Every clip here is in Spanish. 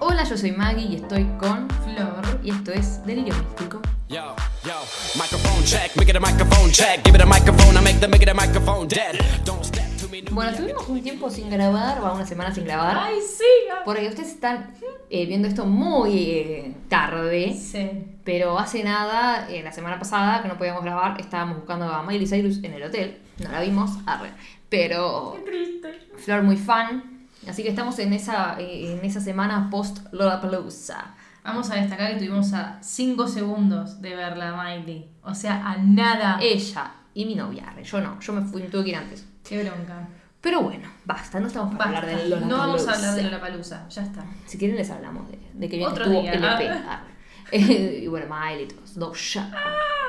Hola, yo soy Maggie y estoy con Flor. y esto es Delirio Místico. Yo, yo, microphone check, make it a microphone check. Give it a microphone, I make the make it a microphone dead. Don't step to me. Bueno, estuvimos un tiempo sin grabar, va una semana sin grabar, Ay, sí. porque ustedes están eh, viendo esto muy eh, tarde, Sí. pero hace nada, eh, la semana pasada que no podíamos grabar, estábamos buscando a Miley Cyrus en el hotel, no la vimos, arre. pero Qué triste. Flor muy fan, así que estamos en esa, eh, en esa semana post Lollapalooza. Vamos a destacar que tuvimos a 5 segundos de verla, Miley. O sea, a nada. Ella y mi novia, yo no, yo me fui, tuve que ir antes. Qué bronca. Pero bueno, basta, no estamos para Basta. hablar de Lollapalooza. No vamos a hablar de la palusa. Ya está. Si quieren les hablamos de, de que bien Otro día. LP. Ah. y bueno, Miley, todos, Doja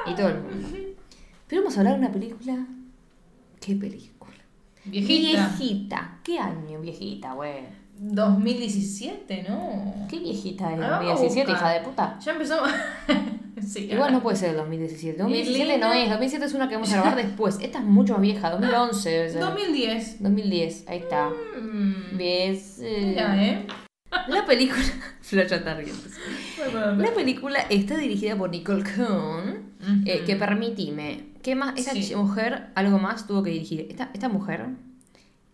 y todo el mundo. Pero vamos a hablar de una película. ¿Qué película? Viejita. Viejita. ¿Qué año viejita, güey? 2017, ¿no? ¿Qué viejita es? Ah, vamos a 2017, buscar. hija de puta. Ya empezamos. sí, Igual no puede ser el 2017. 2017 linda. no es. 2017 es una que vamos a grabar después. Esta es mucho más vieja. 2011 debe ser. 2010. 2010. Ahí está. Mm. ¿Ves? Eh, Mira, ¿eh? La película. Ya está riéndose. La película está dirigida por Nicole Cohn, eh, que permitime, ¿qué más? Sí. ch- mujer, algo más tuvo que dirigir. Esta, esta mujer,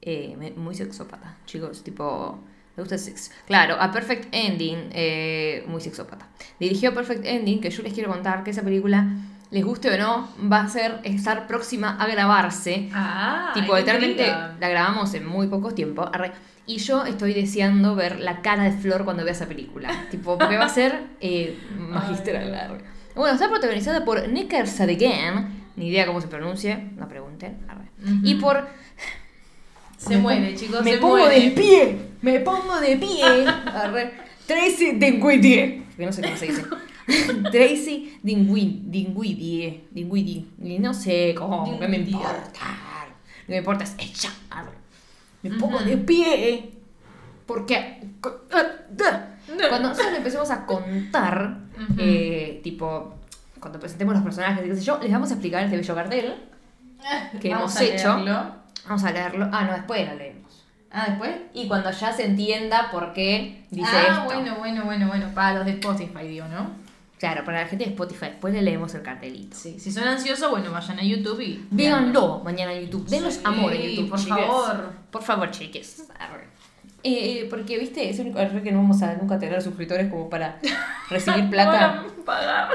eh, muy sexópata, chicos, tipo, me gusta el sexo. Claro, a Perfect Ending, eh, muy sexópata. Dirigió Perfect Ending, que yo les quiero contar que esa película, les guste o no, va a ser estar próxima a grabarse. Ah, Tipo, literalmente la grabamos en muy poco tiempo. Y yo estoy deseando ver la cara de Flor cuando vea esa película. tipo, porque va a ser eh, magistral. Ay. Bueno, está protagonizada por Nicker Sadigan. Ni idea cómo se pronuncie, no pregunten. Ujú. Y por. Se muere, pongo- chicos. Me se pongo muere. de pie. Me pongo de pie. arre. Tracy Dinguidie. Que no sé cómo se dice. Tracy Dinguidie. Dinguidie. No sé cómo. ¿Qué me importa? Que me importa es ella. arre. Me pongo Ujú. de pie. Porque. Cuando nosotros empecemos a contar, eh, tipo, cuando presentemos los personajes, qué sé yo, les vamos a explicar este bello cartel que Vamos hemos a hecho. leerlo. Vamos a leerlo. Ah, no, después lo leemos. Ah, después. Y cuando ya se entienda por qué dice ah, esto. bueno, bueno, bueno, bueno. Para los de Spotify, digo, ¿no? Claro, para la gente de Spotify, después le leemos el cartelito. Sí. Si son ansiosos, bueno, vayan a YouTube y. Véanlo mañana en YouTube. Denos Sí, amor en YouTube, por chiques. favor. Por favor, chiques. Arre. Eh, porque, viste, es el único error que no vamos a nunca tener suscriptores como para recibir plata. No pagar.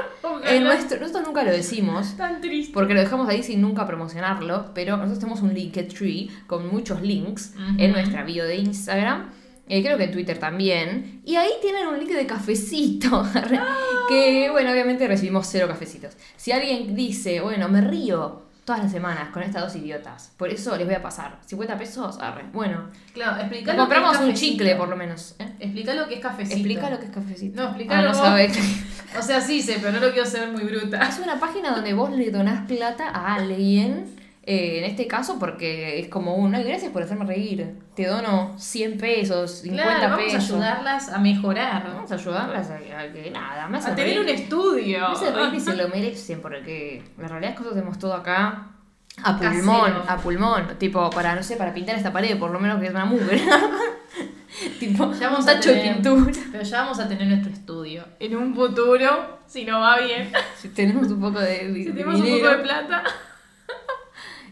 Nuestro, nosotros nunca lo decimos. Tan triste. Porque lo dejamos ahí sin nunca promocionarlo, pero nosotros tenemos un Linktree con muchos links en nuestra bio de Instagram. eh, creo que en Twitter también. Y ahí tienen un link de cafecito. que, bueno, obviamente recibimos cero cafecitos. Si alguien dice, bueno, me río todas las semanas con estas dos idiotas, por eso les voy a pasar 50 pesos, arre. Bueno, Claro, explica le lo que es compramos un chicle por lo menos. ¿eh? Explica lo que es cafecito. Explica lo que es cafecito. No, explícalo Ah, no sabe. O sea, sí sé, pero no lo quiero hacer muy bruta. Es una página donde vos le donás plata a alguien, eh, en este caso porque es como un, "Ay, gracias por hacerme reír, te dono 100 pesos, 50 Claro, vamos pesos. a ayudarlas a mejorar. Vamos a ayudarlas a, a que nada, me A tener un estudio. Me hacen reír se lo merecen porque la realidad es que nosotros hacemos todo acá a Casero. pulmón, a pulmón, tipo para, no sé, para pintar esta pared, por lo menos que es una mugre. tipo, Ya vamos un a tacho de pintura. Pero ya vamos a tener nuestro estudio. En un futuro, si no va bien, Si tenemos un poco de, si tenemos un poco de plata.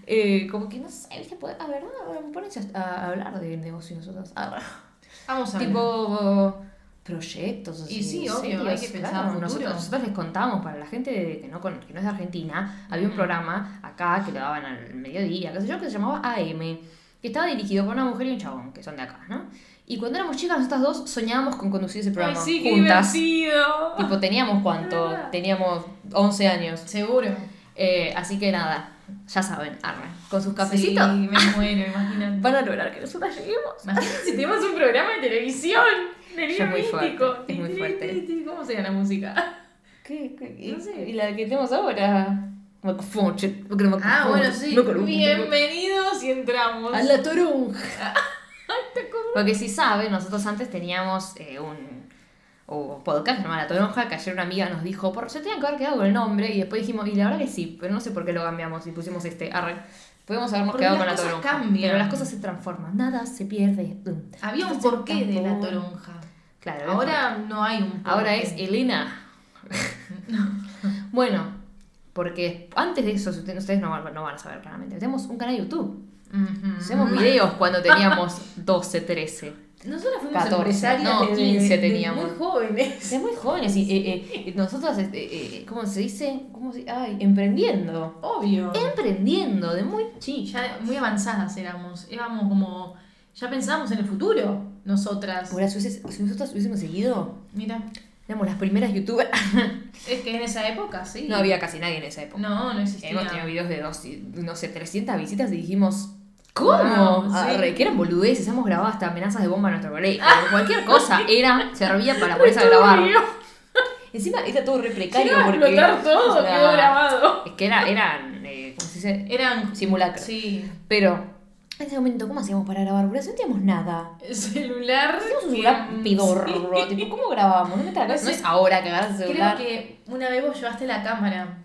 Eh, como que no sé, ¿viste? Puede- A ver, ¿no? Ponerse a, a hablar de negocio nosotros. Ah, Vamos a ver. tipo proyectos así. Y sí, obvio, serios, hay que pensar a futuro. Nosotros, nosotros les contamos, para la gente que, no, que no es de Argentina, había un Ujú. programa acá que lo daban al mediodía, qué sé yo, que se llamaba AM, que estaba dirigido por una mujer y un chabón, que son de acá, ¿no? Y cuando éramos chicas, nosotras dos soñábamos con conducir ese Ay, programa sí, qué juntas. divertido. Tipo, teníamos cuánto, teníamos 11 años. Seguro. Eh, así que nada, ya saben, arre. Con sus cafecitos Sí, me muero, imagínate. van a lograr que nosotras lleguemos. Imagínate si tenemos un programa de televisión. Ya es muy místico. fuerte, es muy Ti, ti, fuerte. ti, ti. ¿Cómo sería la música? ¿Qué, qué, No sé. ¿Y la que tenemos ahora? Ah, bueno, sí. Bienvenidos y entramos. A la toronja. Porque si saben, nosotros antes teníamos eh, un, o podcast llamado La Toronja, que ayer una amiga nos dijo, por se tenían que haber quedado con el nombre, y después dijimos, y la verdad que sí, pero no sé por qué lo cambiamos y pusimos este, arre. Podemos habernos Porque quedado con La Toronja. cambian. Pero las cosas se transforman, nada se pierde. Había un porqué de la toronja. Claro, Ahora no hay un. Ahora porqué. es Elena. bueno, porque antes de eso, ustedes no, van- no van a saber claramente. Tenemos un canal de YouTube. Hacemos videos cuando teníamos 12, 13. Nosotros fuimos 14, empresarias no, desde- 15 desde teníamos. muy jóvenes. Es muy jóvenes y eh, eh, nosotros, eh, eh, ¿cómo se dice? ¿Cómo se Ay, emprendiendo. Obvio. Emprendiendo, de muy chica. Ya muy avanzadas éramos. Éramos como. Ya pensábamos en el futuro, nosotras. Ahora, si, si nosotros hubiésemos seguido, Mira, éramos las primeras youtubers. es que en esa época sí. no había casi nadie en esa época. No, no existía. Hemos tenido videos de dos, no sé, 300 visitas y dijimos, ¿cómo? Wow, sí. Arre, que eran boludeces, hemos grabado hasta amenazas de bomba en nuestro colegio. Cualquier cosa era, servía para ponerse a grabar. Encima era todo re precario a porque... explotar todo, quedó grabado. Es que era, eran, eh, ¿cómo se dice? Eran. Simulacros. Sí. Pero, en ese momento, ¿cómo hacíamos para grabar? Porque no sentíamos nada. El celular. Teníamos un que- celular pedorro, Sí. tipo, ¿cómo grabábamos? No, me tragas- No es ahora que agarras el Creo celular. que una vez vos llevaste la cámara.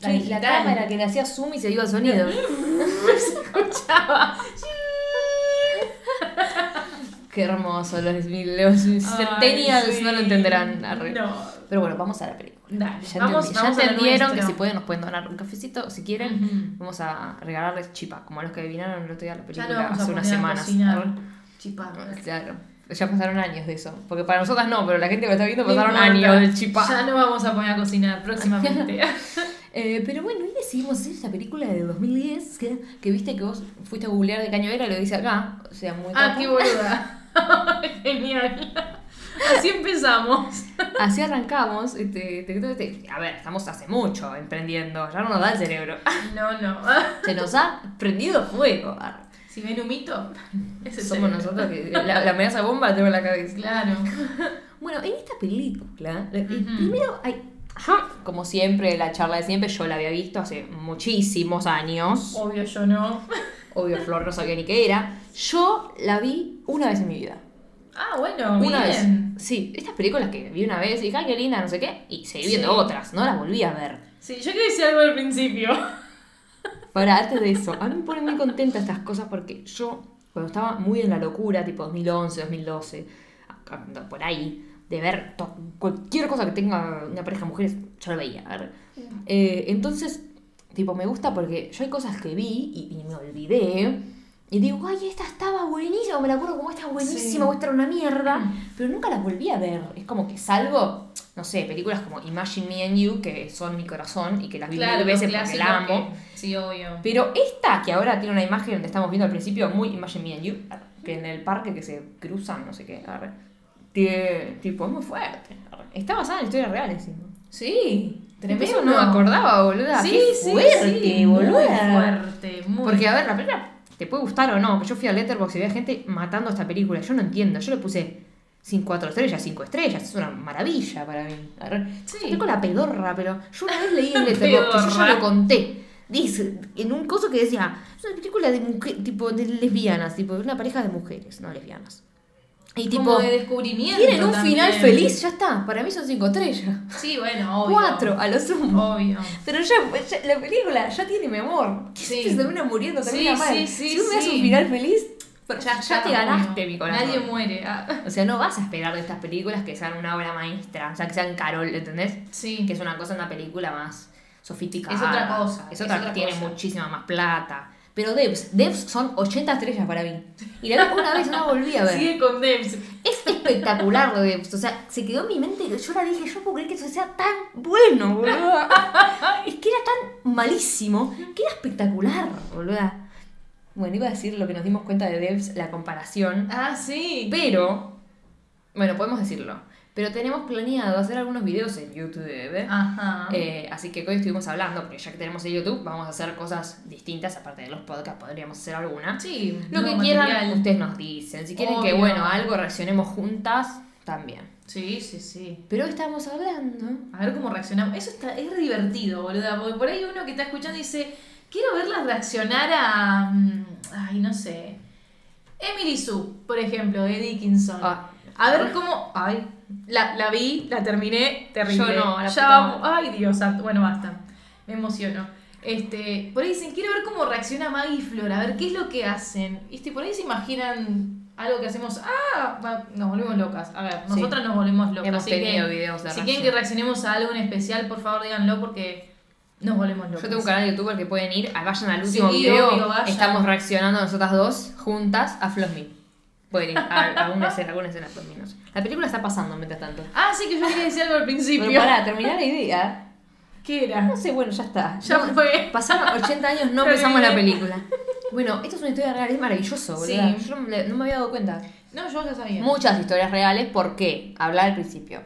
La Sí, la digital. cámara que le hacía zoom y se iba el sonido. escuchaba. Qué hermoso, los, los centennials sí. no lo entenderán. No. Pero bueno, vamos a la película. Dale, Ya, vamos, ya vamos entendieron que si pueden nos pueden donar un cafecito si quieren. Vamos a regalarles chipa, como a los que adivinaron el otro día la película hace unas semanas. Chipá. Claro. Ya pasaron años de eso. Porque para nosotras no, pero la gente que lo está viendo pasaron años del chipá. Ya no vamos a poner a cocinar próximamente. Eh, pero bueno, hoy decidimos hacer esta película de 2010 que, que viste que vos fuiste a googlear de caño era y lo dice acá. O sea, muy ah, qué boluda. Genial. Así empezamos. Así arrancamos. Este, este, este- a ver, estamos hace mucho emprendiendo. Ya no nos da el cerebro. No, no. Se nos ha prendido fuego. Si ven un mito, ese Somos cerebro. nosotros que la, la amenaza bomba la tengo en la cabeza. Claro. Bueno, en esta película, primero hay. Yo, como siempre, la charla de siempre, yo la había visto hace muchísimos años. Obvio, yo no. Obvio, Flor no sabía ni qué era. Yo la vi una vez en mi vida. Ah, bueno, Una bien. vez. Sí, estas películas que vi una vez y dije, ay, qué linda, no sé qué, y seguí viendo Sí. otras, no las volví a ver. Sí, yo quería decir algo al principio. Para antes de eso, a mí me ponen muy contenta estas cosas porque yo, cuando estaba muy en la locura, tipo 2011, 2012, acá, por ahí, de ver cualquier cosa que tenga una pareja de mujeres, yo lo veía. a ver. Eh, entonces, tipo, me gusta porque yo hay cosas que vi y, y me olvidé. Y digo, ay, esta estaba buenísima, me la acuerdo como esta buenísima, Sí. o esta era una mierda, pero nunca las volví a ver. Es como que salvo, no sé, películas como Imagine Me and You, que son mi corazón y que las vi Claro, mil veces porque la amo. que- Sí, obvio. Pero esta, que ahora tiene una imagen donde estamos viendo al principio, muy Imagine Me and You, que en el parque que se cruzan, no sé qué, arre, tiene- tipo, es muy fuerte. Está basada en historias reales, encima. Sí, tremendo. Eso no me acordaba, boluda. Sí, Qué sí, fuerte, sí, boluda. Muy fuerte, muy Porque, a ver, la película te puede gustar o no. Yo fui a Letterboxd y había gente matando esta película. Yo no entiendo. Yo le puse 5 4 estrellas, 5 estrellas. Es una maravilla para mí. Sí. Película pedorra, pero yo una vez leí en Letterboxd, yo ya lo conté. Dice, en un coso que decía, es una película de mujer, tipo de lesbianas, tipo de una pareja de mujeres, no lesbianas. Y tipo, Como de descubrimiento. tienen un también. final feliz, ya está. Para mí son 5 estrellas. Sí, bueno, obvio. 4 a lo sumo. Obvio. Pero ya, ya- la película ya tiene mi amor. Sí. Se termina muriendo, Sí, termina mal. sí, sí, si tú me das sí. un final feliz, Pero ya, está, te ganaste mi corazón. Nadie muere. ah. O sea, no vas a esperar de estas películas que sean una obra maestra, o sea, que sean Carol, ¿entendés? Sí. Que es una cosa, una película más sofisticada. Es otra cosa, Es es otra, otra tiene cosa. muchísima más plata. Pero Devs, Devs son 80 estrellas para mí. Y la vi una vez y no la volví a ver. Sigue con Debs. Es espectacular lo de Devs. O sea, se quedó en mi mente yo la dije, yo no puedo creer que eso sea tan bueno, boludo. es que era tan malísimo que era espectacular, boluda. Bueno, iba a decir lo que nos dimos cuenta de Devs, la comparación. Ah, sí. Pero, bueno, podemos decirlo. Pero tenemos planeado hacer algunos videos en YouTube. ¿eh? Ajá. Eh, así que hoy estuvimos hablando, porque ya que tenemos el YouTube, vamos a hacer cosas distintas, aparte de los podcasts, podríamos hacer alguna. sí. Lo que nuevo quieran, material. ustedes nos dicen. Si quieren que, bueno, algo reaccionemos juntas, también. Sí, sí, sí. Pero hoy estamos hablando. A ver cómo reaccionamos. Eso está, es divertido, boluda. Porque por ahí uno que está escuchando dice, quiero verlas reaccionar a... mm, Ay, no sé. Emily Sue, por ejemplo, de Dickinson. Ah. A ver cómo... Ay, la, la vi, la terminé, terrible. Yo no, la ya vamos... Ay, Dios santo. Bueno, basta. Me emociono. Este, por ahí dicen, quiero ver cómo reacciona Maggie y Flor, a ver qué es lo que hacen. Este, por ahí se imaginan algo que hacemos, ah, nos volvemos locas. A ver, Sí. nosotras nos volvemos locas. Hemos así tenido que, videos de Si quieren que reaccionemos a algo en especial, por favor díganlo porque nos volvemos locas. Yo tengo un canal de YouTube al que pueden ir, vayan al último Sí, video. obvio, vayan. Estamos reaccionando nosotras dos juntas a Flosmy. Pueden ir a, a una escena, alguna escena no sé. La película está pasando mientras tanto. Ah, sí, que yo quería decir algo al principio. Pero para terminar la idea, ¿Qué era? no sé, bueno, ya está. Ya No, fue. Pasaron 80 años, no empezamos la película. Bueno, esto es una historia real, es maravilloso, Sí. boludo. Yo no, me- no me había dado cuenta. No, yo ya sabía. Muchas historias reales, ¿por qué? Hablar al principio.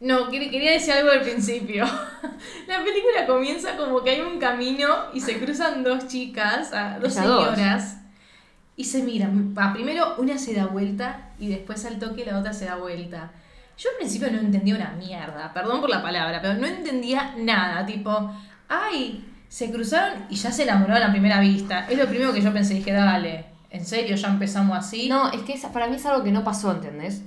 No, quer- quería decir algo al principio. La película comienza como que hay un camino y se cruzan dos chicas, dos dos. Y se miran. Primero una se da vuelta y después al toque la otra se da vuelta. Yo al principio no entendía una mierda, perdón por la palabra, pero no entendía nada. Tipo, ay, se cruzaron y ya se enamoraron a la primera vista. Es lo primero que yo pensé, dije, dale, ¿en serio ya empezamos así? No, es que para mí es algo que no pasó, ¿entendés?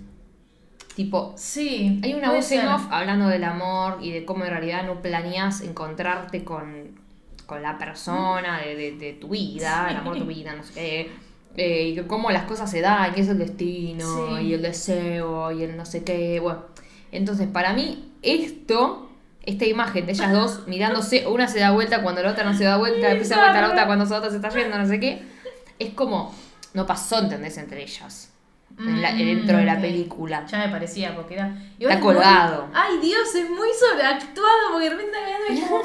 Tipo, Sí. hay una voz en off hablando del amor y de cómo en realidad no planeas encontrarte con, con la persona de, de- de tu vida, el amor de tu vida, no sé qué. Eh, y cómo las cosas se dan, y es el destino, Sí. y el deseo, y el no sé qué. Bueno, entonces para mí esto, esta imagen de ellas dos mirándose, una se da vuelta cuando la otra no se da vuelta, después se da vuelta la otra cuando la otra se está yendo, no sé qué. Es como, no pasó, ¿entendés? Entre ellas. en la- Mm, dentro de la película. Ya me parecía, porque era. Está muy- colgado. Ay, Dios, es muy sobreactuado, porque de repente me como.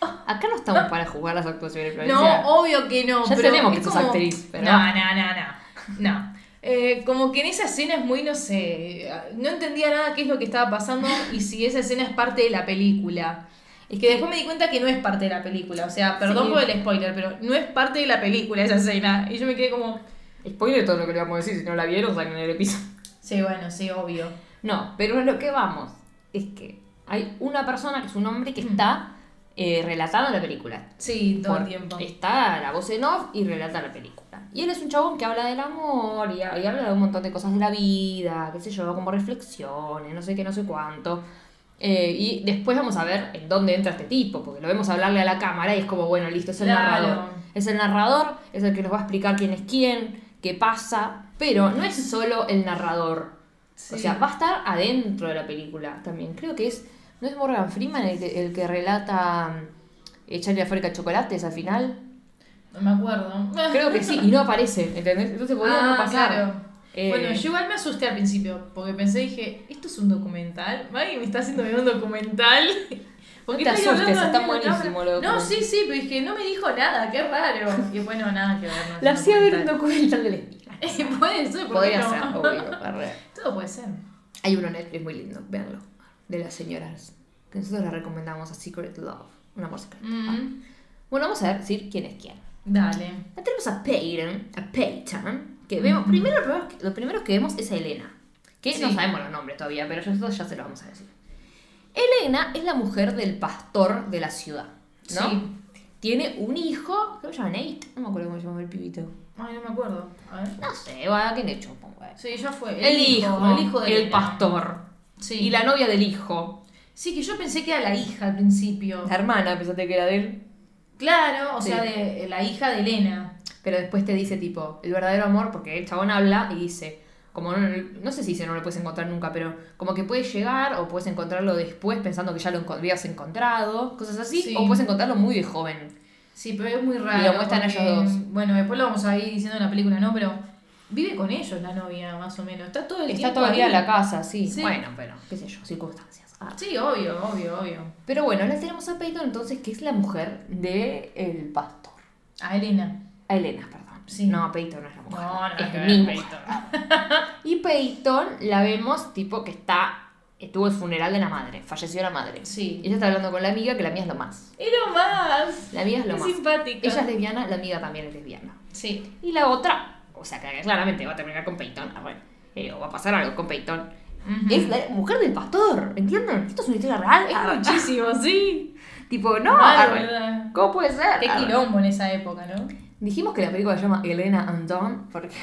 Acá no estamos para jugar las actuaciones, No, Florencia. obvio que no. Ya pero tenemos que sos como- actriz, pero- No, no, no, no. No. Eh, como que en esa escena es muy, no sé. No entendía nada qué es lo que estaba pasando y si esa escena es parte de la película. Es que después me di cuenta que no es parte de la película. O sea, perdón Sí. por el spoiler, pero no es parte de la película esa escena. Y yo me quedé como. Spoiler todo lo que le vamos a decir, si no la vieron, saquen el episodio. Sí, bueno, sí, obvio. No, pero lo que vamos es que hay una persona que es un hombre que está eh, relatando la película. Sí, todo Por- el tiempo. Está la voz en off y relata la película. Y él es un chabón que habla del amor y, y habla de un montón de cosas de la vida, qué sé yo, como reflexiones, no sé qué, no sé cuánto. Eh, y después vamos a ver en dónde entra este tipo, porque lo vemos hablarle a la cámara y es como, bueno, listo, es el Claro. narrador. Es el narrador, es el que nos va a explicar quién es quién, qué pasa, pero no es solo el narrador. Sí. O sea, va a estar adentro de la película también. Creo que es. ¿No es Morgan Freeman el que, el que relata mm, Echarle a fábrica de chocolates al final? No me acuerdo. Creo que sí, y no aparece, ¿entendés? Entonces podría no Ah, pasar. claro. Eh, Bueno, yo igual me asusté al principio, porque pensé, dije, ¿esto es un documental? Maggie me está haciendo ver un documental. Porque No te asustes, está la buenísimo lo No, sí, sí, pero dije, no me dijo nada, qué raro. Y bueno, nada que ver. no La hacía ver un documental. de lesbianas. puede ser, ¿por qué Podría no? ser, obvio. Todo puede ser. Hay uno en Netflix muy lindo, véanlo. De las señoras. Que nosotros le recomendamos a Secret Love. Un amor secreto. Mm, Bueno, vamos a decir quién es quién. Dale. Ya tenemos a Peyton, a Peyton, que vemos, primero, lo primero, que- lo primero que vemos es a Elena, que Sí. no sabemos los nombres todavía, pero nosotros ya se lo vamos a decir. Elena es la mujer del pastor de la ciudad, ¿no? Sí. Tiene un hijo, ¿cómo se llama Nate? No me acuerdo cómo se llama el pibito. Ay, no me acuerdo. A ver. No sé, bueno, ¿quién hecho? Sí, ya fue. El, hijo, el hijo de el Elena. pastor. Sí. Y la novia del hijo. Sí, que yo pensé que era la hija al principio. La hermana, pensaste que era de él. Claro, o Sí. sea, de la hija de Elena. Pero después te dice, tipo, el verdadero amor, porque el chabón habla y dice, como no, no sé si dice no lo puedes encontrar nunca, pero como que puedes llegar o puedes encontrarlo después pensando que ya lo habías encontrado, cosas así, Sí. o puedes encontrarlo muy de joven. Sí, pero es muy raro. Y lo muestran ellos dos. Bueno, después lo vamos a ir diciendo en la película, ¿no? Pero vive con ellos la novia, más o menos. Está todo el Está tiempo todo el día en la casa, sí. Sí. Bueno, pero, qué sé yo, circunstancias. Ah. Sí, obvio, obvio, obvio. Pero bueno, la tenemos a Peyton entonces, que es la mujer de el pastor. A Elena. A Elena, perdón. Sí. No, Peyton no es la mujer. No, no, es que mi mujer. Y Peyton la vemos tipo que está. Estuvo el funeral de la madre, falleció la madre. Sí. Ella está hablando con la amiga, que la mía es lo más. Es lo más. La amiga es lo Es más. simpática. Ella es lesbiana, la amiga también es lesbiana. Sí. Y la otra, o sea, que claramente va a terminar con Peyton. ah, eh, o va a pasar algo con Peyton. Es la mujer del pastor, ¿entienden? Esto es una historia real. Es Ah, muchísimo, sí. Tipo, no, Mal, ah. ¿cómo puede ser? Qué quilombo en esa época, ¿no? Dijimos que la película se llama Elena and Don, porque.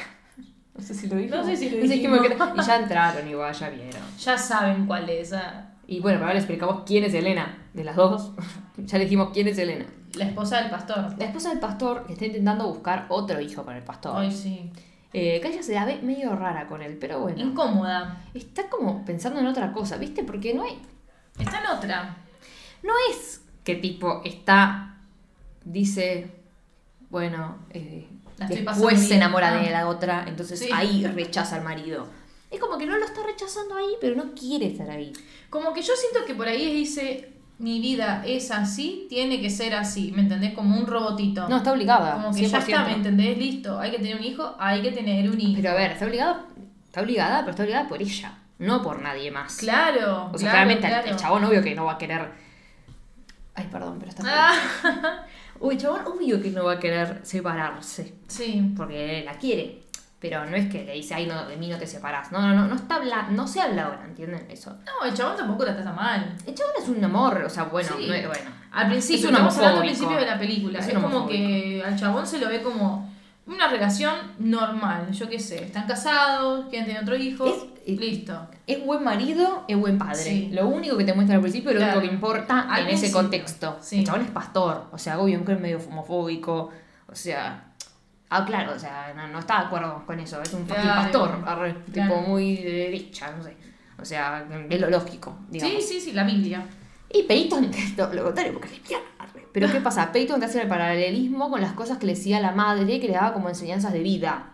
No sé si lo dijimos. No sé si lo No sé dijimos. que- Y ya entraron igual, ya vieron. Ya saben cuál es. ah. Y bueno, pero ahora les explicamos quién es Elena. De las dos, ya le dijimos quién es Elena. La esposa del pastor. La esposa del pastor que está intentando buscar otro hijo con el pastor. Ay, sí. Eh, que ella se la ve medio rara con él, pero bueno. Incómoda. Está como pensando en otra cosa, ¿viste? Porque no hay. Está en otra. No es que tipo está. Dice. Bueno. eh, La estoy después se bien. enamora Ah. de la otra, entonces Sí. ahí rechaza al marido. Es como que no lo está rechazando ahí, pero no quiere estar ahí. Como que yo siento que por ahí dice, mi vida es así, tiene que ser así, ¿me entendés? Como un robotito. No, está obligada. Como que ya 100%. está, ¿me entendés? Listo, hay que tener un hijo, hay que tener un hijo. Pero a ver, está obligada. Está obligada, pero está obligada por ella, no por nadie más. Claro, O sea, claro, claramente el- claro. el chabón obvio que no va a querer. Ay, perdón, pero está. Ah, Uy, el chabón obvio que no va a querer separarse. sí. Porque la quiere. Pero no es que le dice, ay, no, de mí no te separás. No, no, no, no está habla, no se habla ahora, ¿entienden eso? No, el chabón tampoco la trata mal. El chabón es un amor, o sea, bueno, Sí. no es- bueno. Al principio, Es un estamos hablando al principio de la película. Es Es, un como que al chabón se lo ve como una relación normal, yo qué sé. Están casados, quieren tener otro hijo, Es- listo. Es buen marido, es buen padre. Sí. Lo único que te muestra al principio, lo Claro. único que importa Al en ese contexto. sí. El chabón es pastor, o sea, obvio que es medio homofóbico, o sea... Ah, claro, o sea, no, no está de acuerdo con eso, es un fucking Claro. pastor, arre, Claro. tipo muy de derecha, no sé. O sea, es lo lógico, digamos. Sí, sí, sí, la Biblia. Y Peyton todo lo contrario, porque es. Pero ¿qué pasa? Peyton te hace el paralelismo con las cosas que le decía la madre, que le daba como enseñanzas de vida.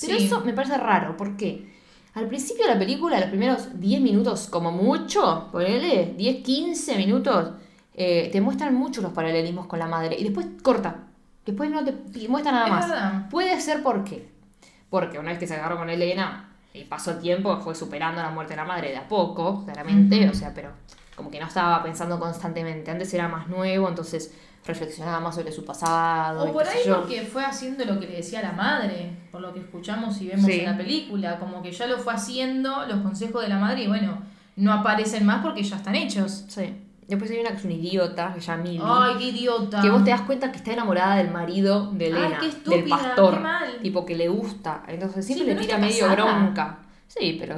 Pero Sí. eso me parece raro, ¿por qué? Al principio de la película, los primeros 10 minutos, como mucho, ponele, 10, 15 minutos, eh, te muestran mucho los paralelismos con la madre. Y después corta. Después no te muestra nada Es más. verdad. Puede ser por qué. Porque una vez que se agarró con Elena y pasó tiempo, fue superando la muerte de la madre de a poco, claramente. O sea, pero como que no estaba pensando constantemente. Antes era más nuevo, entonces reflexionaba más sobre su pasado. y O por ahí yo. porque fue haciendo lo que le decía la madre, por lo que escuchamos y vemos Sí. en la película, como que ya lo fue haciendo, los consejos de la madre, y bueno, no aparecen más porque ya están hechos. Sí. Después hay una que es una idiota, que se llama Millie. Ay, qué idiota. Que vos te das cuenta que está enamorada del marido de Ay, Elena, qué estúpida, del pastor. qué mal. Tipo que le gusta. Entonces siempre le tira medio casada. bronca. Sí, pero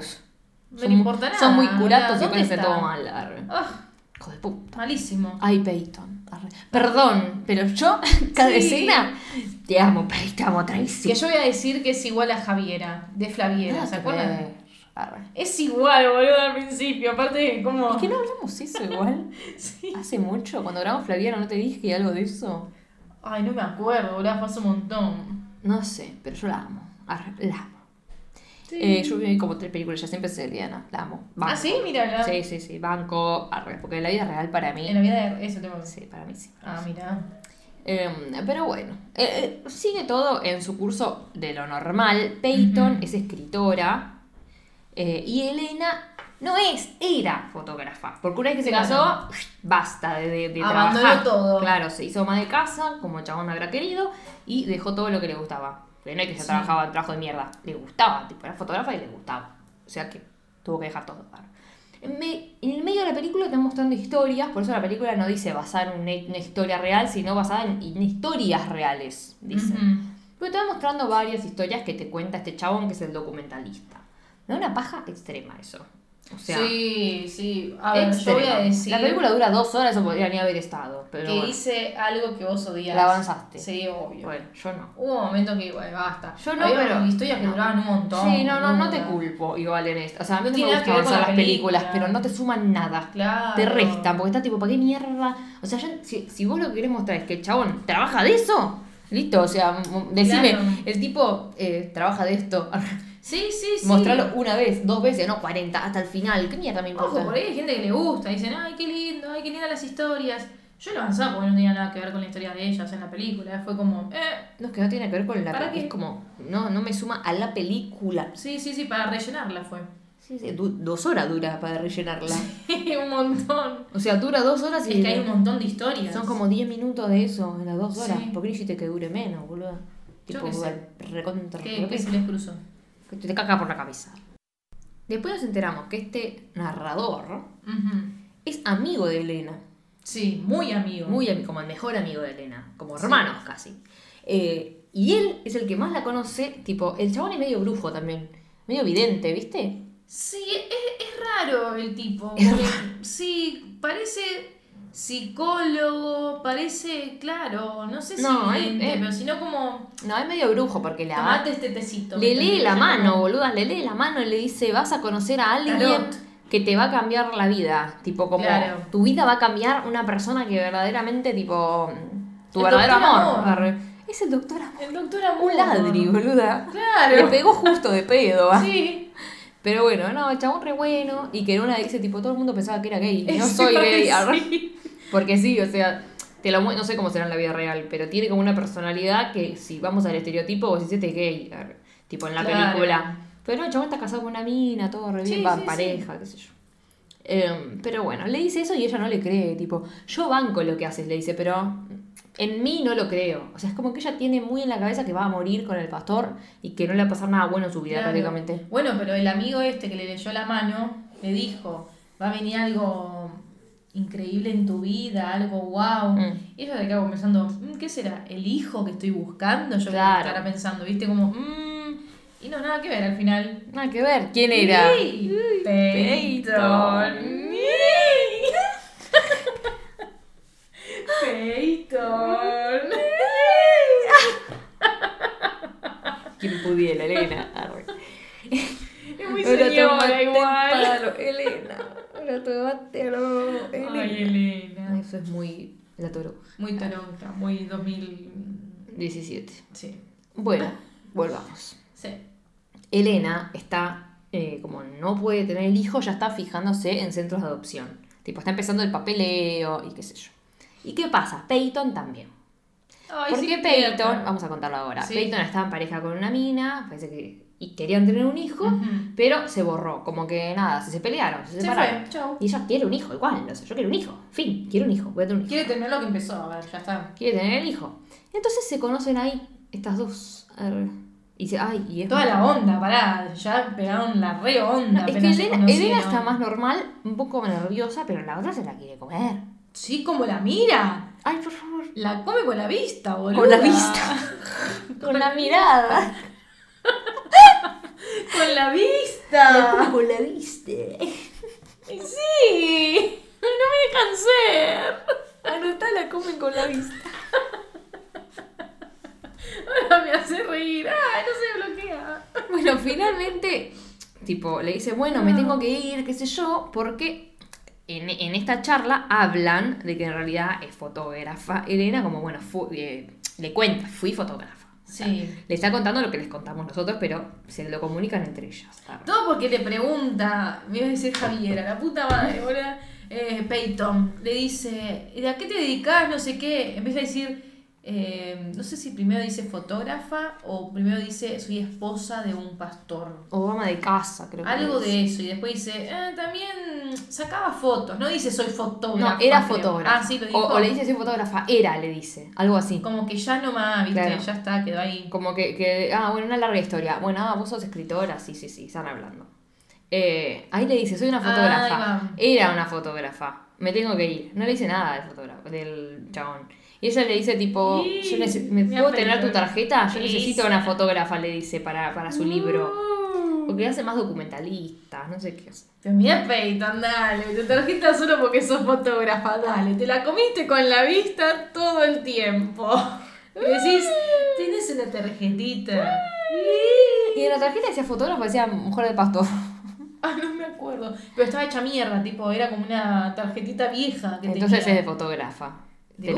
No son, importa nada. son muy curatos y ¿Dónde pueden hacer está? todo mal. Ah, Hijo de puta. malísimo. Ay, Peyton. arre. Perdón, pero yo, cada Sí. escena, te amo, Peyton, te amo, Tracy. Que yo voy a decir que es igual a Javiera, de Flaviera, ¿se acuerdan? Arre. Es igual, boludo, al principio. Aparte, como. Es que no hablamos eso igual. Sí. Hace mucho, cuando grabamos Flaviano, ¿no te dije algo de eso? Ay, no me acuerdo, boludo, pasó un montón. No sé, pero yo la amo. La amo. Sí. Eh, yo vi como tres películas, ya siempre sé Diana, la amo. Banco. Ah, sí, mira. Sí, sí, sí, banco, arre, porque en la vida real para mí. En la vida de eso tengo que Sí, para mí sí. Ah, mira. Eh, pero bueno, eh, eh, sigue todo en su curso de lo normal. Peyton Ujú. es escritora eh, y Elena no es, era fotógrafa. Porque una vez que se Claro. casó, basta de, de, de trabajar. todo. Claro, se hizo ama de casa, como el chabón habrá querido, y dejó todo lo que le gustaba. Pero no es que se Sí. trabajaba en trabajo de mierda, le gustaba, tipo, era fotógrafa y le gustaba. O sea que tuvo que dejar todo. En, me- en el medio de la película están mostrando historias, por eso la película no dice basada en una, una historia real, sino basada en, en historias reales, dice. Pero te mostrando varias historias que te cuenta este chabón que es el documentalista. Me da una paja extrema eso. O sea, sí, sí. A ver, yo voy a decir La película dura dos horas, eso podría ni haber estado. Pero que bueno, hice algo que vos odias. La avanzaste. Sí, obvio. bueno, yo no. Hubo momentos que, bueno, basta. Yo no, Había pero- historias que no. duraban un montón. Sí, no, no, no te culpo igual en esto. O sea, a mí no me gusta avanzar la las películas, película. pero no te suman nada. Claro. Te restan, porque está tipo, ¿para qué mierda? O sea, ya- si, si vos lo que querés mostrar es que el chabón trabaja de eso, listo, o sea, decime, Claro. el tipo eh, trabaja de esto, Sí, sí, sí. mostrarlo una vez, dos veces, no 40, hasta el final, ¿qué mierda me importa? Ojo, por ahí hay gente que le gusta. Dicen, ay, qué lindo, ay, qué lindas las historias. Yo lo avanzaba porque no tenía nada que ver con la historia de ellas en la película. Fue como, eh. No, es que no tiene que ver con la ¿Para qué? es como, no, no me suma a la película. Sí, sí, sí, para rellenarla fue. Sí, sí, du- dos horas dura para rellenarla. un montón. O sea, dura dos horas y Es que hay un montón de historias. son como 10 minutos de eso en las dos horas. Sí. ¿Por qué que dure menos, boludo? Yo Tipo, qué sé. recontra. ¿Qué, pero qué qué- se les cruzó? Que te caga por la cabeza. Después nos enteramos que este narrador es amigo de Elena. Sí, muy amigo. Muy como el mejor amigo de Elena. Como Sí. hermanos casi. Eh, y él es el que más la conoce. Tipo, el chabón es medio brujo también. Medio vidente, ¿viste? Sí, es, es raro el tipo. Es porque- Sí, parece. Psicólogo, parece, claro, no sé si No, vidente, eh. pero sino como No, es medio brujo porque la tomate este tecito. le lee la Como- mano, boluda, le lee la mano y le dice, vas a conocer a alguien que te va a cambiar la vida. Tipo, como Claro. tu vida va a cambiar una persona que verdaderamente, tipo, tu El verdadero amor. amor. Es el doctor amor. El doctor Amor. Un ladri, boluda. Claro. Le pegó justo de pedo. ¿ah? Sí. Pero bueno, no, el chabón re bueno. Y que en una dice, tipo, todo el mundo pensaba que era gay. No soy gay. arre. Porque sí, o sea, te lo no sé cómo será en la vida real, pero tiene como una personalidad que si vamos al estereotipo, vos es gay. Tipo en la Claro. película. Pero no, el chabón está casado con una mina, todo re bien, Sí, sí, pareja, qué sé yo. Em, pero bueno, le dice eso y ella no le cree, tipo, yo banco lo que haces, le dice, pero en mí no lo creo. O sea, es como que ella tiene muy en la cabeza que va a morir con el pastor y que no le va a pasar nada bueno en su vida Claro. prácticamente. Bueno, pero el amigo este que le leyó la mano le dijo, va a venir algo increíble en tu vida, algo wow. Mm. Y ella se quedó pensando, "Mm, ¿qué será? ¿El hijo que estoy buscando? Yo Claro. estará pensando, ¿viste? Como, "Mm", y no, nada que ver al final. Nada que ver, ¿quién era? Peyton. Peyton. ¿Quién pudiera, Elena? Es muy señora igual. Elena. Elena. Ay, Elena. Eso es muy la toronja. Muy toronja, muy 2000. 17. Sí. Bueno, volvamos. Sí. Elena está, eh, como no puede tener el hijo, ya está fijándose en centros de adopción. Tipo, está empezando el papeleo y qué sé yo. ¿Y qué pasa? Peyton también. Ay, Porque sí, Peyton, vamos a contarlo ahora. Sí. Peyton estaba en pareja con una mina, parece que y querían tener un hijo, pero se borró, como que nada, se, se pelearon, se Se separaron. fue, chau. Y ella quiere un hijo, igual, o sea, yo quiero un hijo, fin, quiero un hijo, voy a tener un hijo. Quiere terminar lo que empezó, a ver, ya está. Quiere tener el hijo. Entonces se conocen ahí estas dos. Y dice, ay, y es Toda la onda, pará, ya pegaron la re onda. Es que. Elena está más normal, un poco nerviosa, pero la otra se la quiere comer. Sí, como la mira. Ay, por favor. La come con la vista, boludo. Con la vista. Con la mirada. con la vista. con la vista. Sí. No me dejan ser. Anotá, la comen con la vista. Ahora me hace reír. Ay, no se bloquea. Bueno, finalmente, tipo, le dice, bueno, me tengo que ir, qué sé yo, porque en, en esta charla hablan de que en realidad es fotógrafa. Elena, como, bueno, eh, le cuenta, fui fotógrafa. O sea, Sí. Le está contando lo que les contamos nosotros, pero se lo comunican entre ellas. Todo porque le pregunta, me iba a decir Javiera, la puta madre, boludo. Eh, Peyton le dice, ¿de a qué te dedicas? No sé qué. Empieza a decir, eh, no sé si primero dice fotógrafa o primero dice soy esposa de un pastor. O ama de casa, creo que Algo de eso. Y después dice, "Eh, también sacaba fotos. No dice soy fotógrafa. No, era creo. fotógrafa. Ah, sí, lo dijo. O, o le dice soy fotógrafa, era, le dice. Algo así. Como que ya no más, viste, Claro. ya está, quedó ahí. Como que, que- ah, bueno, una larga historia. Bueno, ah, vos sos escritora, sí, sí, sí, están hablando. Eh, ahí le dice, soy una fotógrafa. Era una fotógrafa. Me tengo que ir. No le dice nada del fotógrafo, del chabón. Y ella le dice tipo, Sí, yo ¿me me puedo tener tu tarjeta? Yo necesito una fotógrafa, le dice, para, para su libro. Porque hace más documentalistas, no sé qué hace. Pero mira Peyton, dale, tu tarjeta solo porque sos fotógrafa, dale, te la comiste con la vista todo el tiempo. Y decís, tienes una tarjetita. Y en la tarjeta decía fotógrafa, decía mujer de pastor. Ah, no me acuerdo. Pero estaba hecha mierda, tipo, era como una tarjetita vieja que Entonces tenía. es de fotógrafa. Te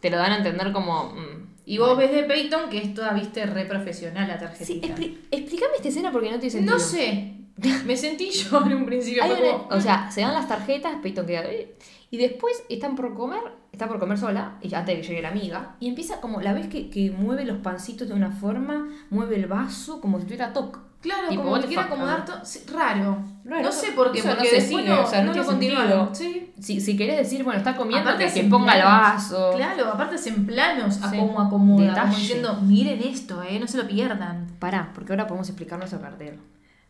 te lo dan a entender como... mm, Y vos ves de Peyton que es toda, viste, re profesional la Sí, tarjetita. expli- explícame esta escena porque no tiene sentido. no sé, me sentí yo en un principio. Una- o sea, se dan las tarjetas, Peyton queda. "Eh", Y después están por comer, está por comer sola, y ya antes de que llegue la amiga, y empieza como, la vez que, que mueve los pancitos de una forma, mueve el vaso como si tuviera toc. Claro, Tipo, como que quiere acomodar todo. sí, raro. Raro, No sé por qué, eso no porque se después sigue, no, o sea, no no lo continuaron. Sí. Si, si querés decir, bueno, está comiendo, Aparte que, que ponga el planos. vaso. Claro, aparte es en planos a Sí. cómo acomoda, como Detalle. diciendo, miren esto, eh, no se lo pierdan. Pará, porque ahora podemos explicar nuestro cartel.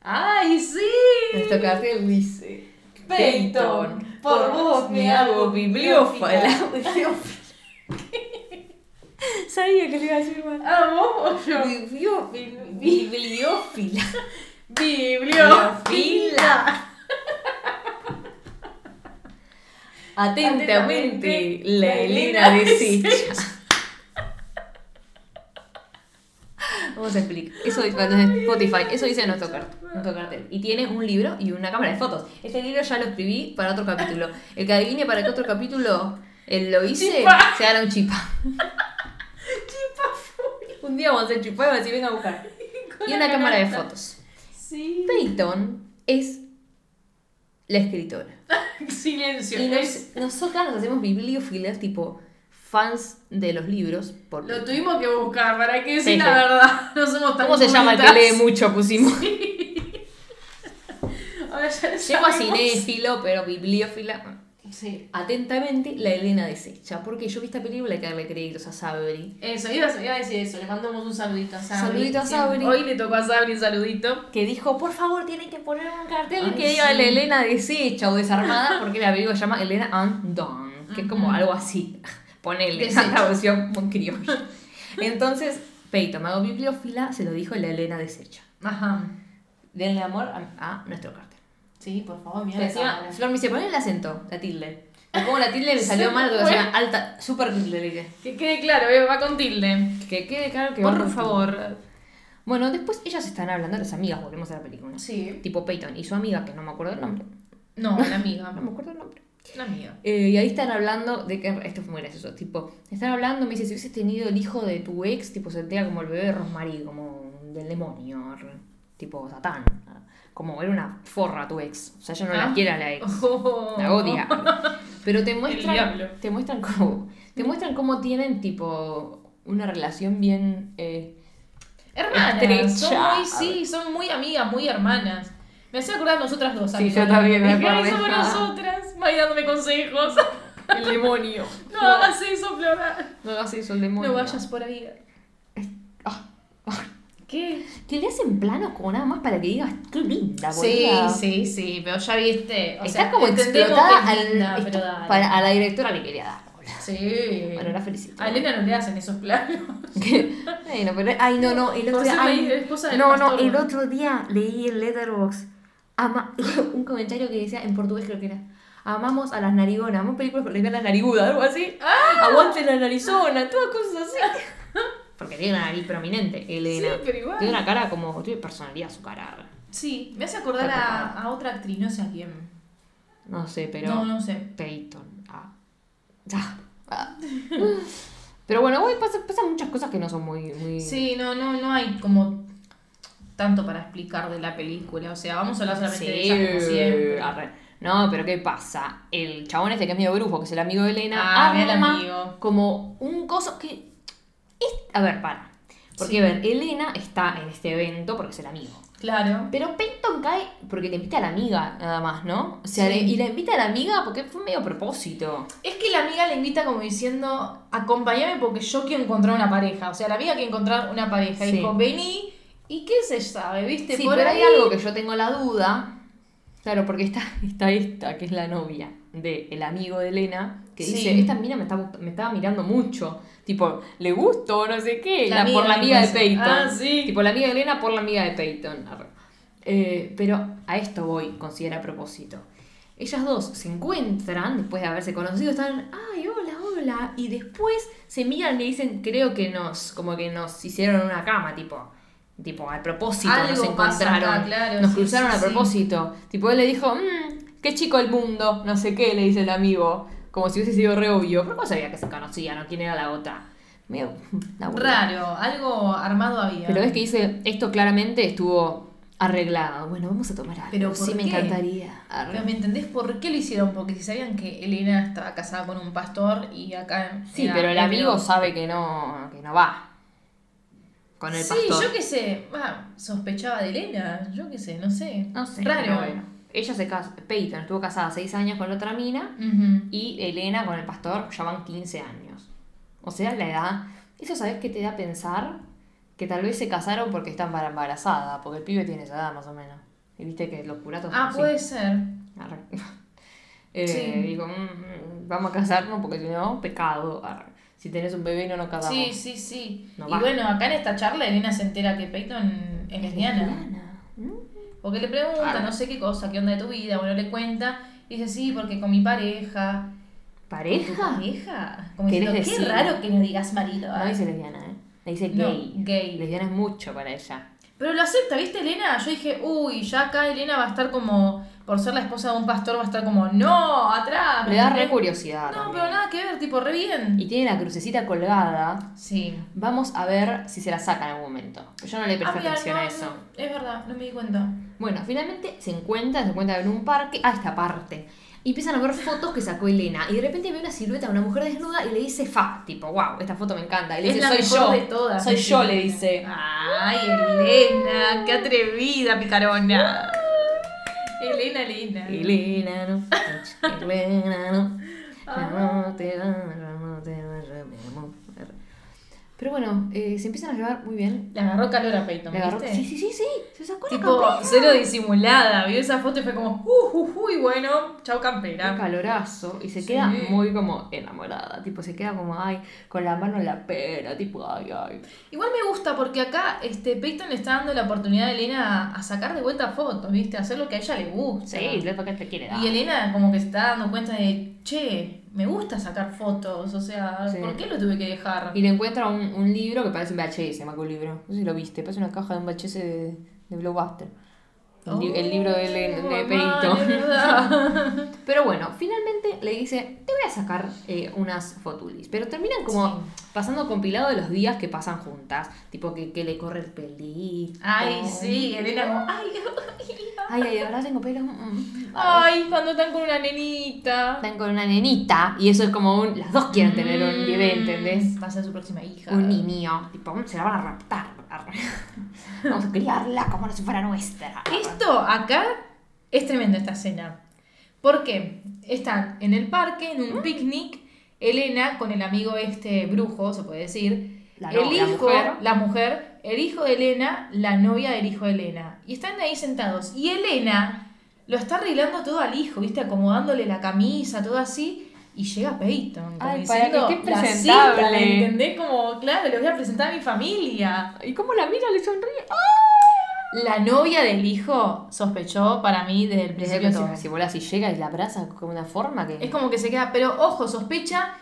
¡Ay, sí! Nuestro cartel dice... Peyton, por vos me hago bibliófila. Sabía que le iba a decir mal. ¿A vos o yo? Bibliófila. Bibliófila. Bibliófila. Atentamente, la Elena deshecha. Vamos a explicar. Eso dice en Spotify, eso dice nuestro, car- nuestro cartel. Y tiene un libro y una cámara de fotos. Este libro ya lo escribí para otro capítulo. El que adivine para qué otro capítulo eh, lo hice, Chipa. se gana un chipa. Un día vamos a hacer y a venga a buscar. Y una cámara de fotos. Sí. Peyton es la escritora. Silencio. Y nos, nosotras nos hacemos bibliófilas, tipo fans de los libros. Por, Lo tuvimos que buscar, para que decir Sí, la sí. verdad. No somos tan ¿Cómo se llama el que lee mucho? Pusimos. Ahora ya lo Llego a cinéfilo, pero bibliófila. Sí. Atentamente, la Elena desecha. Porque yo vi esta película y hay que darle créditos a Sabri. Eso, iba a, iba a decir eso. Le mandamos un saludito a Sabri. Saludito a Sabri. Hoy le tocó a Sabri un saludito. Que dijo, por favor, tienen que poner un cartel Ay, que diga sí. la Elena deshecha o desarmada. Porque la película se llama Elena Undone. Que es como algo así. Ponele esa traducción muy criolla. Entonces, Peyton, me hago bibliófila, se lo dijo la Elena deshecha. Ajá. Denle amor a, a nuestro cartel. Sí, por favor, mira. Encima. Flor me dice, ponle el acento, la tilde. Me pongo la tilde, me salió mal, porque sea alta, super tilde, le dije. Que quede claro, eh, va con tilde. Que quede claro que va Por con favor. tilde. Bueno, después ellas están hablando, las amigas, volvemos a la película. Sí. Tipo Peyton y su amiga, que no me acuerdo el nombre. No, la amiga. No me acuerdo el nombre. La amiga. Eh, y ahí están hablando de que. Esto fue muy gracioso. Tipo, están hablando, me dice: si hubieses tenido el hijo de tu ex, tipo, se entera como el bebé de Rosmarie, como del demonio, tipo Satán. Como era una forra tu ex. O sea, ella no Ah. la quiere a la ex. Oh. La odia. Pero te muestran. Te muestran cómo. Te muestran cómo tienen, tipo, una relación bien. eh, Hermanas. Estrecha. Son muy, sí, son muy amigas, muy hermanas. Me hace acordar a nosotras dos. Sí, yo también me Dije, "Ay, acordé". somos nosotras. Vaya dándome consejos. el demonio. No hagas eso, Flora. No hagas eso, el demonio. No vayas por ahí. Ah, ah. ¿Qué? Que le hacen planos como nada más para que digas, qué linda, Sí, boluda". sí, sí, pero ya viste. O Está sea, como explotada al- linda, esto- para, a la directora le quería dar. Sí. Bueno, la felicito. A Elena no le hacen esos planos. Que- bueno, pero, ay, no, no, el otro Por día, ay, no, no, el otro día leí en Letterboxd un comentario que decía, en portugués creo que era, amamos a las narigonas, amamos películas porque las narigudas, algo así, Ah. aguante la narizona, todas cosas así. Porque tiene una nariz prominente, Elena. Sí, pero igual. Tiene una cara como, tiene personalidad su cara. Sí, me hace acordar a, a otra actriz, no sé a quién. No sé, pero... No, no sé. Peyton. Ah. Ah. Ah. Pero bueno, güey, pasan, pasan muchas cosas que no son muy. muy... Sí, no, no, no hay como tanto para explicar de la película. O sea, vamos a hablar solamente de ella como siempre. arre. No, pero ¿qué pasa? El chabón este que es medio brujo, que es el amigo de Elena, Ah, mira el arma amigo. como un coso que. A ver, para. Porque, Sí. a ver, Elena está en este evento porque es el amigo. Claro. Pero Peyton cae porque le invita a la amiga, nada más, ¿no? O sea, Sí. le- y la invita a la amiga porque fue medio propósito. Es que la amiga le invita como diciendo, acompáñame porque yo quiero encontrar una pareja. O sea, la amiga quiere encontrar una pareja. Y Sí. dijo, vení. ¿Y qué se sabe? ¿Viste? Sí, Por pero ahí- hay algo que yo tengo la duda. Claro, porque está, está esta, que es la novia del el amigo de Elena, que dice, esta mina me, está, me estaba mirando mucho. Tipo, le gusto, no sé qué. La la- amiga por la amiga de incluso. Peyton. Ah, sí. Tipo, la amiga de Elena por la amiga de Peyton. Eh, pero a esto voy, considera a propósito. Ellas dos se encuentran después de haberse conocido, están, ay, hola, hola, y después se miran y dicen, creo que nos, como que nos hicieron una cama, tipo, tipo, a propósito Algo nos encontraron, acá, claro, nos sí, cruzaron sí, a propósito. Tipo, él le dijo, mmm, qué chico el mundo, no sé qué, le dice el amigo, como si hubiese sido re obvio, pero no sabía que se conocían o quién era la otra. Medio. Raro, algo armado había. Pero ves que dice, esto claramente estuvo arreglado. Bueno, vamos a tomar algo. Pero sí, ¿por me encantaría. Arre. Pero ¿me entendés por qué lo hicieron? Porque si sabían que Elena estaba casada con un pastor y acá... Sí, pero el amigo sabe que no, que no va con el sí, pastor. yo qué sé, ah, sospechaba de Elena, yo qué sé, no sé. No sé, Raro. pero bueno. Ella se casa, Peyton estuvo casada seis años con la otra mina y Elena con el pastor ya van 15 años. O sea, la edad. Eso sabes qué te da a pensar que tal vez se casaron porque están para embarazada, porque el pibe tiene esa edad más o menos. Y viste que los curatos son Ah, así. puede ser. Eh, Sí. Digo, mm, mm, vamos a casarnos porque si no, pecado. Arre. Si tenés un bebé no nos casamos. Sí, sí, sí. No y va. bueno, acá en esta charla Elena se entera que Peyton es lesbiana. ¿Mm? Porque le pregunta no sé qué cosa, qué onda de tu vida, bueno, le cuenta. Y dice, sí, porque con mi pareja ¿Pareja? pareja? Como ¿Querés diciendo, qué raro que no digas marido. No ¿eh? dice lesbiana, ¿eh? Le dice No, gay. gay. Lesbiana es mucho para ella. Pero lo acepta, ¿viste, Elena? Yo dije, uy, ya acá Elena va a estar como, por ser la esposa de un pastor, va a estar como, no, atrás. Le da ¿me re curiosidad. No, también. pero nada que ver, tipo, re bien. Y tiene la crucecita colgada. Sí. Vamos a ver si se la saca en algún momento. Yo no le presté Ah, mira, atención no, a eso. no, es verdad, no me di cuenta. Bueno, finalmente se encuentra, se encuentra en un parque, a esta parte. Y empiezan a ver fotos que sacó Elena. Y de repente ve una silueta de una mujer desnuda y le dice fa. Tipo, wow, esta foto me encanta. Y le Es dice, la soy mejor yo. de todas. Soy yo, le Elena. dice. Ay, Elena, qué atrevida, picarona. Elena, Elena. Elena, no. Elena, no. Te va, no te va, mi amor. Pero bueno, eh, se empiezan a llevar muy bien. Le agarró calor a Peyton, Le agarró- ¿viste? Sí, sí, sí, sí. Se sacó la Tipo, campera. cero disimulada. Vio esa foto y fue como, uh, uh, uh, y bueno, chau Un campera. calorazo y se Sí. queda muy como enamorada, tipo se queda como ay, con la mano en la pera, tipo ay, ay. Igual me gusta porque acá este Peyton le está dando la oportunidad a Elena a sacar de vuelta fotos, ¿viste? A hacer lo que a ella le gusta. Sí, le toca te quiere dar. Y Elena como que se está dando cuenta de, che, me gusta sacar fotos, o sea, Sí. ¿por qué lo tuve que dejar? Y le encuentra un, un libro que parece un VHS, que un libro. No sé si lo viste, parece una caja de un VHS de, de Blockbuster. El, el libro de, de Oh, es verdad. Pero bueno, finalmente le dice, te voy a sacar eh, unas fotulis. Pero terminan como Sí. pasando compilado de los días que pasan juntas. Tipo que, que le corre el pelito. Ay, sí, Elena como, ay, Ay, ay, ahora tengo pelo. mm, ay, cuando están con una nenita. Están con una nenita y eso es como un... Las dos quieren tener un bebé, ¿entendés? Va a ser su próxima hija. Un niño. Tipo, se la van a raptar. Vamos a criarla como si fuera nuestra. Esto acá es tremendo esta escena. ¿Por qué? Están en el parque, en un picnic, Elena con el amigo este brujo, se puede decir. La el no- la hijo, mujer. la mujer, el hijo de Elena, la novia del hijo de Elena. Y están ahí sentados. Y Elena lo está arreglando todo al hijo, ¿viste? Acomodándole la camisa, todo así. Y llega Peyton. como Ay, para que diciendo, "La presentable". cita, ¿me ¿Entendés? Como, claro, les voy a presentar a mi familia. ¿Y cómo la mira? Le sonríe. La novia del hijo sospechó para mí desde el Desde principio que si bola si llega y la abraza como una forma que... Es como que se queda, pero ojo, sospecha,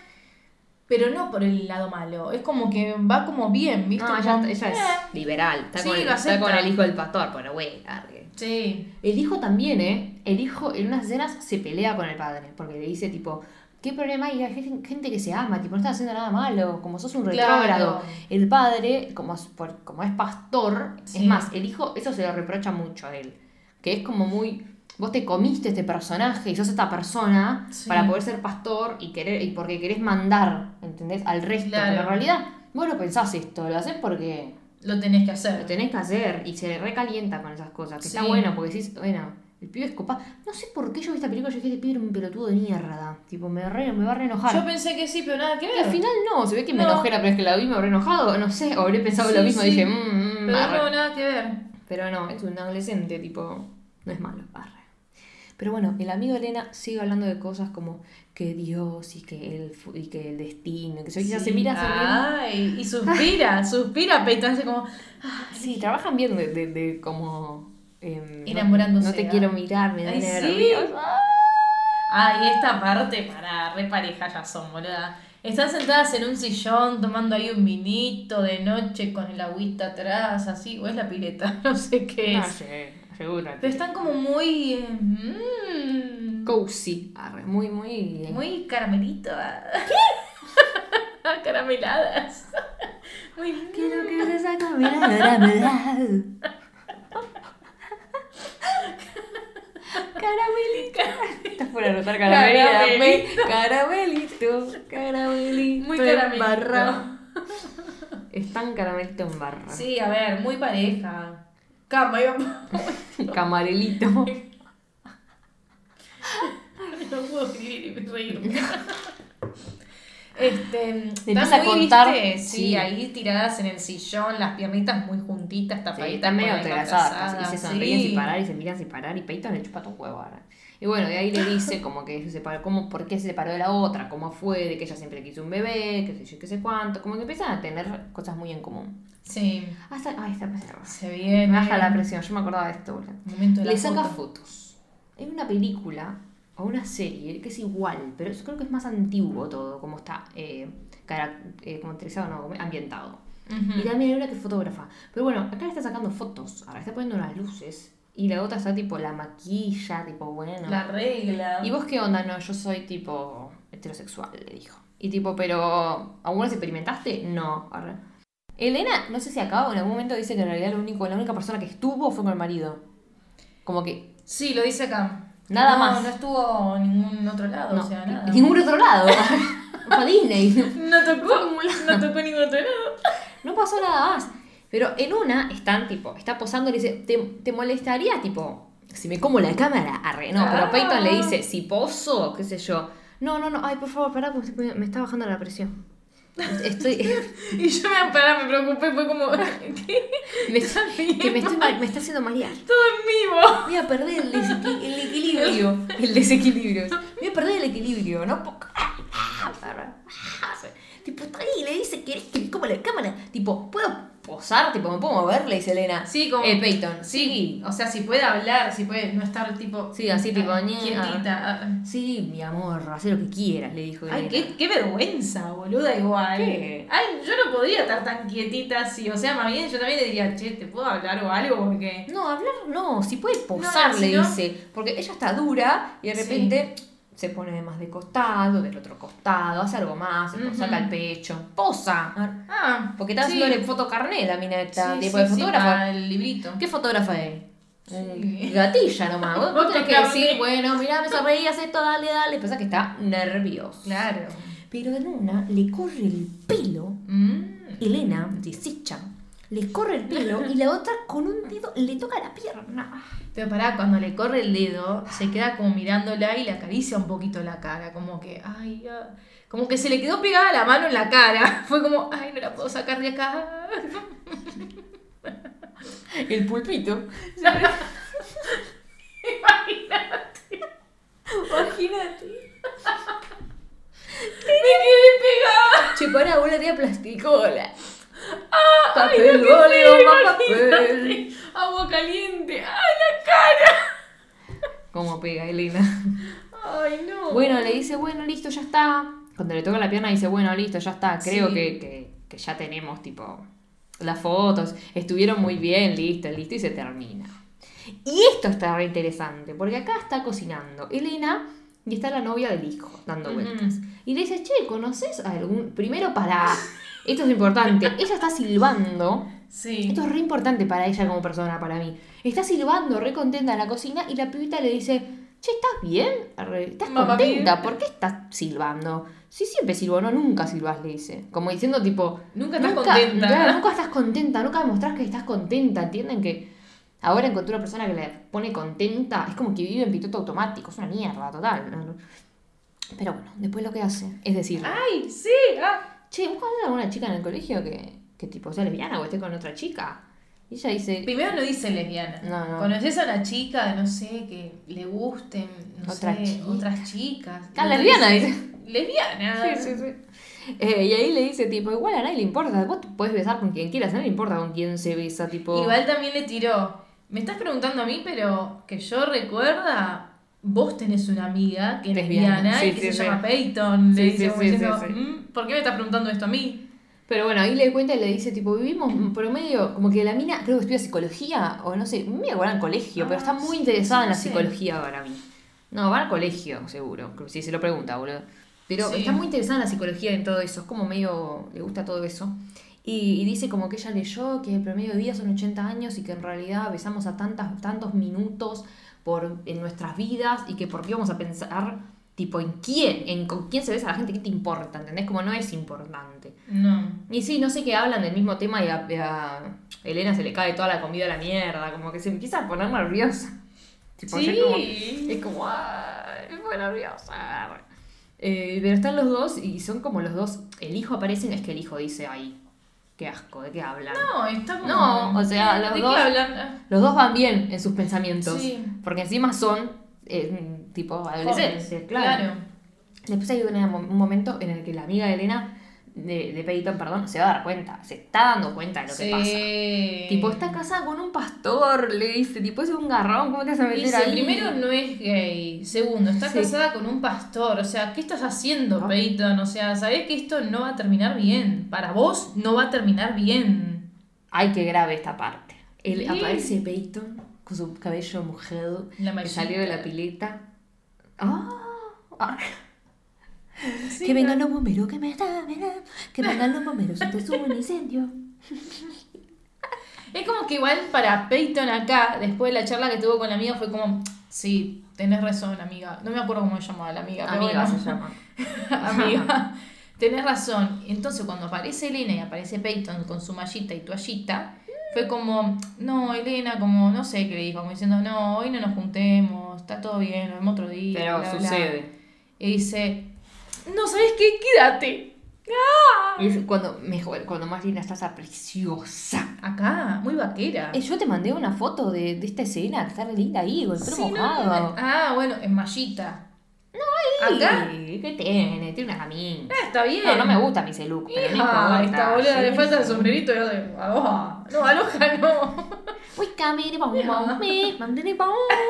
pero no por el lado malo. Es como que va como bien, ¿viste? No, ella, es eh, liberal. Está, Sí, con, el, está con hijo del pastor, pero güey, largue. Sí. El hijo también, ¿eh? El hijo en unas escenas se pelea con el padre, porque le dice tipo, ¿qué problema hay? Hay gen- gente que se ama, tipo, no estás haciendo nada malo, como sos un Claro. retrógrado. El padre, como, como es pastor, Sí. es más, el hijo, eso se lo reprocha mucho a él, que es como muy... Vos te comiste este personaje y sos esta persona Sí. para poder ser pastor y querer y porque querés mandar, ¿entendés? Al resto. Claro. Pero en realidad vos no pensás esto, lo haces porque Lo tenés que lo hacer. tenés que hacer y se recalienta con esas cosas. Que está bueno porque decís, bueno, el pibe es copa. No sé por qué yo vi esta película y yo dije, este pibe era un pelotudo de mierda. Tipo, me, re- me va a re enojar. Yo pensé que sí, pero nada que Y ver. al final no, se ve que me No. pero es que la vi me habré enojado. No sé, o habré pensado Sí, lo mismo. sí. Dije, mmm, mmm, Pero arre". no, nada que ver. Pero no, es un adolescente, tipo, no es malo. arre. Pero bueno, el amigo Elena sigue hablando de cosas como que Dios y que el, y que el destino, que se, Sí. se mira. Ay, y suspira, suspira, Peyton hace como, Sí, trabajan bien de, de, de como... no- Enamorándose, No, te ah. quiero mirar, me da Ay, sí. nervios. Ah. Ay, esta parte para re pareja ya son, boluda. Están sentadas en un sillón tomando ahí un vinito de noche con el agüita atrás, así, o es la pileta, no sé qué No es. sé, seguro. Pero están como muy. eh, mm, Cozy. Arre, muy, muy... muy caramelito. Carameladas. Muy. Quiero que se saque mi Caramelito. Estás por anotar caramelito. Caramelito. Caramelito. Muy en caramelito. barra. Están caramelito en barra. Sí, a ver, muy pareja. Cama, Camarelito. No puedo escribir y reírme. Este, empieza a contar- ¿viste? Sí, sí. ahí tiradas en el sillón, las piernitas muy juntitas, Sí, tapaditas. están medio abrazadas, y se sonríen sí. sin parar y se miran sin parar y Peyton le chupa todo huevo ahora. Y bueno, de ahí le dice como que se separó, cómo, por qué se separó de la otra, cómo fue, de que ella siempre quiso un bebé, qué sé yo, qué sé cuánto, como que empiezan a tener cosas muy en común. Sí, Hasta, ay, está se viene. Me baja la presión, yo me acordaba de esto, boludo. Le saca foto. fotos. Es una película una serie que es igual, pero yo creo que es más antiguo todo, como está eh, eh, caracterizado, no, ambientado. Y también hay una que es fotógrafa. Pero bueno, acá le está sacando fotos, ahora está poniendo unas luces. Y la otra está tipo la maquilla, tipo bueno. La regla. ¿Y vos qué onda? No, yo soy tipo heterosexual, le dijo. Y tipo, pero ¿alguna vez experimentaste? No. Arre. Elena, no sé si o en algún momento dice que en realidad lo único, la única persona que estuvo fue con el marido. Como que Sí, lo dice acá. Nada No, más. No estuvo en ningún otro lado, no, o sea, nada. ningún otro lado. Fue a Disney. No tocó, no tocó ningún otro lado. No pasó nada más. Pero en una están tipo, está posando y le dice, ¿te, te molestaría tipo, si me como la cámara? Arre, no, pero Ah. Peyton le dice, si poso, qué sé yo. No, no, no, ay, por favor, pará, porque me está bajando la presión. Estoy, Y yo me, pará, me preocupé, fue como. ¿Qué? me, está- que me, estoy me está haciendo marear. Todo en vivo. Voy a perder el, desequi- el equilibrio. El desequilibrio. Voy a perder el equilibrio, ¿no? Po- Tipo, está ahí, le dice, ¿querés que la cámara? Tipo, ¿puedo posar? Tipo, ¿me puedo mover? Le dice Elena. Sí, como. Eh, Peyton, sí. Sí, o sea, si puede hablar, si puede no estar tipo. Sí, así, tipo, ñe, Quietita. Sí, mi amor, haz lo que quieras, le dijo Ay, qué, qué vergüenza, boluda, igual. ¿Qué? Ay, yo no podría estar tan quietita así. O sea, más bien yo también le diría, che, ¿te puedo hablar o algo? Porque. No, hablar no, si puede posar, No, le dice. Porque ella está dura y de Sí. Se pone más de costado, del otro costado, hace algo más, se Ujú. saca el pecho. Posa. Ah, Porque está sí. haciéndole foto carné la mina esta, Sí, tipo sí, de fotógrafa. el librito. ¿Qué fotógrafa es? Mm, Gatilla nomás. Vos, vos tenés que decir, bueno, mirá, me sonreí, haz esto, dale, dale. Pasa que está nerviosa. Claro. Pero en una le corre el pelo, Mm. Elena, deshecha, le corre el pelo y la otra con un dedo le toca la pierna. Pero pará, cuando le corre el dedo, se queda como mirándola y le acaricia un poquito la cara, como que, ay, ah, como que se le quedó pegada la mano en la cara. Fue como, ay, no la puedo sacar de acá. El pulpito. Imagínate. Imagínate. Me quedé pegada. Che, pará, vos la tenía plasticola. Ah, Papel, óleo, más imagínate. Agua caliente. Ay, la cara. ¿Cómo pega, Elena? Ay, no. Bueno, le dice, bueno, listo, ya está. Cuando le toca la pierna dice, bueno, listo, ya está. Creo Sí. que, que, que ya tenemos, tipo, las fotos. Estuvieron muy bien, listo, listo, y se termina. Y esto está re interesante, porque acá está cocinando Elena y está la novia del hijo dando vueltas. Y le dice, che, ¿conoces a algún...? Primero para... Esto es importante. Ella está silbando. Sí. Esto es re importante para ella como persona, para mí. Está silbando, re contenta en la cocina y la pibita le dice, che, ¿estás bien? ¿Estás Mamá contenta? ¿Por qué estás silbando? Sí, siempre silbo, no, nunca silbas, le dice. Como diciendo, tipo... Nunca estás contenta. Claro, nunca estás contenta, nunca demostrás que estás contenta. ¿Entienden que ahora encontré una persona que le pone contenta? Es como que vive en piloto automático, es una mierda, total. Pero bueno, después lo que hace es decir... Ay, sí. Ah. Che, ¿vos conoces a alguna chica en el colegio que, que tipo sea lesbiana o esté con otra chica? Y ella dice, Primero no dice lesbiana. No, no. ¿Conoces a una chica, no sé, que le gusten, no Otras sé, chicas. otras chicas? Ah, lesbiana, dice. Lesbiana. Sí, sí, sí. Eh, y ahí le dice, tipo, igual a nadie le importa, vos podés besar con quien quieras, a nadie le importa con quién se besa, tipo... Igual también le tiró. Me estás preguntando a mí, pero que yo recuerda, vos tenés una amiga que es Lesbiana, lesbiana sí, y que sí, se sí. llama Peyton. Le Sí, dice sí, como sí, diciendo. "Mm, ¿por qué me estás preguntando esto a mí? Pero bueno, ahí le cuenta y le dice, tipo, vivimos en promedio, como que la mina, creo que estudia psicología, o no sé, me acuerdo en colegio, pero Ah, está muy sí, interesada en la psicología para mí. No, va al colegio, seguro, si se lo pregunta, boludo. Pero está muy interesada en la psicología y en todo eso, es como medio, le gusta todo eso. Y, y dice como que ella leyó que el promedio de vida son 80 años y que en realidad besamos a tantas, tantos minutos por, en nuestras vidas y que por qué vamos a pensar, tipo, en quién, en con quién se besa la gente, qué te importa, ¿entendés? Como no es importante. No. Y sí, no sé qué hablan del mismo tema y a, y a Elena se le cae toda la comida a la mierda, como que se empieza a poner nerviosa. Tipo, Sí. como- es como, "Ay, me fue nerviosa. Eh, pero están los dos y son como los dos, el hijo aparece, es que el hijo dice, ay, qué asco, ¿de qué hablan? No, está como... No, o sea, los ¿De dos- Los dos van bien en sus pensamientos, Sí. porque encima son eh, tipo adolescentes, claro. claro. Después hay una- un momento en el que la amiga de Elena de, de Peyton, perdón, se va a dar cuenta, se está dando cuenta de lo que pasa. Sí. Tipo, está casada con un pastor, le dice, tipo, es un garrón, ¿cómo te vas a meter Dice, ahí? primero no es gay. Segundo, está Sí. casada con un pastor. O sea, ¿qué estás haciendo, Ah. Peyton? O sea, sabés que esto no va a terminar bien. Para vos no va a terminar bien. Ay, qué grave esta parte. Él Sí. aparece Peyton con su cabello mojado, La que salió de la pileta. ¡Ah! Ah. Sí, que vengan los bomberos, que me está. Que vengan los bomberos, esto es un incendio. Es como que igual para Peyton acá, después de la charla que tuvo con la amiga, fue como, sí, tenés razón, amiga. No me acuerdo cómo se llamaba la amiga, pero Amiga bueno. se llama. amiga, tenés razón. Entonces cuando aparece Elena y aparece Peyton con su mallita y toallita, fue como, no, Elena, como, no sé qué le dijo, como diciendo, no, hoy no nos juntemos, está todo bien, lo vemos otro día. Pero bla, bla". sucede. Y dice, no, ¿sabes qué? Quédate. ¡Ah! Y es cuando, mejor, cuando más linda estás, esa preciosa. Acá, muy vaquera. Eh, yo te mandé una foto de, de esta escena, que está re linda ahí, con el pelo Sí, no, mojado. no, ah, bueno, en mallita. Acá. Ay, ¿Qué tiene? Tiene una camisa. Ah, está bien. No, no me gusta mi look, pero no Ah, importa. esta boluda le Sí, falta el sombrerito yo de aloja. No, aloja no. Uy, camine, vamos, vamos, me, mandele, vamos, para,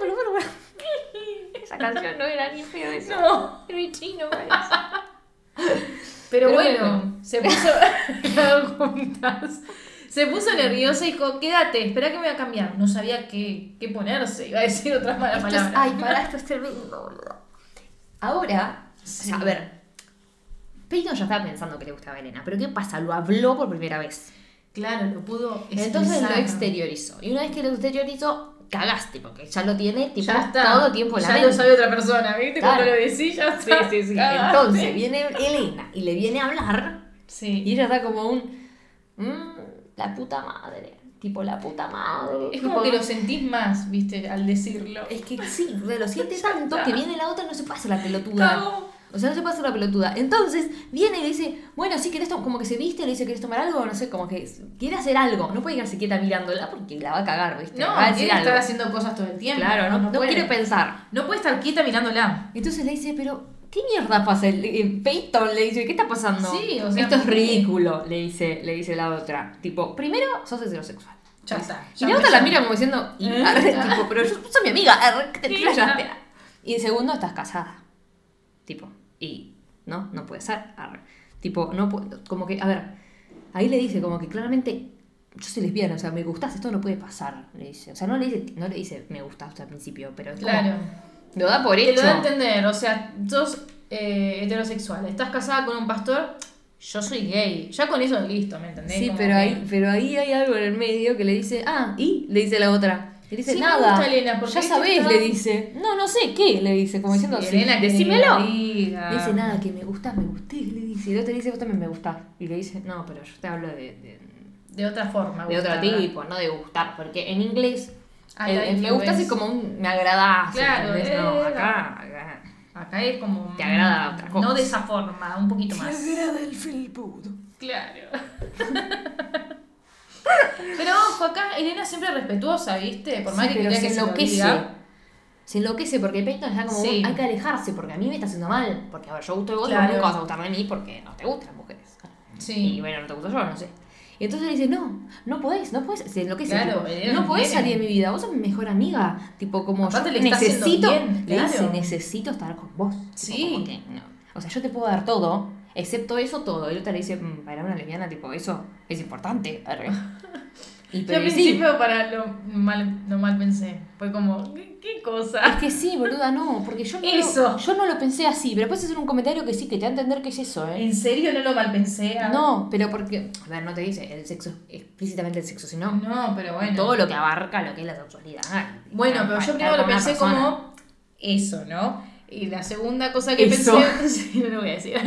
para, para, para. Esa canción no era ni feo eso. No. Era muy chino, parece. Pero, Pero bueno, bueno. se puso juntas. Se puso nerviosa y dijo, quédate, espera que me voy a cambiar. No sabía qué, qué ponerse, iba a decir otras malas Esto es, palabras. ay, para, esto es tremendo, boludo. Ahora, o sea, a ver, Peyton ya estaba pensando que le gustaba a Elena, pero ¿qué pasa? Lo habló por primera vez. Claro, lo pudo Entonces lo expresar. exteriorizó. Y una vez que lo exteriorizó, cagaste, porque ya lo tiene tipo, Ya está. todo tiempo en la Ya mente. lo sabe otra persona, ¿viste? Claro. Cuando lo decís, ya Sí, está. sí, sí. Cagaste. Entonces viene Elena y le viene a hablar Sí. y ella está como un... "Mm, la puta madre. Tipo, la puta madre. Es Tipo, como que lo sentís más, ¿viste? Al decirlo. Es que sí, lo siente tanto está. que viene la otra y no se puede hacer la pelotuda. O sea, no se puede hacer la pelotuda. Entonces, viene y le dice, bueno, sí, querés to-", como que se viste, le dice, ¿querés tomar algo? No sé, como que quiere hacer algo. No puede quedarse quieta mirándola porque la va a cagar, ¿viste? No, va a quiere algo. estar haciendo cosas todo el tiempo. Claro, no, no, puede. quiere pensar. No puede estar quieta mirándola. Entonces le dice, pero, ¿qué mierda pasa? Peyton le dice, ¿qué está pasando? Sí, o sea, Esto es ridículo, le dice, le dice la otra. Tipo, primero, sos heterosexual. Ya está. Y la otra la mira como diciendo, y, Eh. arre, tipo, pero yo soy mi amiga, arre, te Sí. Y en segundo, estás casada. Tipo, y no, no puede ser. arre. Tipo, no como que, a ver, ahí le dice como que claramente yo soy lesbiana, o sea, me gustas, esto no puede pasar, le dice. O sea, no le dice, no le dice me gustas al principio, pero es como- Claro. lo da por Te hecho. lo da a entender, o sea, sos eh, heterosexual, estás casada con un pastor, yo soy gay. Ya con eso listo, ¿me entendés? Sí, Como pero que- ahí, pero ahí hay algo en el medio que le dice, ah, y le dice la otra. Le dice, Sí, me nada. gusta Elena, porque ya sabés, está- le dice. No, no sé qué, le dice, como diciendo, Sí, sí, Elena, que decímelo. diga. Le dice, nada, que me gustás, me gustés, le dice. Y el otro le dice, vos también me gustás. Y le dice, no, pero yo te hablo de, de, De otra forma. de otro gustarla. tipo, no de gustar. Porque en inglés, el, la el me gustas es como un me agradás. Claro, ¿entendés? No, eh, acá, acá. Acá es como. Te agrada otra cosa. No de esa forma, un poquito más. agrada el felpudo. Claro. Pero ojo, acá Elena siempre respetuosa, ¿viste? Por más Sí, que se que se lo enloquece. diga. Se enloquece porque Peyton está como, Sí. hay que alejarse porque a mí me está haciendo mal. Porque, a ver, yo gusto de vos, Claro. nunca vas a gustarme a mí porque no te gustan las mujeres. Sí. Y bueno, no te gusto yo, no sé. Y entonces le dice, no, no podés, no podés, se enloquece. Claro, tipo, no podés quiere. salir de mi vida, vos sos mi mejor amiga. Tipo, como Aparte yo le necesito, bien, le dice, claro. necesito estar con vos. Tipo, Sí. como que, no. O sea, yo te puedo dar todo, excepto eso todo. Y el otro le dice, "Mm, para una lesbiana, tipo, eso es importante. arre". Y Yo al principio para lo mal, lo mal pensé. Fue como, ¿qué, qué Es cosa? que sí, boluda, no, porque yo no, Eso. Lo, yo no lo pensé así, pero después hacer un comentario que sí, que te da a entender que es eso, ¿eh? ¿En serio no lo mal pensé? No, pero porque, a ver, no te dice el sexo, explícitamente el sexo, sino No, pero bueno. todo lo que abarca lo que es la sexualidad. Bueno, pero yo primero lo pensé persona. como eso, ¿no? Y la segunda cosa que Eso. pensé. No lo voy a decir.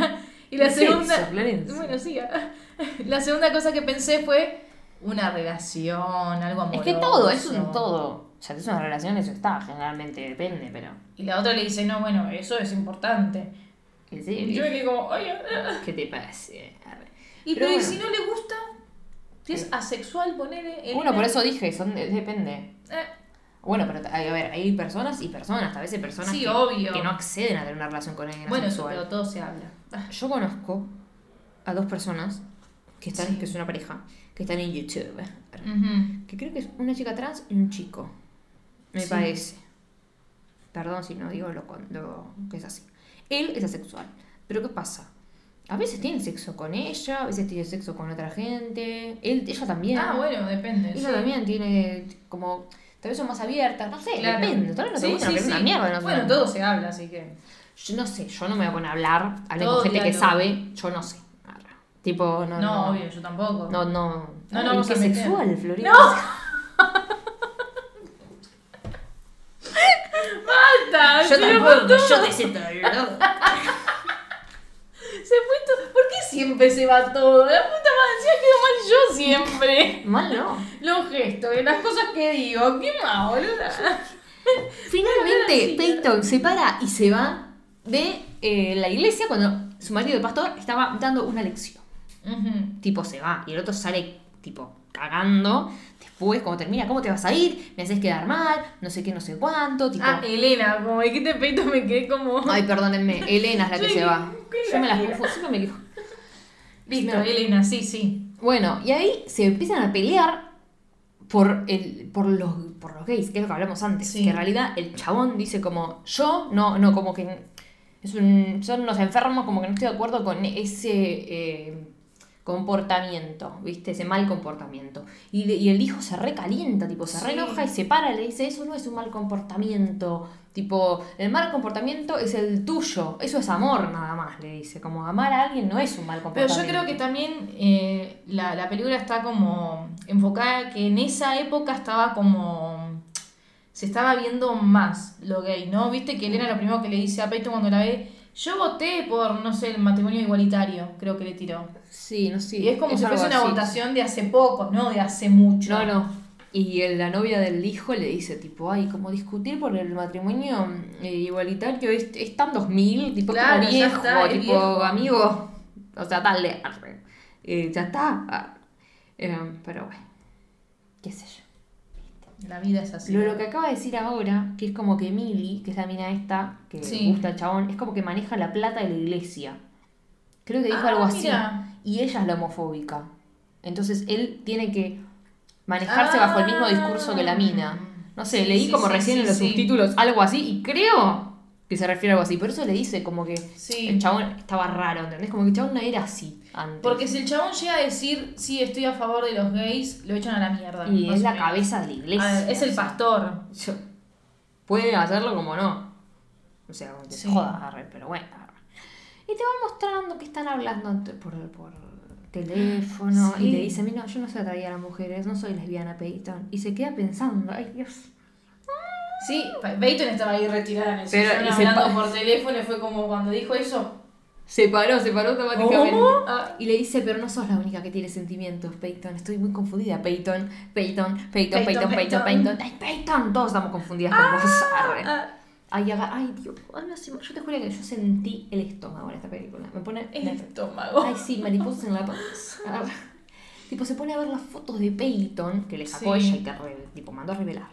Y la ¿Qué es segunda. eso, bueno, sí. La segunda cosa que pensé fue una relación, algo amoroso. Es que todo, es un todo. O sea, es una relación, eso está, generalmente depende, pero. Y la otra le dice, no, bueno, eso es importante. ¿En serio? Y yo me quedé como, ay, ah". ¿Qué te? Arre. Y Pero pero, ¿y bueno. si no le gusta? Si es asexual, ponele. Bueno, por eso dije, son de- depende. Eh, Bueno, pero a ver, hay personas y personas, a veces personas Sí, que, obvio. que no acceden a tener una relación con alguien bueno, pero todo se habla. Ah, Yo conozco a dos personas que están, Sí. que es una pareja, que están en YouTube. Que creo que es una chica trans y un chico. Me Sí. parece. Perdón si no digo lo, lo que es así. Él es asexual. Pero ¿qué pasa? A veces tiene sexo con ella, a veces tiene sexo con otra gente. Él, ella también. Ah, bueno, depende. Ella sí. también tiene como. Tal vez son más abiertas, no sé, Claro. depende. Tal vez no te Sí, gusta, sí, es una sí. mierda. No. Bueno, todo se habla, así que. Yo no sé, yo no me voy a poner a hablar, hablar Todo con gente que diálogo. sabe, yo no sé. Tipo, no, No, no. obvio, yo tampoco. No, no. No, no a meter. sexual, Florida. ¡Basta! Yo tampoco, yo te siento ¿no? Se fue todo. ¿Por qué siempre se va todo? Quedo mal yo siempre. Mal no. Los gestos, y las cosas que digo. ¿Qué más, boluda? Finalmente. Peyton se para y se va de eh, la iglesia cuando su marido, el pastor, estaba dando una lección. Ujú. Tipo, se va y el otro sale, tipo, cagando. Después, cuando termina, ¿cómo te vas a ir? Me haces quedar mal, no sé qué, no sé cuánto. Tipo, Ah, Elena, como dijiste peito me quedé como. ay, perdónenme, Elena es la que se va. ¿qué Yo me la las confundo, siempre me dijo. Listo, Elena, sí, sí. Bueno, y ahí se empiezan a pelear por, el, por, los, por los gays, que es lo que hablamos antes. Sí. Que en realidad el chabón dice como, yo no, no, como que es un, son unos enfermos, como que no estoy de acuerdo con ese eh, comportamiento, ¿viste? Ese mal comportamiento. Y, de- y el hijo se recalienta, tipo, se Sí. reenoja y se para y le dice, eso no es un mal comportamiento. Tipo, el mal comportamiento es el tuyo, eso es amor nada más, le dice. Como amar a alguien no es un mal Pero comportamiento. yo creo que también eh, la, la película está como enfocada que en esa época estaba como. Se estaba viendo más lo gay, ¿no? Viste que Elena lo primero que le dice a Peyton cuando la ve. Yo voté por, no sé, el matrimonio igualitario, creo que le tiró. Sí, no sé. y es como si algo fuese una así. votación de hace poco, no de hace mucho. No, no. Y el- la novia del hijo le dice, tipo, ay, como discutir por el matrimonio eh, igualitario es, es tan 2000, tipo, Claro, como viejo, está, tipo, viejo. amigo, o sea, dale, arre. Eh, ya está. Ah. Eh, pero bueno, qué sé yo. La vida es así. Lo, lo que acaba de decir ahora, que es como que Millie, que es la mina esta, que Sí. gusta al chabón, es como que maneja la plata de la iglesia. Creo que dijo Ah, algo así. mira. Y ella es la homofóbica. Entonces él tiene que manejarse bajo el mismo discurso que la mina. No sé, Ah. Sí, leí sí, como sí, recién en los subtítulos algo así y creo que se refiere a algo así. Por eso le dice como que el chabón estaba raro, ¿entendés? Como que el chabón no era así antes. Porque si el chabón llega a decir, sí, estoy a favor de los gays, lo echan a la mierda. y es la menos. cabeza de la iglesia. A ver, es el pastor. Yo- puede hacerlo como no. O sea, como que se joda, pero bueno. Y te van mostrando que están hablando por, por teléfono. Sí. Y le dice, mira, yo no soy atraída a las mujeres, no soy lesbiana, Peyton. Y se queda pensando, ay Dios. Sí, Peyton estaba ahí retirada en el Pero- y se hablando por teléfono y fue como cuando dijo eso. Se paró, se paró automáticamente. ¿Cómo? Ah. Y le dice, pero no sos la única que tiene sentimientos, Peyton. Estoy muy confundida, Peyton. Peyton, Peyton, Peyton, Peyton, Peyton, Peyton. Peyton. Ay, Peyton. Todos estamos confundidas con vos. Ay, ay, Dios. Ay, no sé, yo te juro que yo sentí el estómago en esta película. Me pone. el estómago. Ay, sí, mariposas en la panza. tipo, se pone a ver las fotos de Peyton que le sacó Sí. ella y que re- tipo, mandó a revelar.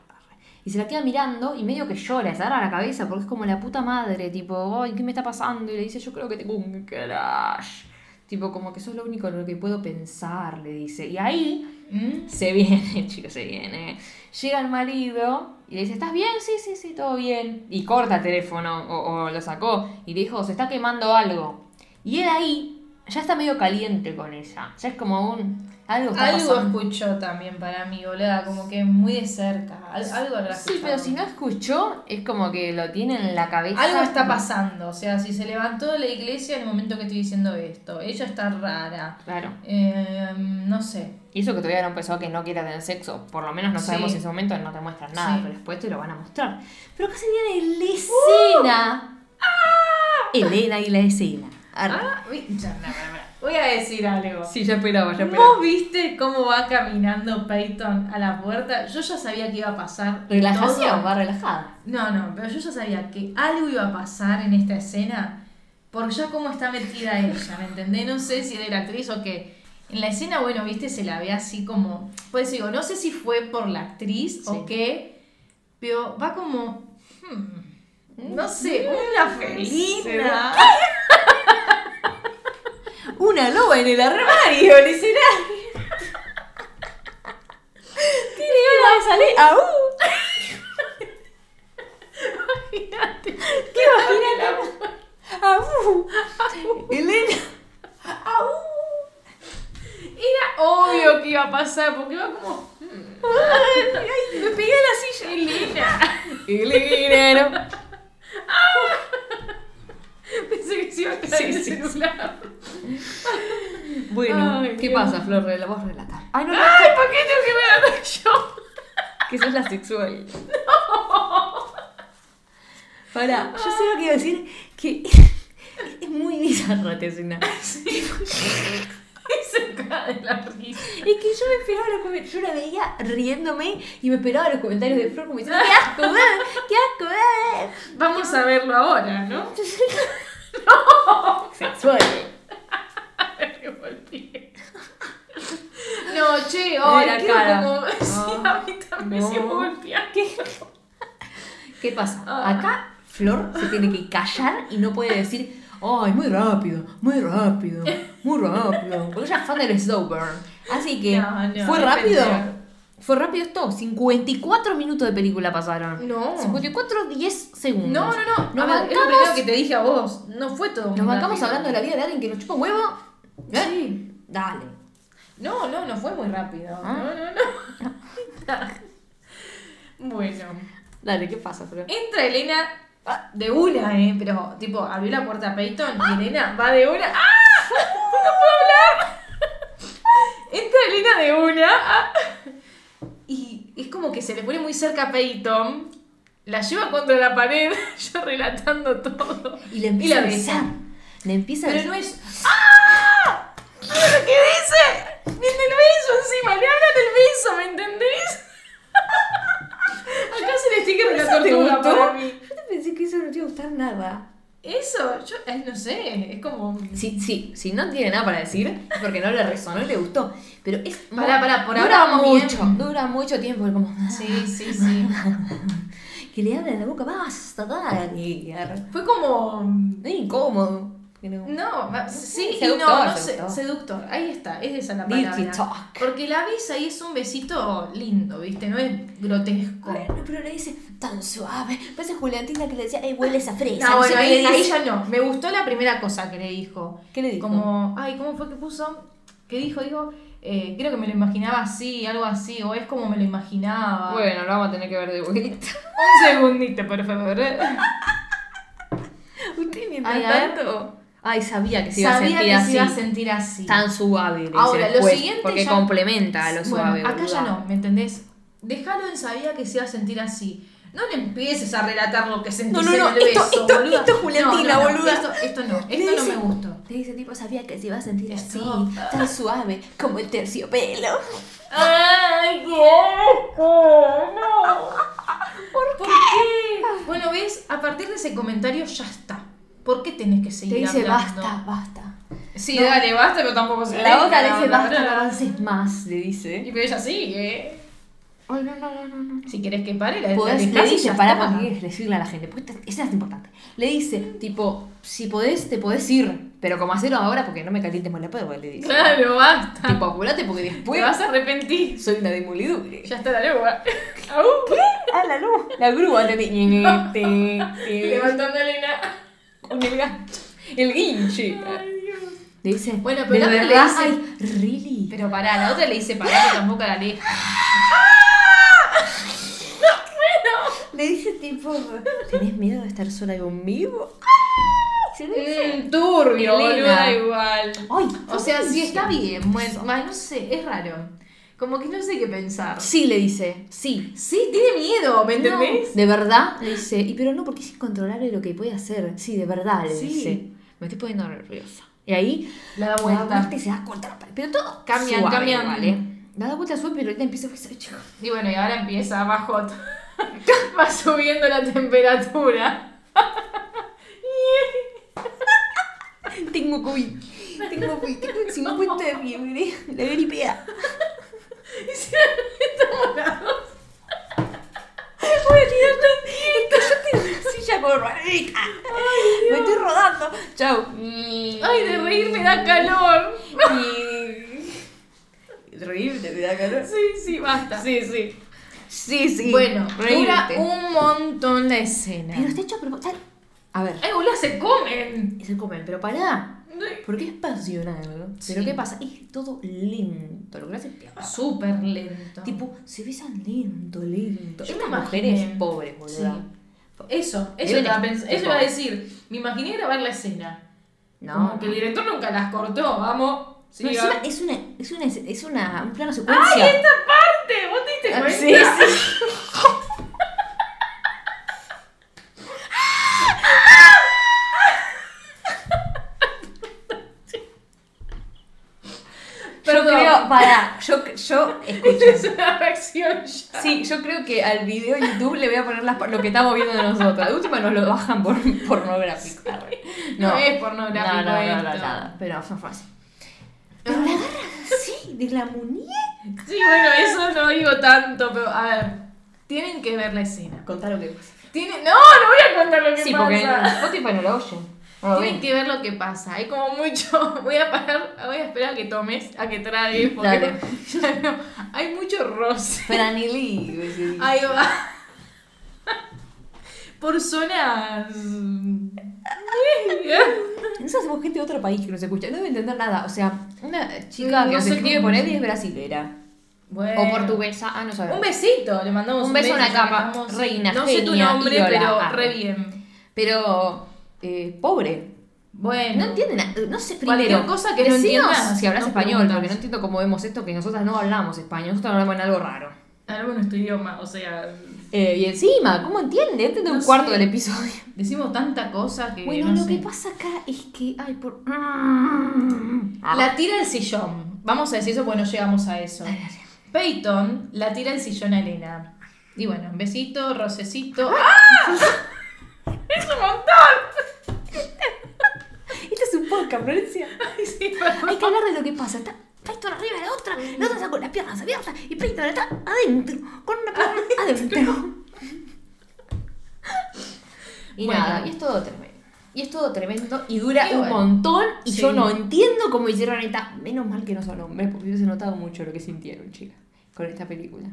Y se la queda mirando y medio que llora, se agarra la cabeza porque es como la puta madre, tipo, ay, ¿qué me está pasando? Y le dice, yo creo que tengo un crash. Tipo, como que eso es lo único en lo que puedo pensar, le dice. Y ahí ¿Mm? se viene, chicos, se viene. Llega el marido y le dice, ¿estás bien? Sí, sí, sí, todo bien. Y corta el teléfono o, o lo sacó y dijo, se está quemando algo. Y él ahí ya está medio caliente con ella. Ya es como un... Algo está Algo pasando. escuchó también para mí, boluda, como que muy de cerca. Al- algo habrá Sí, pero si no escuchó, es como que lo tiene en la cabeza. Algo está pasando, o sea, si se levantó de la iglesia en el momento que estoy diciendo esto, ella está rara, Claro. eh, no sé. Y eso que todavía no empezó que no quiera tener sexo. Por lo menos no sabemos en ese momento no te muestran nada, Sí. pero después te lo van a mostrar. Pero casi viene la escena. Elena y la escena. Ah, vi- ya, no, no, no. Voy a decir algo. Sí, ya esperaba, ya ¿Vos viste cómo va caminando Peyton a la puerta? Yo ya sabía que iba a pasar. Relajación, todo. va relajada. No, no, pero yo ya sabía que algo iba a pasar en esta escena por ya cómo está metida ella, ¿me entendés? No sé si de la actriz o qué. En la escena, bueno, viste, se la ve así como. Pues digo, no sé si fue por la actriz Sí. o qué, pero va como. hmm, no sé, una felina. Un una loba en el armario, el escenario. Tiene ganas de salir. ¡Au! Imagínate. ¿Qué imagínate? ¡Au! Elena. ¡Au! Era obvio que iba a pasar, porque iba como. Ay, ay, me pegué a la silla. Elena. Elena. no. Pensé que se iba a caer Sí, el sí, sí. celular. Bueno, Ay, ¿qué Dios. pasa, Flor? Rela- Vos relatar. Ay, no, no, Ay, ¿por qué tengo que ver yo? que sos la sexual. Pará, yo sé lo que iba a decir, que es muy bizarra esta escena. Y se cae de la risa. Es que yo me esperaba los comentarios, yo la veía riéndome y me esperaba los comentarios de Flor como diciendo, ¡qué asco, eh! ¡Qué asco, eh! Vamos a verlo ahora, ¿no? Sexual. Me golpeé. No, che, la quiero cara. como. Sí, a mí también No. se me golpea. ¿Qué? ¿Qué pasa? Ah. Acá Flor se tiene que callar y no puede decir, ¡ay, muy rápido, muy rápido, muy rápido! Porque ella es fan del Snowburn. Así que, No, no, ¿fue rápido? Fue rápido esto. 54 minutos de película pasaron. No. 54, 10 segundos. No, no, no. Nos ver, es lo bancamos, primero que te dije a vos. No fue todo. nos bancamos rápido. hablando de la vida de alguien que nos chupa un huevo. ¿Eh? Sí. Dale. No, no, no fue muy rápido. Ah. No, no, no. bueno. Dale, ¿qué pasa, Flor? Entra Elena ah, de una, ¿eh? Pero, tipo, abrió la puerta a Peyton y Elena va de una. ¡Ah! ¡No puedo hablar! Entra Elena de una. ah, Y es como que se le pone muy cerca a Peyton. La lleva contra la pared, yo relatando todo. Y le empieza la a besa. besar. Le empieza a Pero besar. no es. ¡Ah! Mira lo que dice. Viene el beso encima, le hablan del beso, ¿me entendés? Acá se le de la ¿Eso te tortuga para mí. Pensé que eso no te iba a gustar nada. Eso, yo eh, no sé, es como. Sí, sí, si no tiene nada para decir, es porque no le resonó y le gustó. Pero es. Pará, pará, por ahora vamos mucho, bien. dura mucho tiempo. Como, Sí, sí, sí. que le habla en la boca, basta, dale. Fue como. Es incómodo. No- sí, y no, no sé, seductor. seductor. Ahí está, es esa la Dirty palabra. talk. Porque la besa y es un besito lindo, ¿viste? No es grotesco. Bueno, pero le dice tan suave. Parece Juliantina que le decía, ey, hueles a fresa. No, bueno, ahí, ahí ya no. Me gustó la primera cosa que le dijo. ¿Qué le dijo? Como, ay, ¿cómo fue que puso? ¿Qué dijo? Dijo, eh, creo que me lo imaginaba así, algo así, o es como me lo imaginaba. Bueno, lo vamos a tener que ver de vuelta. Un segundito, por favor. Usted mientras Ay, tanto. Ay, sabía que se iba a Sabía sentir que así. se iba a sentir así. Tan suave. Ahora, lo siguiente Porque ya- complementa a lo Bueno, suave. acá ya no, ¿me entendés? Déjalo en sabía que se iba a sentir así. No le empieces a relatar lo que sentís No, no, no, en el esto- beso, esto- boluda. esto es Juliantina, No, boluda. Esto, esto no, esto no me gustó. Le dice tipo, sabía que se iba a sentir así, tan suave, como el terciopelo. ¡Ay, qué asco! ¡No! ¿Por, qué? Bueno, ves, a partir de ese comentario ya está. ¿Por qué tenés que Te seguir dice, hablando? basta, basta. Sí, No. dale, basta, pero tampoco se La otra le dice, basta, no avances más, le Y dice. pero ella sigue. Ay, no, no, no, no, no. Si querés que pare, la Podés- le y dice, pará, porque que decirle a la gente, porque esta- esa es importante. Le dice, tipo, si podés, te podés ir, pero como hacerlo ahora porque no me calientes más la pedo, le dice. Claro, basta. Tipo, apurate porque Te después vas a arrepentir. soy una demolidure. Ya está la lengua. Au. Ah, la luz. La grúa te te- con el gancho. El guinche. Ay, Dios. Le dice, Bueno, pero ¿de la otra le verdad? dice- Ay, really. Pero pará, la otra le dice pará que tampoco la aleja. Le dice tipo, ¿tenés miedo de estar sola conmigo? Se dice. Mm, turbio, igual. Ay, O sea, ¿cómo sí dice está bien. Bueno, no sé, es raro. Como que no sé qué pensar. Sí, le dice, sí. Sí, tiene miedo, ¿me No, entendés? de verdad, le dice, y pero no, porque es incontrolable lo que puede hacer. Sí, de verdad, le Sí. dice. Me estoy poniendo nerviosa. Y ahí La da da vuelta. vuelta y se da contra la. Pero todo Cambian, suave, cambian. ¿vale? La da vuelta suave, pero ahorita empieza a chico. Y bueno, y ahora empieza abajo. Va subiendo la temperatura. Tengo COVID. Tengo COVID. Tengo 50 de fiebre. La gripea. Y se estamos las dos. Voy a tirarme. Es que yo tengo una silla con ruedita. Me estoy rodando. Chau. Ay, de reír me da calor. Y... Reírte me da calor. Sí, sí, basta. Sí, sí. Sí, sí. Bueno, dura un montón la escena. Pero está hecho a propósito. A ver. Ay, boludo, se comen. Se comen, pero pará. Porque es pasional. Sí. Pero ¿qué pasa? Es todo lento. Lo que hace es. Súper lento. Tipo, se besan lento, lento. Yo Estas mujeres imaginé. pobres, boluda. Eso, eso Deben iba, eso iba a decir. Me imaginé grabar la escena. No. Como que el director nunca las cortó, vamos. No, es una, es una, es una, un plano secuencia. ¡Ay, esta parte! ¿Vos te diste Ah, cuenta? sí, sí. Yo Perdón. creo, para, yo, escucha. Es una reacción ya. Sí, yo creo que al video de YouTube le voy a poner las, lo que estamos viendo de nosotros. De última nos lo bajan por pornográfico. Arre. No es pornográfico No, no, no, no, nada. Pero no fue así. Pero la agarra así, de la muñeca. Sí, bueno, eso no digo tanto, pero a ver. Tienen que ver la escena. Contá lo que pasa. Tienen... No, no voy a contar lo que Sí, pasa. porque en Spotify no lo oyen. No lo Tienen que ver lo que pasa. Hay como mucho. Voy a parar, voy a esperar a que tomes, a que tragues, porque ya no. Hay mucho roce. Franilí. sí. Ahí va. Por zonas. Nosotros somos gente de otro país que nos escucha. No debe entender nada. O sea, una chica que No sé escribe cómo- por él y es brasilera. Bueno. O portuguesa. Ah, no sabemos. Un besito, le mandamos Un beso a una ya que capa, reina, No sé tu nombre, ídola, pero re bien. Pero, eh, pobre. Bueno. No entiende nada. No sé, Cualquier primero. cosa que no entiendas, si hablas español, preguntas. porque no entiendo cómo vemos esto, que nosotras no hablamos español. Nosotros hablamos en algo raro. Algo en nuestro idioma, o sea. Eh, y encima, ¿cómo entiende? Entiende un cuarto sé. del episodio. Decimos tanta cosa que. Bueno, no lo sé. que pasa acá es que. Ay, por. Ah, La tira el sillón. Vamos a decir eso porque no llegamos a eso. Peyton la tira el sillón a Elena. Y bueno, un besito, rocecito. ¡Ah! ¡Es un montón! Este es un podcast, Florencia. Ay, sí. Hay que hablar de lo que pasa. Está Peyton arriba de la otra, la otra está con las piernas abiertas y Peyton está adentro, con una pierna adentro. Y Bueno. nada, y es todo tremendo. Y es todo tremendo y dura un bueno. montón. Y Sí. yo no entiendo cómo hicieron esta. Menos mal que no son hombres, porque hubiese notado mucho lo que sintieron, chicas, con esta película.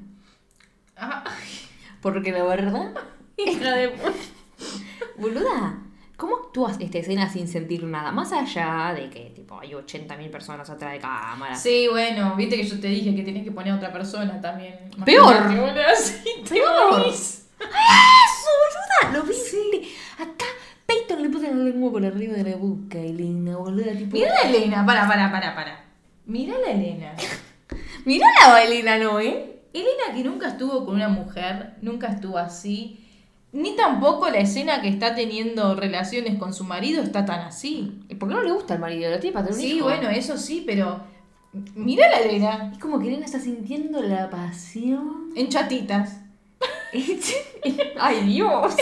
Ah, Porque la verdad, hija de puta. boluda, ¿cómo actúas esta escena sin sentir nada? Más allá de que tipo hay 80.000 personas atrás de cámara. Sí, bueno, viste que yo te dije que tenés que poner a otra persona también. Peor. Te Peor. morís. ¡Eso, boluda! ¿Lo viste? Acá Peyton le puso la lengua por arriba de la boca, Elena, boluda, tipo. Mirá la Elena, para, para, para, para. Mirá la Elena. Mirá la Elena, ¿no, eh? Elena que nunca estuvo con una mujer, nunca estuvo así. Ni tampoco la escena que está teniendo relaciones con su marido está tan así. ¿Y por qué no le gusta al marido? ¿Lo tiene para tener un Sí, hijo? bueno, eso sí, pero. Mirá la Elena. Es como que Elena está sintiendo la pasión. En chatitas. ¡Ay, Dios!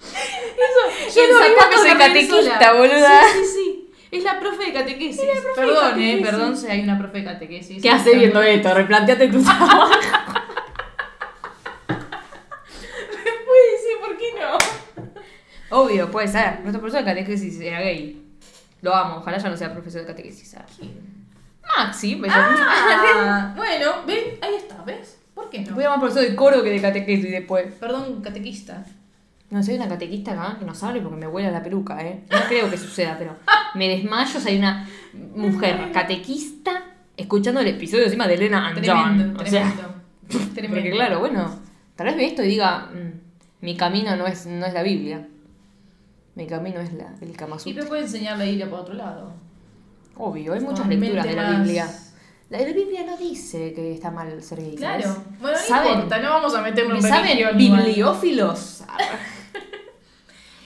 Eso, Y en lo que de catequista, boluda. Sí, sí, sí. Es la profe de catequesis. profe de perdón, catequesis. eh, perdón si hay una profe de catequesis. ¿Qué hace viendo esto? Replanteate tu trabajo. Puede ser, ¿por qué no? Obvio, puede ser. Nuestro profesor de catequesis era gay. Lo amo, ojalá ya no sea profesor de catequesis. Maxi, pero Ah, bueno, ven, ahí está, ¿ves? ¿Por qué no? Voy a llamar profesor de coro que de catequesis después. Perdón, catequista. No, soy una catequista acá que no sabe porque me vuela la peluca, ¿eh? No creo que suceda, pero me desmayo si hay una mujer catequista escuchando el episodio encima de Elena and Tremendo, John. O sea, tremendo. tremendo. porque claro, bueno, tal vez ve esto y diga, "Mm, mi camino no es, no es la Biblia. Mi camino es la, el Kama Y Sutra". me puede enseñar la ir por otro lado. Obvio, hay muchas lecturas de la más- Biblia. La, la Biblia no dice que está mal ser gay. ¿sabes? Claro. Bueno, no ¿Saben? importa, no vamos a meternos en ¿Saben bibliófilos?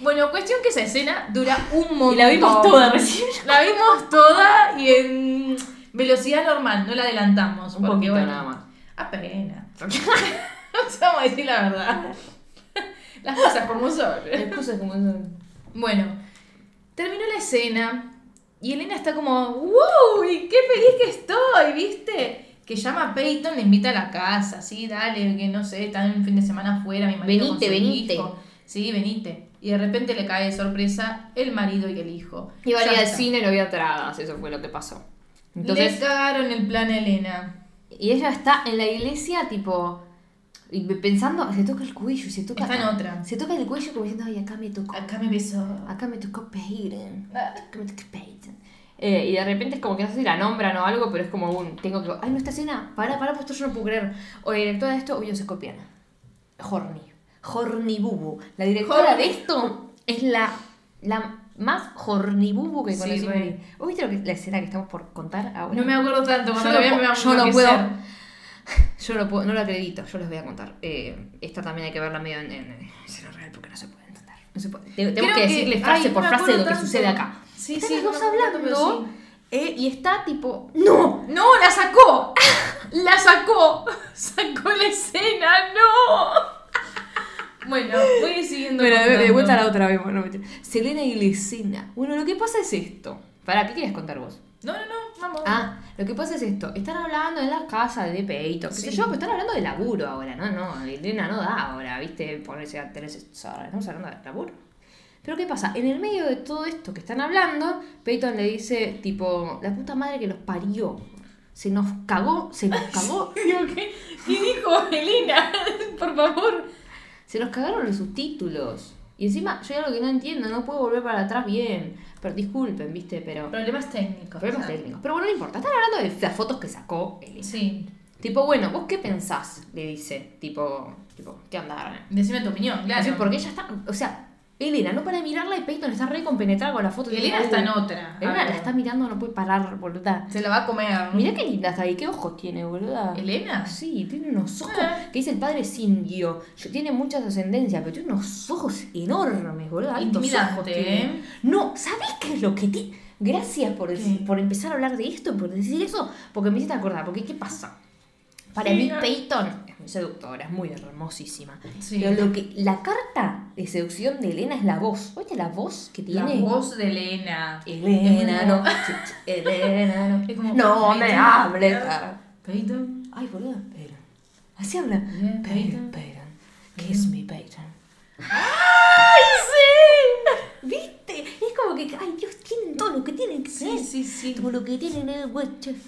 Bueno, cuestión que esa escena dura un montón. Y la vimos toda recién. La vimos toda y en velocidad normal, no la adelantamos. Un porque, poquito bueno, nada más. Apenas. Vamos a decir la verdad. Las cosas como son. Las cosas como son. Bueno, terminó la escena y Elena está como, ¡Wow! y ¡Qué feliz que estoy! ¿Viste? Que llama a Peyton, le invita a la casa, sí, dale, que no sé, están un fin de semana afuera, mi marido con Venite, su venite. hijo. sí, venite. Y de repente le cae de sorpresa el marido y el hijo. Iba a ir al cine y no había entradas, eso fue lo que pasó. le Entonces, cagaron el plan a Elena. y ella está en la iglesia, tipo, y pensando, se toca el cuello, se toca. Está en otra. Se toca el cuello como diciendo, ay, acá me tocó. Acá me besó. Acá me tocó Peyton. Acá me tocó Peyton. Eh, y de repente es como que no sé si la nombran o algo, pero es como un. Tengo que. Ay, no, esta escena. Para, para, pues esto yo no puedo creer. O directora de esto, obvio se copian. Horny. Horny Bubu. La directora Horny. de esto es la, la más Horny Bubu que Sí, conocí. re. ¿Vos viste lo que, la escena que estamos por contar ahora? No me acuerdo tanto, cuando Yo lo no vea pu- me va a yo no puedo. Yo no, puedo, no lo acredito, yo les voy a contar. Eh, esta también hay que verla medio en, en, en real porque no se puede entender. No se puede. Te- Tengo Creo que que- decirle frase ay, por frase de lo que tanto. sucede acá. Sí, Están sí, las dos no hablando eh, y está tipo. ¡No! ¡No! ¡La sacó! ¡La sacó! ¡Sacó la escena! ¡No! Bueno, voy siguiendo. Bueno, de, vuelta a la otra vez. Bueno. Selena y Lesena. Bueno, lo que pasa es esto. ¿Para qué querías contar vos? No, no, no, vamos. Ah, lo que pasa es esto. Están hablando en la casa de Peyton. qué sé Sí. yo, pero están hablando de laburo ahora. No, no, Elena no da ahora, ¿viste? Ponerse a tener. Estamos hablando de laburo. Pero ¿qué pasa? En el medio de todo esto que están hablando, Peyton le dice, tipo, la puta madre que los parió. Se nos cagó, se nos cagó, Digo, ¿qué, ¿Qué dijo Elena? Por favor. se nos cagaron los subtítulos. Y encima, yo hay algo que no entiendo, no puedo volver para atrás bien. Pero disculpen, ¿viste? Pero... Problemas técnicos. Problemas o sea. técnicos. Pero bueno, no importa. Están hablando de las fotos que sacó Elena. Sí. Tipo, bueno, ¿vos qué pensás? Le dice, tipo, tipo, ¿qué onda? Decime tu opinión, claro. Así, porque ella está, o sea, Elena no para de mirarla y Peyton está re compenetrada con la foto. Y Elena está en otra. Elena la está mirando, no puede parar, boluda. Se la va a comer. Mirá qué linda está ahí, qué ojos tiene, boluda. ¿Elena? Sí, tiene unos ojos, Ah. que dice el padre es indio, tiene muchas ascendencias, pero tiene unos ojos enormes, boluda. altos Intimidante, ojos tiene. ¿eh? No, ¿sabés qué es lo que tiene? Gracias por, decir- ¿Qué? por empezar a hablar de esto, por decir eso, porque me hiciste acordar, porque ¿qué pasa? Para Sí, mí. Peyton muy seductora, es muy hermosísima. Sí. Pero lo que la carta de seducción de Elena es la voz. ¿Oíste la voz que La tiene? voz de Elena. Elena, no. Elena, no. Es como- no me hables. Peyton. Ay, boludo, Peyton. Así habla. Yeah, Peyton, Peyton. Kiss me, Peyton. ¡Ay, sí! ¿Viste? Es como que, ay, Dios, tienen todo lo que tienen que Sí, sí, sí. Todo lo que tienen el guacho.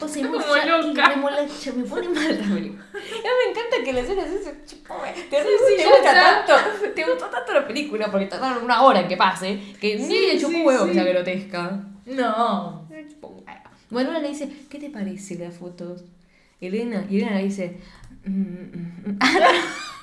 O sea, Como loca. remolacha, me pone mal la película. Me encanta que le haces eso. chico, Te, Sí, te sí, gusta tanto, te gustó tanto la película porque tardaron una hora en que pase, que Sí, ni le chupó un huevo que sea grotesca. No. Bueno, una le dice, ¿qué te parece las fotos? Elena, y Elena le dice, "Mm, mm, mm".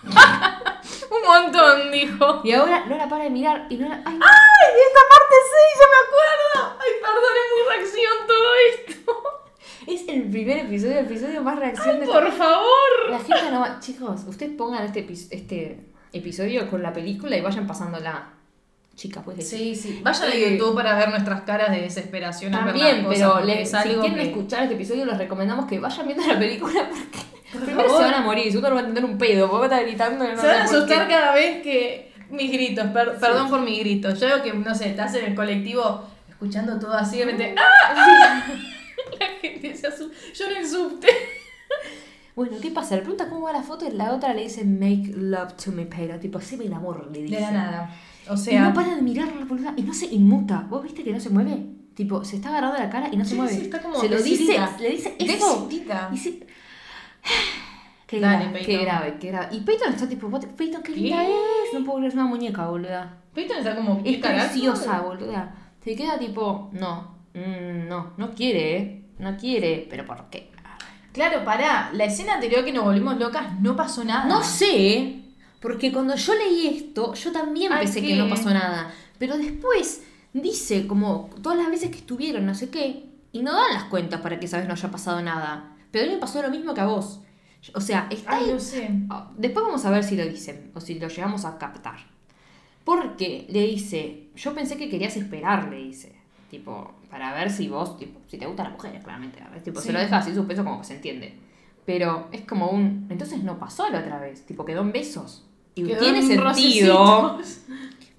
Un montón, dijo. y ahora no la para de mirar y no la... ¡Ay! ¡Ay, esta parte sí, ya me acuerdo! ¡Ay, perdón, es muy reacción todo esto! Es el primer episodio, el episodio más reacción de... ¡Por favor! La gente no va... Chicos, ustedes pongan este, este episodio con la película y vayan pasándola. Chica, pues Sí, sí. Vayan a Eh, YouTube para ver nuestras caras de desesperación. También, cosas, pero porque le- es si quieren que- escuchar este episodio, les recomendamos que vayan viendo la película porque Por primero favor. se van a morir, segundo no van a entender un pedo, porque va a estar gritando. no Se van a asustar cada vez que mis gritos, per- perdón por mis gritos. Yo veo que, no sé, estás en el colectivo escuchando todo así, de repente, ¡ah! La gente se asusta. Yo no subte. Bueno, ¿qué pasa? Le pregunta cómo va la foto y la otra le dice make love to me, pero tipo, haceme el amor, le dice. De la nada. O Y sea, no para de mirarla, boluda, y no se inmuta. ¿Vos viste que no se mueve? Tipo, se está agarrando la cara y no se mueve. sí, está como se lo dice, le dice eso. decidida. Y. Qué Dale, grave, qué Peyton. grave, qué grave. Y Peyton está tipo, "What- Peyton, qué linda ¿Qué? es. No puedo creer, es una muñeca, boluda. Peyton está como, Es preciosa, boluda. Se queda tipo, no, mm, no, no quiere, ¿eh? No quiere, pero ¿por qué? Claro, pará. La escena anterior que nos volvimos locas no pasó nada. No sé, porque cuando yo leí esto, yo también Ay, pensé que no pasó nada. Pero después dice como todas las veces que estuvieron, no sé qué, y no dan las cuentas para que esa vez no haya pasado nada. Pero a mí me pasó lo mismo que a vos. O sea, está Ay, ahí. no sé. Ah, Después vamos a ver si lo dicen o si lo llegamos a captar. Porque le dice, yo pensé que querías esperar, le dice. Tipo, para ver si vos, tipo, si te gusta la mujer, claramente. ¿verdad? Tipo, Sí. se lo deja así suspenso como que se entiende. Pero es como un. Entonces no pasó la otra vez. Tipo, quedó en besos. Y Quedó tiene en sentido. rocecitos.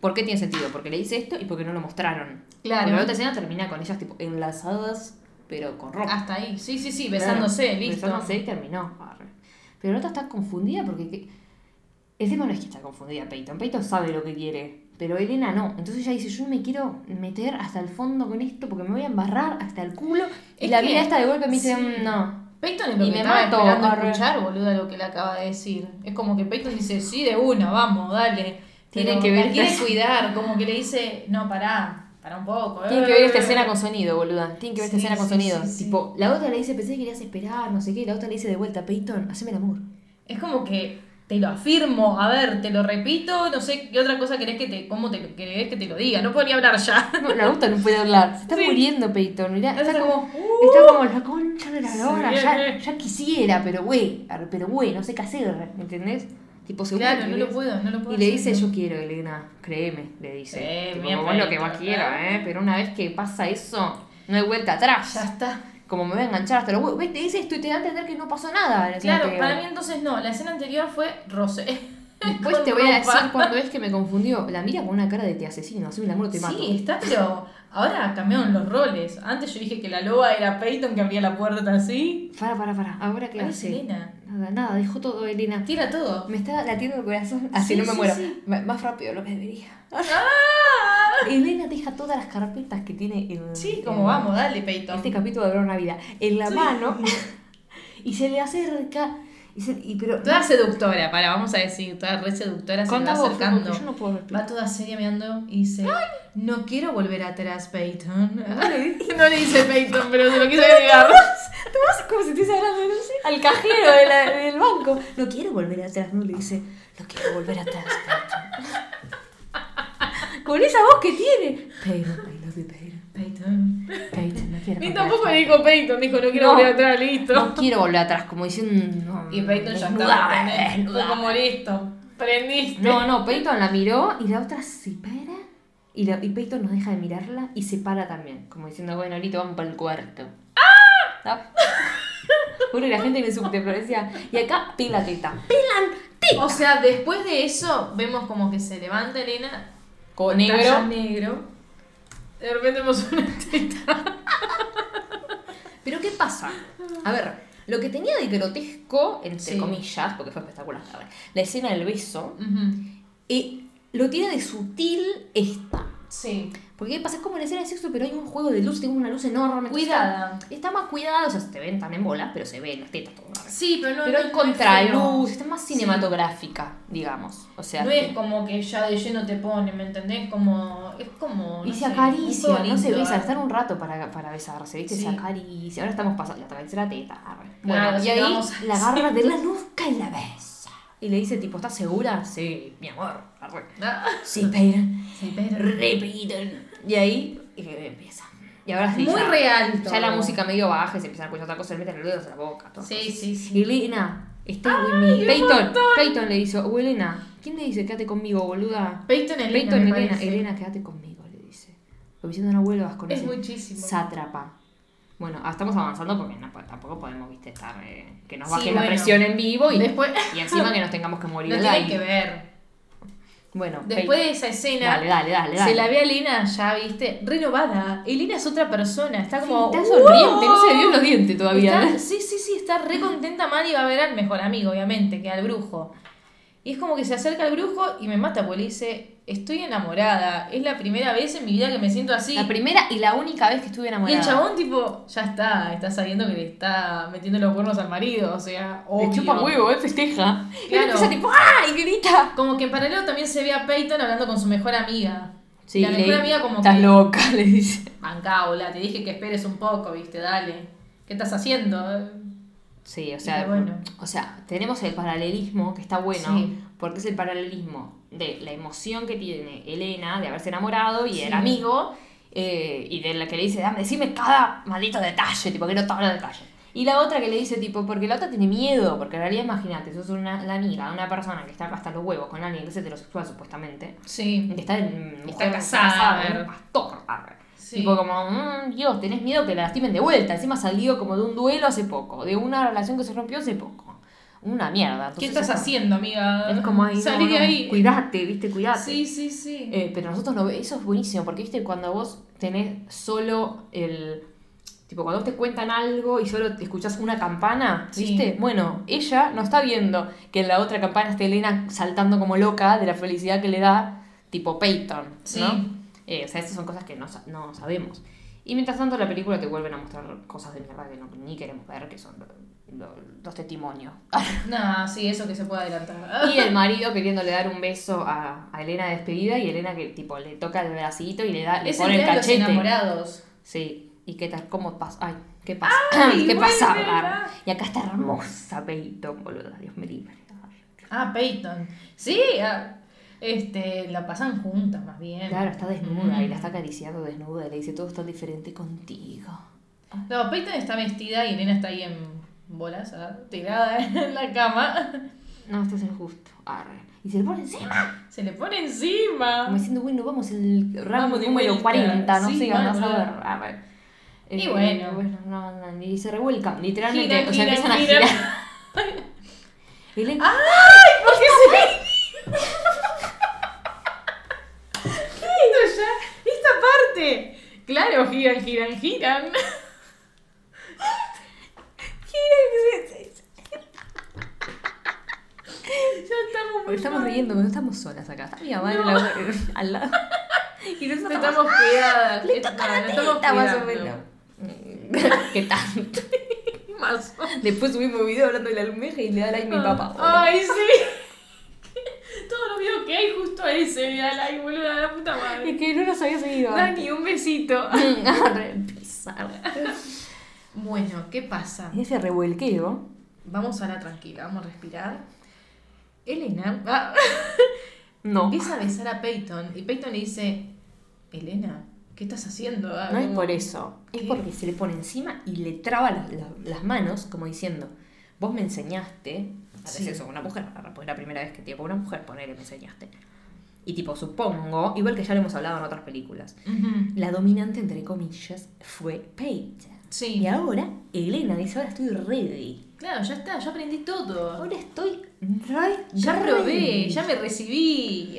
¿Por qué tiene sentido? Porque le dice esto y porque no lo mostraron. Claro. La otra escena termina con ellas, tipo, enlazadas, pero con ropa. Hasta ahí. Sí, sí, sí, Claro, besándose, listo. Besándose y terminó. Pero la otra está confundida porque. El tema no es que está confundida Peyton. Peyton sabe lo que quiere, pero Elena no. Entonces ella dice, yo no me quiero meter hasta el fondo con esto porque me voy a embarrar hasta el culo. Y la mina esta de golpe me dice, sí. "Mm, no. Peyton es lo Y que me estaba mato, esperando arre. escuchar, boluda, lo que le acaba de decir. Es como que Peyton dice, sí, de una, vamos, dale. Tiene Pero que ver quiere cuidar, como que le dice, no, pará, pará un poco. Tiene eh". que ver esta escena con sonido, boluda. Tiene que ver esta Sí, escena con sonido. Tipo, la otra le dice, pensé que querías esperar, no sé qué. y La otra le dice de vuelta, Peyton, haceme el amor. Es como que te lo afirmo, a ver, te lo repito, no sé qué otra cosa querés que te, cómo te querés que te lo diga, no ni hablar ya. No, la otra no puede hablar. Se está Sí. muriendo Peyton. Mirá, está, Está como, uh. está como la concha de la Sí, lora. bien, Ya, bien. ya quisiera, pero güey, pero güey, no sé qué hacer, ¿entendés? Tipo, seguro Claro, no lo puedo, no lo puedo Y le dice, yo quiero, Elena, créeme, le dice. Sí, tipo, bien, como es lo que más quiero. ¿eh? Pero una vez que pasa eso, no hay vuelta atrás. Ya está. Como me voy a enganchar hasta los huevos. ¿Ves? Te dice esto y te da a entender que no pasó nada. en la escena Claro, para mí entonces no, la escena anterior fue Rosé. Después te voy a decir cuando es que me confundió. La mira con una cara de te asesino, así la muero te mato. Sí, está, pero ahora cambiaron los roles. Antes yo dije que la loba era Peyton que abría la puerta así. Para, para, para. Ahora hace. Elena. Nada, nada, dejó todo Elena. Tira todo. Me está latiendo el corazón, así Sí, no me sí, muero. sí. Más rápido lo que debería. ¡Ah! Elena deja todas las carpetas que tiene en. Sí, en como vamos, dale, Peyton. Este capítulo de una vida. En la Sí. mano. y se le acerca. Y se, y pero. Toda seductora, para, vamos a decir, toda re seductora se va acercando. yo no puedo. Va toda seria mirando y dice, no quiero volver atrás, Peyton. No le dice Peyton, pero se lo quiso agregar. Tomás como si estuviese hablando, no sé, al cajero de la- del banco. No quiero volver atrás, no le dice, no quiero volver atrás. Peyton". Con esa voz que tiene. Peyton, I love you, Peyton. Peyton. Peyton, no quiero Ni tampoco dijo Peyton, dijo, no quiero No. volver atrás, listo. No quiero volver atrás, como diciendo. Y Peyton ya desnudame, estaba, ¿entendés? Fue desnudame. como listo, prendiste. No, no, Peyton la miró y la otra se para. Y, la, y Peyton no deja de mirarla y se para también. Como diciendo, bueno, ahorita vamos para el cuarto. ¡Ah! Y la gente en el subte, pero decía, y acá pela teta. ¡Pelan O sea, después de eso, vemos como que se levanta Elena Con negro. negro. De repente vemos una teta. Pero ¿qué pasa? A ver, lo que tenía de grotesco, entre Sí. comillas, porque fue espectacular, la escena del beso, y lo tiene de sutil esta. Sí. Porque. Es como en la escena de sexo, pero hay un juego de luz, tengo una luz enorme. Cuidada. Está, está más cuidada, o sea, se te ven tan en bola, pero se ven las tetas todo. Sí, pero no, Pero no- hay contraluz, está más Sí. cinematográfica, digamos. O sea, No que- es como que ya de lleno te pone, ¿me entendés? Como. Es como. y se sé, acaricia, no se besa, ¿eh? están un rato para, para besarse, ¿viste? Sí. Se acaricia. Ahora estamos pasando, la tercera teta. arre. Claro, Bueno, y ahí vamos- la agarra de la nuca y la besa. Y le dice, tipo, ¿estás segura? Sí, mi amor. arre. Ah, Sí, Peyton. Sí, pero. Repiten. Y ahí eh, empieza. Y ahora sí. Muy ya, real Ya la música medio baja y se empiezan a escuchar otra cosa, le meten los dedos a la boca. Sí, sí, sí. Y Elena, está with me. Peyton. Peyton le dice, o Elena, ¿quién le dice quédate conmigo, boluda? Peyton Elena. Peyton, Elena. Elena, quédate conmigo, le dice. Como diciendo, no vuelvas con Es ese muchísimo. sátrapa. Bueno, ah, estamos avanzando porque no, pues, tampoco podemos, viste, estar, eh, que nos Sí, bajen la bueno. presión en vivo y, Después. y encima que nos tengamos que morir No aire. que ver. Bueno, Después de esa escena. Dale, dale, dale. Se la ve a Elena ya, viste, renovada. Elena es otra persona, está Sí, como. está sonriente, no se le vio los dientes todavía. Está- ¿eh? sí, sí, sí, está re contenta mal y va a ver al mejor amigo, obviamente, que al brujo. Y es como que se acerca al brujo y me mata, porque le dice, estoy enamorada. Es la primera vez en mi vida que me siento así. La primera y la única vez que estuve y enamorada. el chabón, tipo, ya está, está sabiendo que le está metiendo los cuernos al marido, o sea, Le obvio. chupa huevo, él festeja. Y Claro. él empieza tipo, ¡ah! Y grita. Como que en paralelo también se ve a Peyton hablando con su mejor amiga. Sí, la le- mejor amiga como Estás que... loca, le dice. Mancaula, te dije que esperes un poco, viste, dale. ¿Qué estás haciendo? Sí, o sea, bueno. o sea, tenemos el paralelismo que está bueno, Sí. porque es el paralelismo de la emoción que tiene Elena de haberse enamorado y Sí. del amigo, eh, y de la que le dice, dame, decime cada maldito detalle, tipo, quiero todos los detalles. Y la otra que le dice, tipo, porque la otra tiene miedo, porque en realidad imagínate, sos una, la amiga de una persona que está hasta los huevos con alguien que es heterosexual supuestamente, Sí. que está en Está casada, con a ver. un pastor. Sí. Tipo como, "Mm, Dios, tenés miedo que la lastimen de vuelta. Encima salió como de un duelo hace poco, de una relación que se rompió hace poco. Una mierda. ¿Qué Entonces estás es como- haciendo, amiga? Es como ahí, no, Salí de no, ahí. Cuidate, viste, cuidate. Sí, sí, sí. Eh, pero nosotros no, eso es buenísimo, porque viste, cuando vos tenés solo el, Tipo, cuando te cuentan algo y solo te escuchas una campana, Sí. ¿viste? Bueno, ella no está viendo que en la otra campana está Elena saltando como loca de la felicidad que le da, tipo Peyton, Sí. ¿no? Eh, o sea, estas son cosas que no, no sabemos. Y mientras tanto, en la película te vuelven a mostrar cosas de mierda que no, ni queremos ver, que son los testimonios. No, sí, eso que se puede adelantar. Y el marido queriéndole dar un beso a, a Elena de despedida y Elena que tipo le toca el bracito y le da, le Es el pone el día de los cachete. enamorados. Sí. ¿Y qué tal? ¿Cómo pasa? Ay, ¿qué pasa? Ay, ¿Qué pasa? verdad. Y acá está hermosa Peyton, boluda. Dios me libre. Ah, Peyton. Sí, ah, este, la pasan juntas más bien. Claro, está desnuda Mm. y la está acariciando desnuda y le dice todo está diferente contigo. No, Peyton está vestida y Elena está ahí en bolas, ah, tirada en la cama. No, esto es injusto. Arre. Y se le pone encima. Se le pone encima. Como diciendo, bueno, vamos el Vamos de número vuelta. 40, no Sí, sé, andás a ver. Arre. Y Eh, bueno. no, no, y se revuelcan, literalmente. Giran, o sea, empiezan a giran. girar. Elena- ¡Ay! ¿Por qué se Esto ya, esta parte. Claro, giran, giran, giran. Ya estamos muy Estamos riendo, no estamos solas acá. Está mi mamá en No. la- al lado. Y No nosotros estamos cuidadas. Le toca la teta, más o menos. ¿Qué tanto? Más. Después subimos video hablando de la almeja y le da like mi papá. Ay, sí. Todos los videos que hay justo a ese le da like, boluda, la puta Es madre. que no nos había seguido. antes. Dani, un besito. Arre, pisar. Bueno, ¿qué pasa? En ese revuelqueo. Vamos a la tranquila, vamos a respirar. Elena ah, No. empieza a besar a Peyton y Peyton le dice, Elena, ¿qué estás haciendo? Ah, No es por eso. Es porque se le pone encima y le traba las, manos, como diciendo, vos me enseñaste a hacer Sí. eso con una mujer. Pues es la primera vez que te con una mujer, ponele, me enseñaste. Y tipo, supongo, igual que ya lo hemos hablado en otras películas, la dominante, entre comillas, fue Peyton. Sí. Y ahora, Elena dice, ahora estoy ready. Claro, ya está, ya aprendí todo. Ahora estoy re- Ya ready. probé, ya me recibí.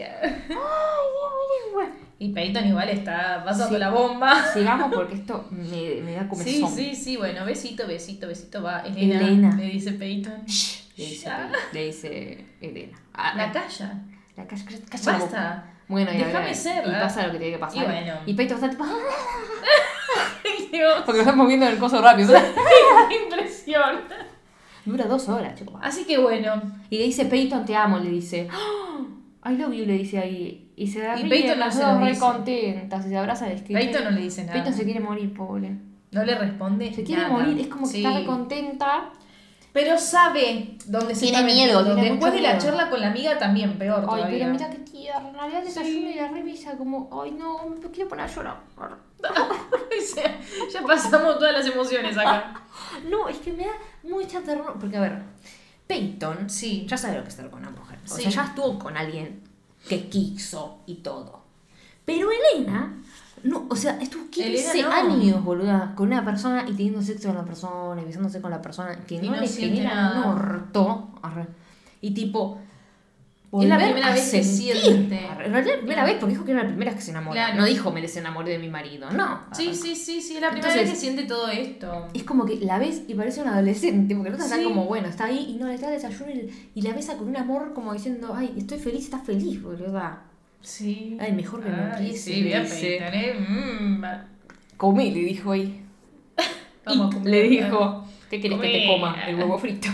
Y Peyton igual está pasando Sí. la bomba. Sigamos porque esto me, me da Sí, comezón. sí, sí, bueno, besito, besito, besito, va. Elena, Elena. le dice Peyton. Le dice, le dice Elena. Ah, La calla. La calla, calla. Basta. Bueno, y, Déjame ser, y ¿eh? pasa lo que tiene que pasar. Y bueno. Y Peito está tipo. Dios, Porque lo estamos viendo en el coso rápido. qué impresión. Dura dos horas, chico. Así que bueno, Y le dice, Peyton, te amo, le dice. "Ah, I love you, le dice ahí. Y se Y ríen Peyton no las se dos re contentas y se abrazan. Es que Peyton no le dice nada. Peyton se quiere morir, pobre. no le responde. Se quiere nada. morir, es como que Sí. está re contenta. Pero sabe dónde se Tiene está miedo, tiene Después de la miedo. charla con la amiga también, peor Ay, todavía. pero mira qué tierna. Le da desayuno Sí. y la revisa como, ay no, me quiero poner a llorar. ya pasamos todas las emociones acá. No, es que me da mucha ternura. Porque, a ver, Peyton Sí. ya sabe lo que es estar con una mujer. O Sí. sea, ya estuvo con alguien que quiso y todo. Pero Elena, no, o sea, estuvo 15 Elena no. años, boluda, con una persona y teniendo sexo con la persona, y besándose con la persona, que Y no, no le genera nada. un orto. Y tipo. Es la primera vez que sentir, siente. arre. En realidad, la primera vez, porque dijo que era la primera que se enamoró. Claro. No dijo, me desenamoré de mi marido. No. Sí, sí, sí, sí, es la primera Entonces- vez que siente todo esto. Es como que la ves y parece una adolescente, porque otra Sí. está como, bueno, está ahí y no le da desayuno y, y la besa con un amor como diciendo, ay, estoy feliz, está feliz, boluda. Sí. Ay, mejor que no Ay, empiece, Sí, bien. Peyton, ¿eh? Mm. Comé, le dijo ahí. Vamos le dijo, ¿qué querés que te Comé. coma? El huevo frito.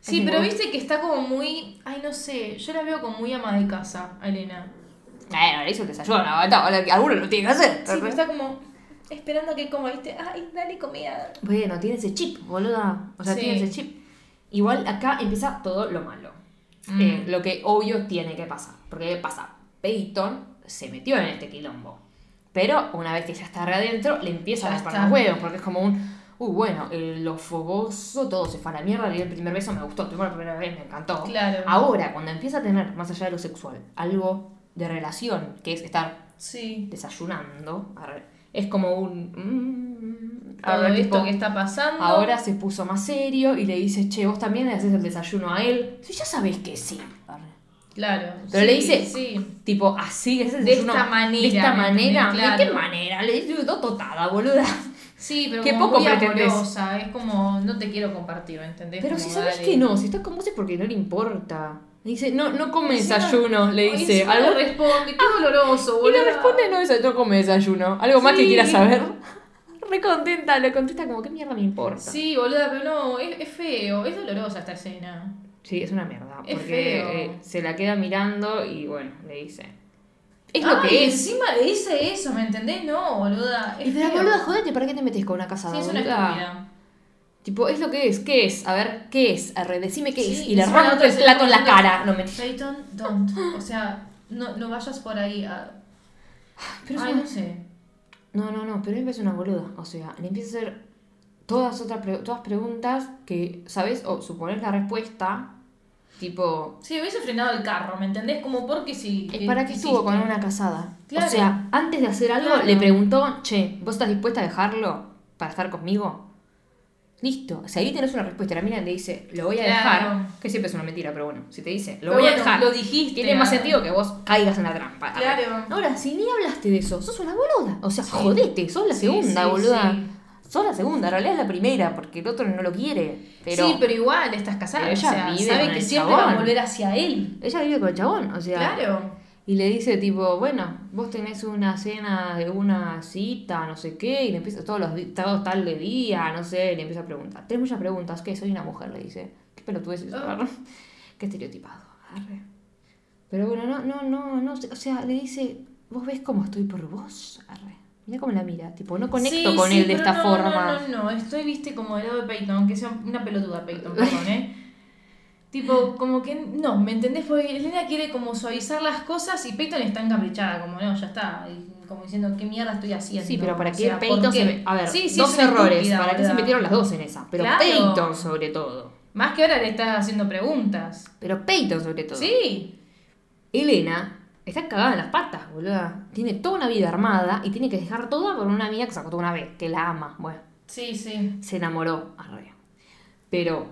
Sí, pero viste que está como muy. Ay, no sé. Yo la veo como muy ama de casa, Elena. Bueno, le hizo el desayuno, alguno lo tiene que hacer. Sí, pero está como esperando a que coma, ¿viste? Ay, dale comida. Bueno, tiene ese chip, boluda. O sea, Sí. tiene ese chip. Igual acá empieza todo lo malo. Mm. Eh, lo que obvio tiene que pasar. Porque ¿qué pasa? Peyton se metió en este quilombo. Pero una vez que ya está re adentro, le empiezan Ya a está. los huevos. Porque es como un. Uy, bueno, eh, lo fogoso, todo se fue a la mierda. Le di el primer beso, me gustó. Tuve la primera vez, me encantó. Claro. Ahora, cuando empieza a tener, más allá de lo sexual, algo de relación, que es estar Sí. desayunando, es como un. mm, Todo arre, esto tipo, que está pasando. Ahora se puso más serio y le dice, che, vos también le haces el desayuno a él. Sí, ya sabés que sí. Arre. Claro. Pero le dice- Sí. Tipo, así, De desayuno. esta manera, De esta manera. ¿De qué Claro. manera? Le dice totada, boluda. Sí, pero Qué como poco muy amorosa, es como, no te quiero compartir, ¿me entendés? Pero Como, si sabes dale. que no, si está con vos es porque no le importa. Le dice, no, no come Encima- desayuno, le dice. Algo, le responde, qué doloroso, y boludo. le responde, no, no come desayuno. Algo más que quiera saber. Re contenta, le contesta como, ¿qué mierda me importa? Sí, boluda, pero no, es, es feo, es dolorosa esta escena. Sí, es una mierda. Es porque feo. eh, se la queda mirando y bueno, le dice. Es Ah, lo que es. encima le dice eso, ¿me entendés? No, boluda. Es Y pero boluda, jodete, ¿para qué te metes con una casa Sí, es una estúpida. Tipo, es lo que es. ¿Qué es? A ver, ¿qué es? Arre, decime qué Sí, es. Y le otra el plato en la cara. No me Peyton, don't. O sea, no, no vayas por ahí a... Pero Ay, una- no sé. No, no, no, pero él es una boluda. O sea, le empieza a hacer todas otras pre- todas preguntas que, ¿sabes? O supones la respuesta. Tipo, Sí, hubiese frenado el carro, ¿me entendés? Como porque si... ¿es para qué estuvo con una casada? Claro. O sea, antes de hacer algo, Claro. le preguntó, che, ¿vos estás dispuesta a dejarlo para estar conmigo? Listo. Si ahí tenés una respuesta, la mina le dice, lo voy a Claro. dejar, que siempre es una mentira, pero bueno, si te dice, lo Pero voy a dejar, lo dijiste, tiene más sentido que vos caigas en la trampa. Claro. Ahora, si ni hablaste de eso, sos una boluda. O sea, Sí. jodete, sos la Sí, segunda, sí, boluda. Sos la segunda, en realidad es la primera, porque el otro no lo quiere. Pero, sí, pero igual estás casada. ella o sea, vive sabe con que el siempre va a chabón. volver hacia él. ella vive con el chabón, o sea. Claro. Y le dice tipo, bueno, vos tenés una cena de una cita, no sé qué, y le empieza todos los di- todo tal de día, no sé, y le empieza a preguntar. Tenés muchas preguntas, ¿qué? Soy una mujer, le dice. Qué pelotudez eso, Ah. arre. Qué estereotipado, arre. Pero bueno, no, no, no, no, o sea, le dice, vos ves cómo estoy por vos, arre. Mira cómo la mira, tipo, no conecto Sí, con sí, él de esta no, forma. No, no, no, estoy, viste, como del lado de Peyton, que sea una pelotuda Peyton, perdón, ¿eh? tipo, como que, no, ¿me entendés? Porque Elena quiere como suavizar las cosas y Peyton está encaprichada, como, no, ya está, y como diciendo, ¿qué mierda estoy haciendo? Sí, pero para O qué sea, ¿por Peyton qué? se A ver, Sí, dos errores. estúpida, ¿Para qué se metieron las dos en esa? Pero Claro. Peyton sobre todo. Más que ahora le estás haciendo preguntas. Pero Peyton sobre todo. Sí, Elena está cagada en las patas, boluda. Tiene toda una vida armada y tiene que dejar toda por una amiga que se acostó una vez, que la ama. Bueno, sí, sí. se enamoró, arre. Pero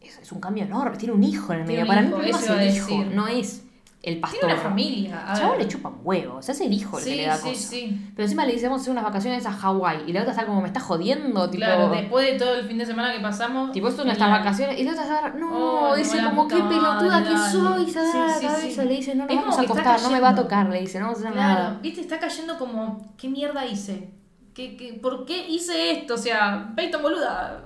es, es un cambio enorme. Tiene un hijo en el medio. Para mí hijo, el problema es el hijo, no es el pastor. Tiene una familia. a ver. le chupa un huevo, se hace el hijo el que le da sí, sí. Pero encima le dice, vamos a hacer unas vacaciones a Hawái. Y la otra está como, me está jodiendo, tipo... Claro, después de todo el fin de semana que pasamos. Tipo, esto no estas vacaciones. Y la otra está, no, Oh, dice no, como, qué pelotuda que soy, se la cabeza. Le dice, no Es vamos a está acostar, no me va a tocar. Le dice, no vamos a hacer Claro, nada. viste, está cayendo como, ¿qué mierda hice? ¿Qué, qué, por qué hice esto? O sea, Peyton boluda.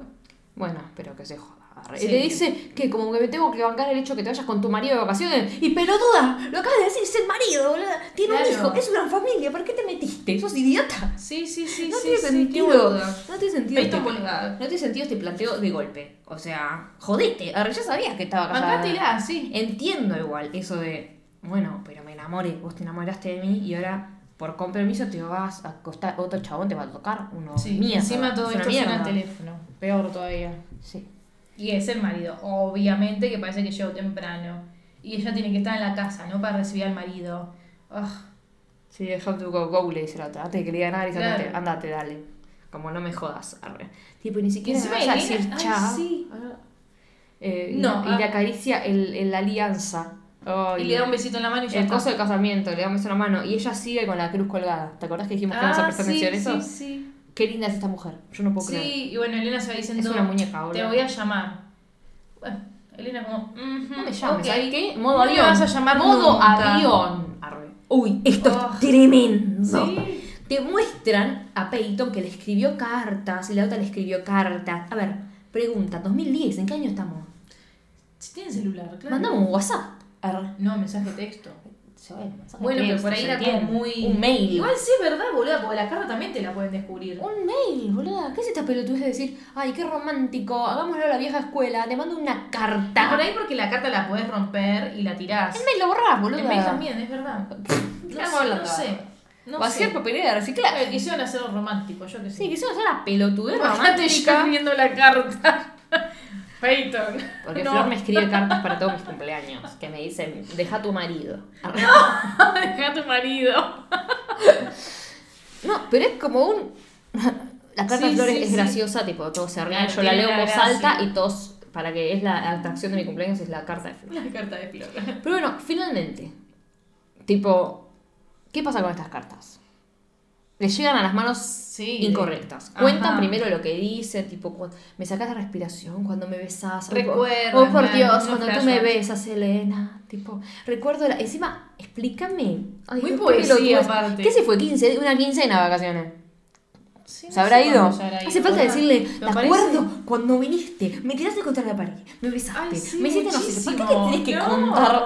Bueno, pero que se joda. Sí. Y le dice que como que me tengo que bancar el hecho que te vayas con tu marido de vacaciones. Y pelotuda, lo acabas de decir, es el marido, boludo. Tiene Claro. un hijo, es una familia. ¿Por qué te metiste? ¿Sos idiota? Sí, sí, sí, No sí. tiene sí, sentido. No tiene sentido. Este-. No tiene sentido este planteo de golpe. O sea, jodete. Arre, ya sabías que estaba casada. Bancátela, sí. Entiendo igual eso de, bueno, pero me enamoré, vos te enamoraste de mí y ahora por compromiso te vas a acostar, otro chabón te va a tocar, uno Sí, mierda. encima todo esto suena teléfono. Peor todavía. Sí. Y es el marido, obviamente que parece que llegó temprano. Y ella tiene que estar en la casa, ¿no? Para recibir al marido. Ugh. Sí, have to go, go, le dice la otra. Antes que le diga nada, le dice, Claro. andate, dale. Como no me jodas, arre. Tipo, ni siquiera me vas a decir chao. sí. Eh, No, y, ah. le acaricia el, el- la alianza. Y le da un besito en la mano y ya el está. coso de casamiento, le da un beso en la mano. Y ella sigue con la cruz colgada. ¿Te acordás que dijimos que vamos a Ah, prestar sí, atención a eso? sí, sí. Qué linda es esta mujer. Yo no puedo creer. Sí, y bueno, Elena se va diciendo. Es una muñeca, boludo. Te voy a llamar. Bueno, Elena como. "Ujú, No me llames, ok. ¿sabes qué? Modo No me avión. vas a llamar Modo nunca". avión. Arre. Uy, esto Oh. es tremendo. Sí. Te muestran a Peyton que le escribió cartas y la otra le escribió cartas. A ver, pregunta, 2010, ¿en qué año estamos? Si tiene celular, claro. Mandame un WhatsApp. Arre. No, mensaje de texto. Sí, bueno, mensaje Bueno, de pero por ahí era como muy. Un mail. Igual sí es verdad, boluda, porque la carta también te la pueden descubrir. Un mail, boluda. ¿Qué es esta pelotudez de decir, ay, qué romántico, hagámoslo a la vieja escuela, te mando una carta? Por ahí porque la carta la podés romper y la tirás. El mail lo borrás, boluda. El mail también, es verdad. ¿Qué No sé, no sé. No o hacer papelera de reciclaje. Eh, Quisieron hacerlo romántico, yo que sé. Sí, eso es una pelotudez yo romántica. escribiendo la carta. Peyton. Porque no. Flor me escribe cartas para todos mis cumpleaños, que me dicen, deja a tu marido. Deja a tu marido. No, pero es como un... La carta Sí, de Flores sí, es sí. graciosa, tipo, todos se ríen, yo la leo en voz alta y todos, para que es la atracción de mi cumpleaños, es la carta de Flor. La carta de Flor. Pero bueno, finalmente, tipo, ¿qué pasa con estas cartas? Le llegan a las manos Sí, incorrectas. de- Cuentan primero lo que dice, tipo, me sacas la respiración cuando me besas. o- Recuerdan, Oh, por Dios, cuando tú me besas, Elena. Tipo, recuerdo la... Encima, explícame. Ay, Muy poesía, aparte. ¿Qué se fue? 15, una quincena de vacaciones. ¿Se habrá ido? Hace falta decirle, ¿te acuerdo cuando viniste? Me tiraste contra la pared, me besaste, me hiciste no sé qué. ¿Por qué muchísimo. le tenés que contar?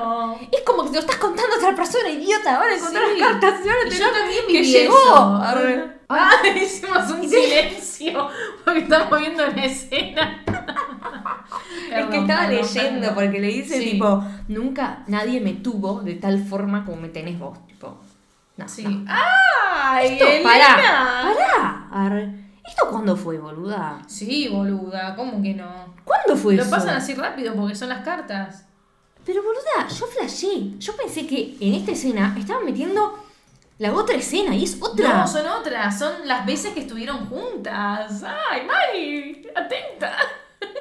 Es como que te lo estás contando a otra persona, idiota. Ahora encontré Sí. las cartas y ahora te que llegó. Ah, hicimos un silencio porque estamos viendo una escena. Es que estaba leyendo porque le dice tipo, nunca nadie me tuvo de tal forma como me tenés vos, tipo. No, Sí. no. ¡Ay, Esto, Elena! pará, pará. Arre. ¿Esto cuándo fue, boluda? Sí, boluda, ¿cómo que no? ¿Cuándo fue Lo eso? pasan así rápido porque son las cartas. Pero boluda, yo flashé. Yo pensé que en esta escena estaban metiendo la otra escena y es otra. No, son otras, son las veces que estuvieron juntas. ¡Ay, Mari! ¡Atenta!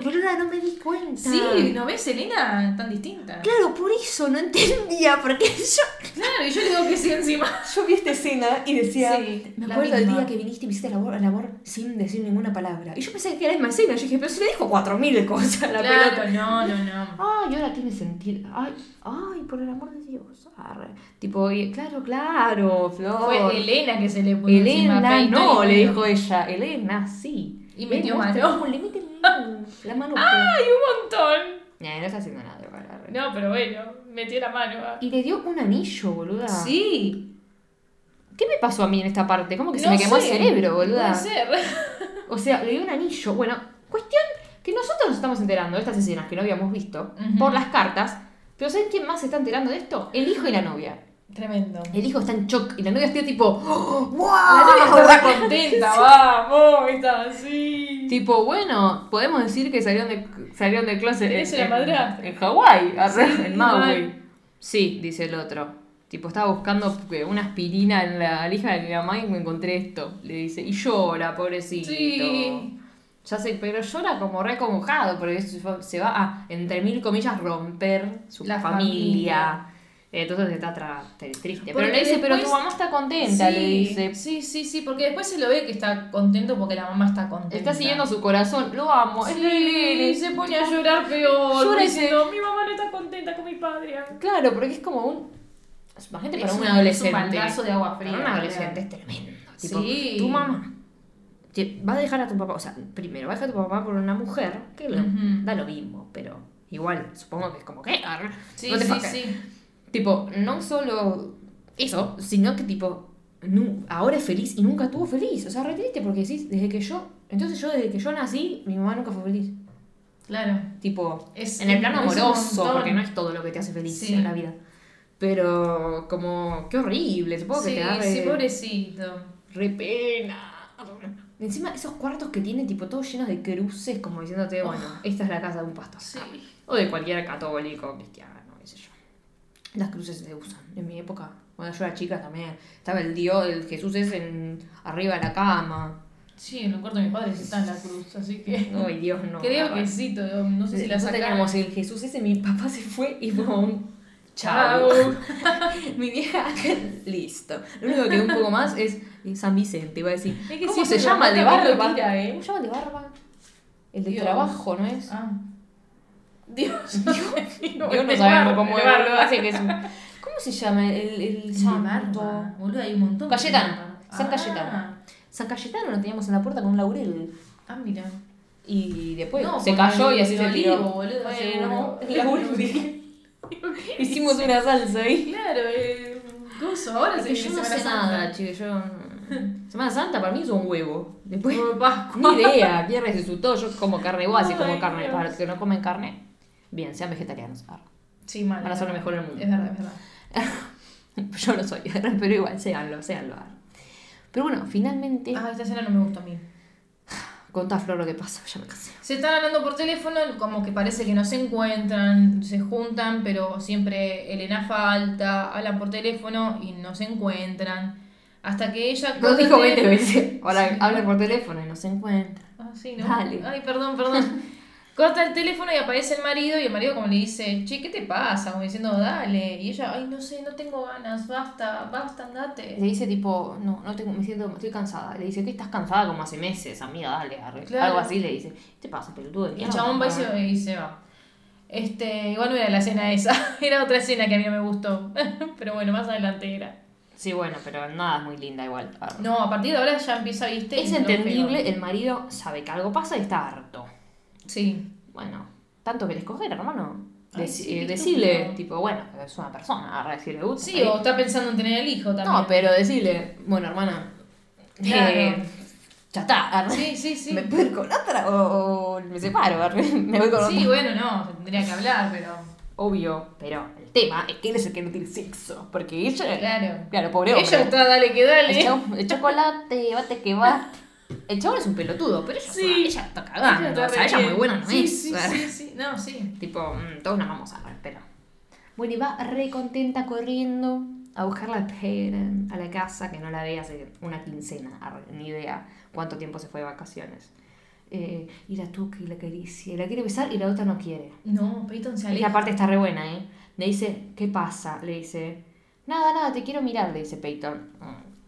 Boluda, no me di cuenta. Sí, ¿no ves, Elena? Tan distinta. Claro, por eso no entendía, porque yo, Claro, y yo le digo que sí encima. yo vi esta escena y decía, Sí, me acuerdo del día que viniste y me hiciste el amor, el amor sin decir ninguna palabra. Y yo pensé que era la misma escena, yo dije, pero se le dijo cuatro mil cosas a la claro, pelota. no, no, no. Ay, ahora tiene sentido. Ay, ay, por el amor de Dios. Arre. Tipo, y- claro, claro, Flor. Fue Elena que se le puso Elena, no, le dijo ella. Elena, sí. Y metió mano. Le mete la, mano. ¡Ay, un montón! Nah, no está haciendo nada. arre. No, pero bueno, metió la mano. Y le dio un anillo, boluda. Sí. ¿Qué me pasó a mí en esta parte? ¿Cómo que se No me quemó el cerebro, boluda? Puede ser. O sea, le dio un anillo. Bueno, cuestión que nosotros nos estamos enterando de estas escenas que no habíamos visto Ujú. por las cartas. Pero ¿saben quién más se está enterando de esto? El hijo y la novia. Tremendo. El hijo está en shock y la novia está tipo, ¡Oh, ¡Wow! La novia está re contenta, vamos, está así. Tipo, bueno, podemos decir que salieron de, salieron de clase ¿Tenés en, una madrastra? en Hawái, Sí, en Maui. Sí, dice el otro. Tipo, estaba buscando una aspirina en la lija de mi mamá y me encontré esto. Le dice, y llora, pobrecito. Sí. Ya sé, pero llora como re acongojado, porque se va- se va a, entre mil comillas, romper su La familia. Entonces está triste. Pero le dice, pero tu mamá está contenta, le dice. Sí, sí, sí, porque después se lo ve que está contento porque la mamá está contenta. Está siguiendo su corazón, lo amo, Sí, y se pone a llorar peor. Llora diciendo, mi mamá no está contenta con mi padre. Claro, porque es como un. Imagínate para Es un adolescente. es un de agua fría, Para un adolescente es tremendo. Tipo, Sí. tu mamá va a dejar a tu papá. O sea, primero va a dejar a tu papá por una mujer que da lo mismo, pero igual, supongo que es como que. Sí, sí, sí. Tipo, no solo eso, sino que tipo. nu- ahora es feliz y nunca tuvo feliz. O sea, re triste porque decís, desde que yo. Entonces yo desde que yo nací, mi mamá nunca fue feliz. Claro. Tipo, Es- en el plano amoroso, porque no es todo lo que te hace feliz Sí. en la vida. Pero como, qué horrible, supongo que Sí, te da re, sí, pobrecito. re pena. Encima, esos cuartos que tienen tipo todos llenos de cruces, como diciéndote, bueno, esta es la casa de un pastor. Sí. O de cualquier católico, cristiano. Las cruces se usan. En mi época, cuando yo era chica también, estaba el Dios, el Jesús es en, arriba de la cama. Sí, en el cuarto de mi padre está en la cruz, así que. Ay, Dios, no. Creo la que sí, todo- no sé si la Nosotros sacaron. teníamos el Jesús ese, mi papá se fue y fue un Chao. mi vieja, listo. Lo único que un poco más es San Vicente, iba a decir. Es que ¿Cómo se llama el de barba? tira, ¿eh? ¿Cómo se llama el de barba? El de Dios. trabajo, ¿no es? Ah. Dios. Yo no sabemos cómo es, boludo, así que es un- ¿Cómo se llama el, el santo? Boludo, hay un montón. Cayetano. San Ah. Cayetano. San Cayetano lo teníamos en la puerta con un laurel. Ah, mira. Y después No, se cayó y así se tiró. boludo, Bueno. Hicimos una salsa ahí. Claro, eh, gozo. Ahora Es que yo no sé Santa. nada, chicos. Yo... Semana Santa para mí es un huevo. Después, Pascua. ni idea. Quién resucitó. Yo como carne igual, si como carne. Dios. Para los que no comen carne, bien, sean vegetarianos. Arre. Sí, mal. Van a es ser lo mejor del mundo. Es verdad, es verdad. Yo no soy, pero igual, séanlo, séanlo. arre. Pero bueno, finalmente. Ah, esta escena no me gusta a mí. Contá, Flor, lo que pasa, ya me cansé. Se están hablando por teléfono, como que parece que no se encuentran, se juntan, pero siempre Elena falta, hablan por teléfono y no se encuentran. Hasta que ella... Coge dijo el 20 teléfono- veces. Ahora Sí. habla por teléfono y no se encuentra. Ah, sí, ¿no? Dale. Ay, perdón, perdón. Corta el teléfono y aparece el marido y el marido como le dice, che, ¿qué te pasa? Como diciendo, dale. Y ella, ay, no sé, no tengo ganas, basta, basta, andate. Le dice tipo, no, no tengo, me siento, estoy cansada. Le dice que estás cansada como hace meses, amiga, dale, arre. Claro. Algo así le dice. ¿Qué te pasa, pelotudo? Y el mierda?" chabón va y se, va. Este, igual no era la escena esa, era otra escena que a mí no me gustó. Pero bueno, más adelante era. Sí, bueno, pero nada es muy linda igual. arre. No, a partir de ahora ya empieza, viste. Es entendible, el marido sabe que algo pasa y está harto. Sí. Bueno, tanto que escoger, hermano. Sí, eh, decirle, tipo, bueno, es una persona, arre, decirle, "Uh, Sí, ahí". o está pensando en tener el hijo también. No, pero decirle, bueno, hermana, Claro. eh, ya está. Sí, sí, sí. ¿Me puedo ir con otra o, o me separo? Me voy con Sí, otra. bueno, no, se tendría que hablar, pero. Obvio, pero el tema es que él es el que no tiene sexo. Porque ella. Claro. Claro, pobre hombre. Ella está, dale que dale. el chocolate, bate que va. El chabón es un pelotudo, pero ella, Sí. una- ella está cagando. Ella o sea, ella muy buena no sí, es. Sí, sí, sí. No, sí. Tipo, mm, todos nos vamos a ver, pero. Bueno, y va re contenta corriendo a buscarla a a la casa, que no la ve hace una quincena, ni idea cuánto tiempo se fue de vacaciones. Eh, y la toca y la acaricia, y la quiere besar y la otra no quiere. No, Peyton se Esa aleja. parte está re buena, ¿eh? Le dice, ¿qué pasa? Le dice, nada, nada, te quiero mirar, le dice Peyton.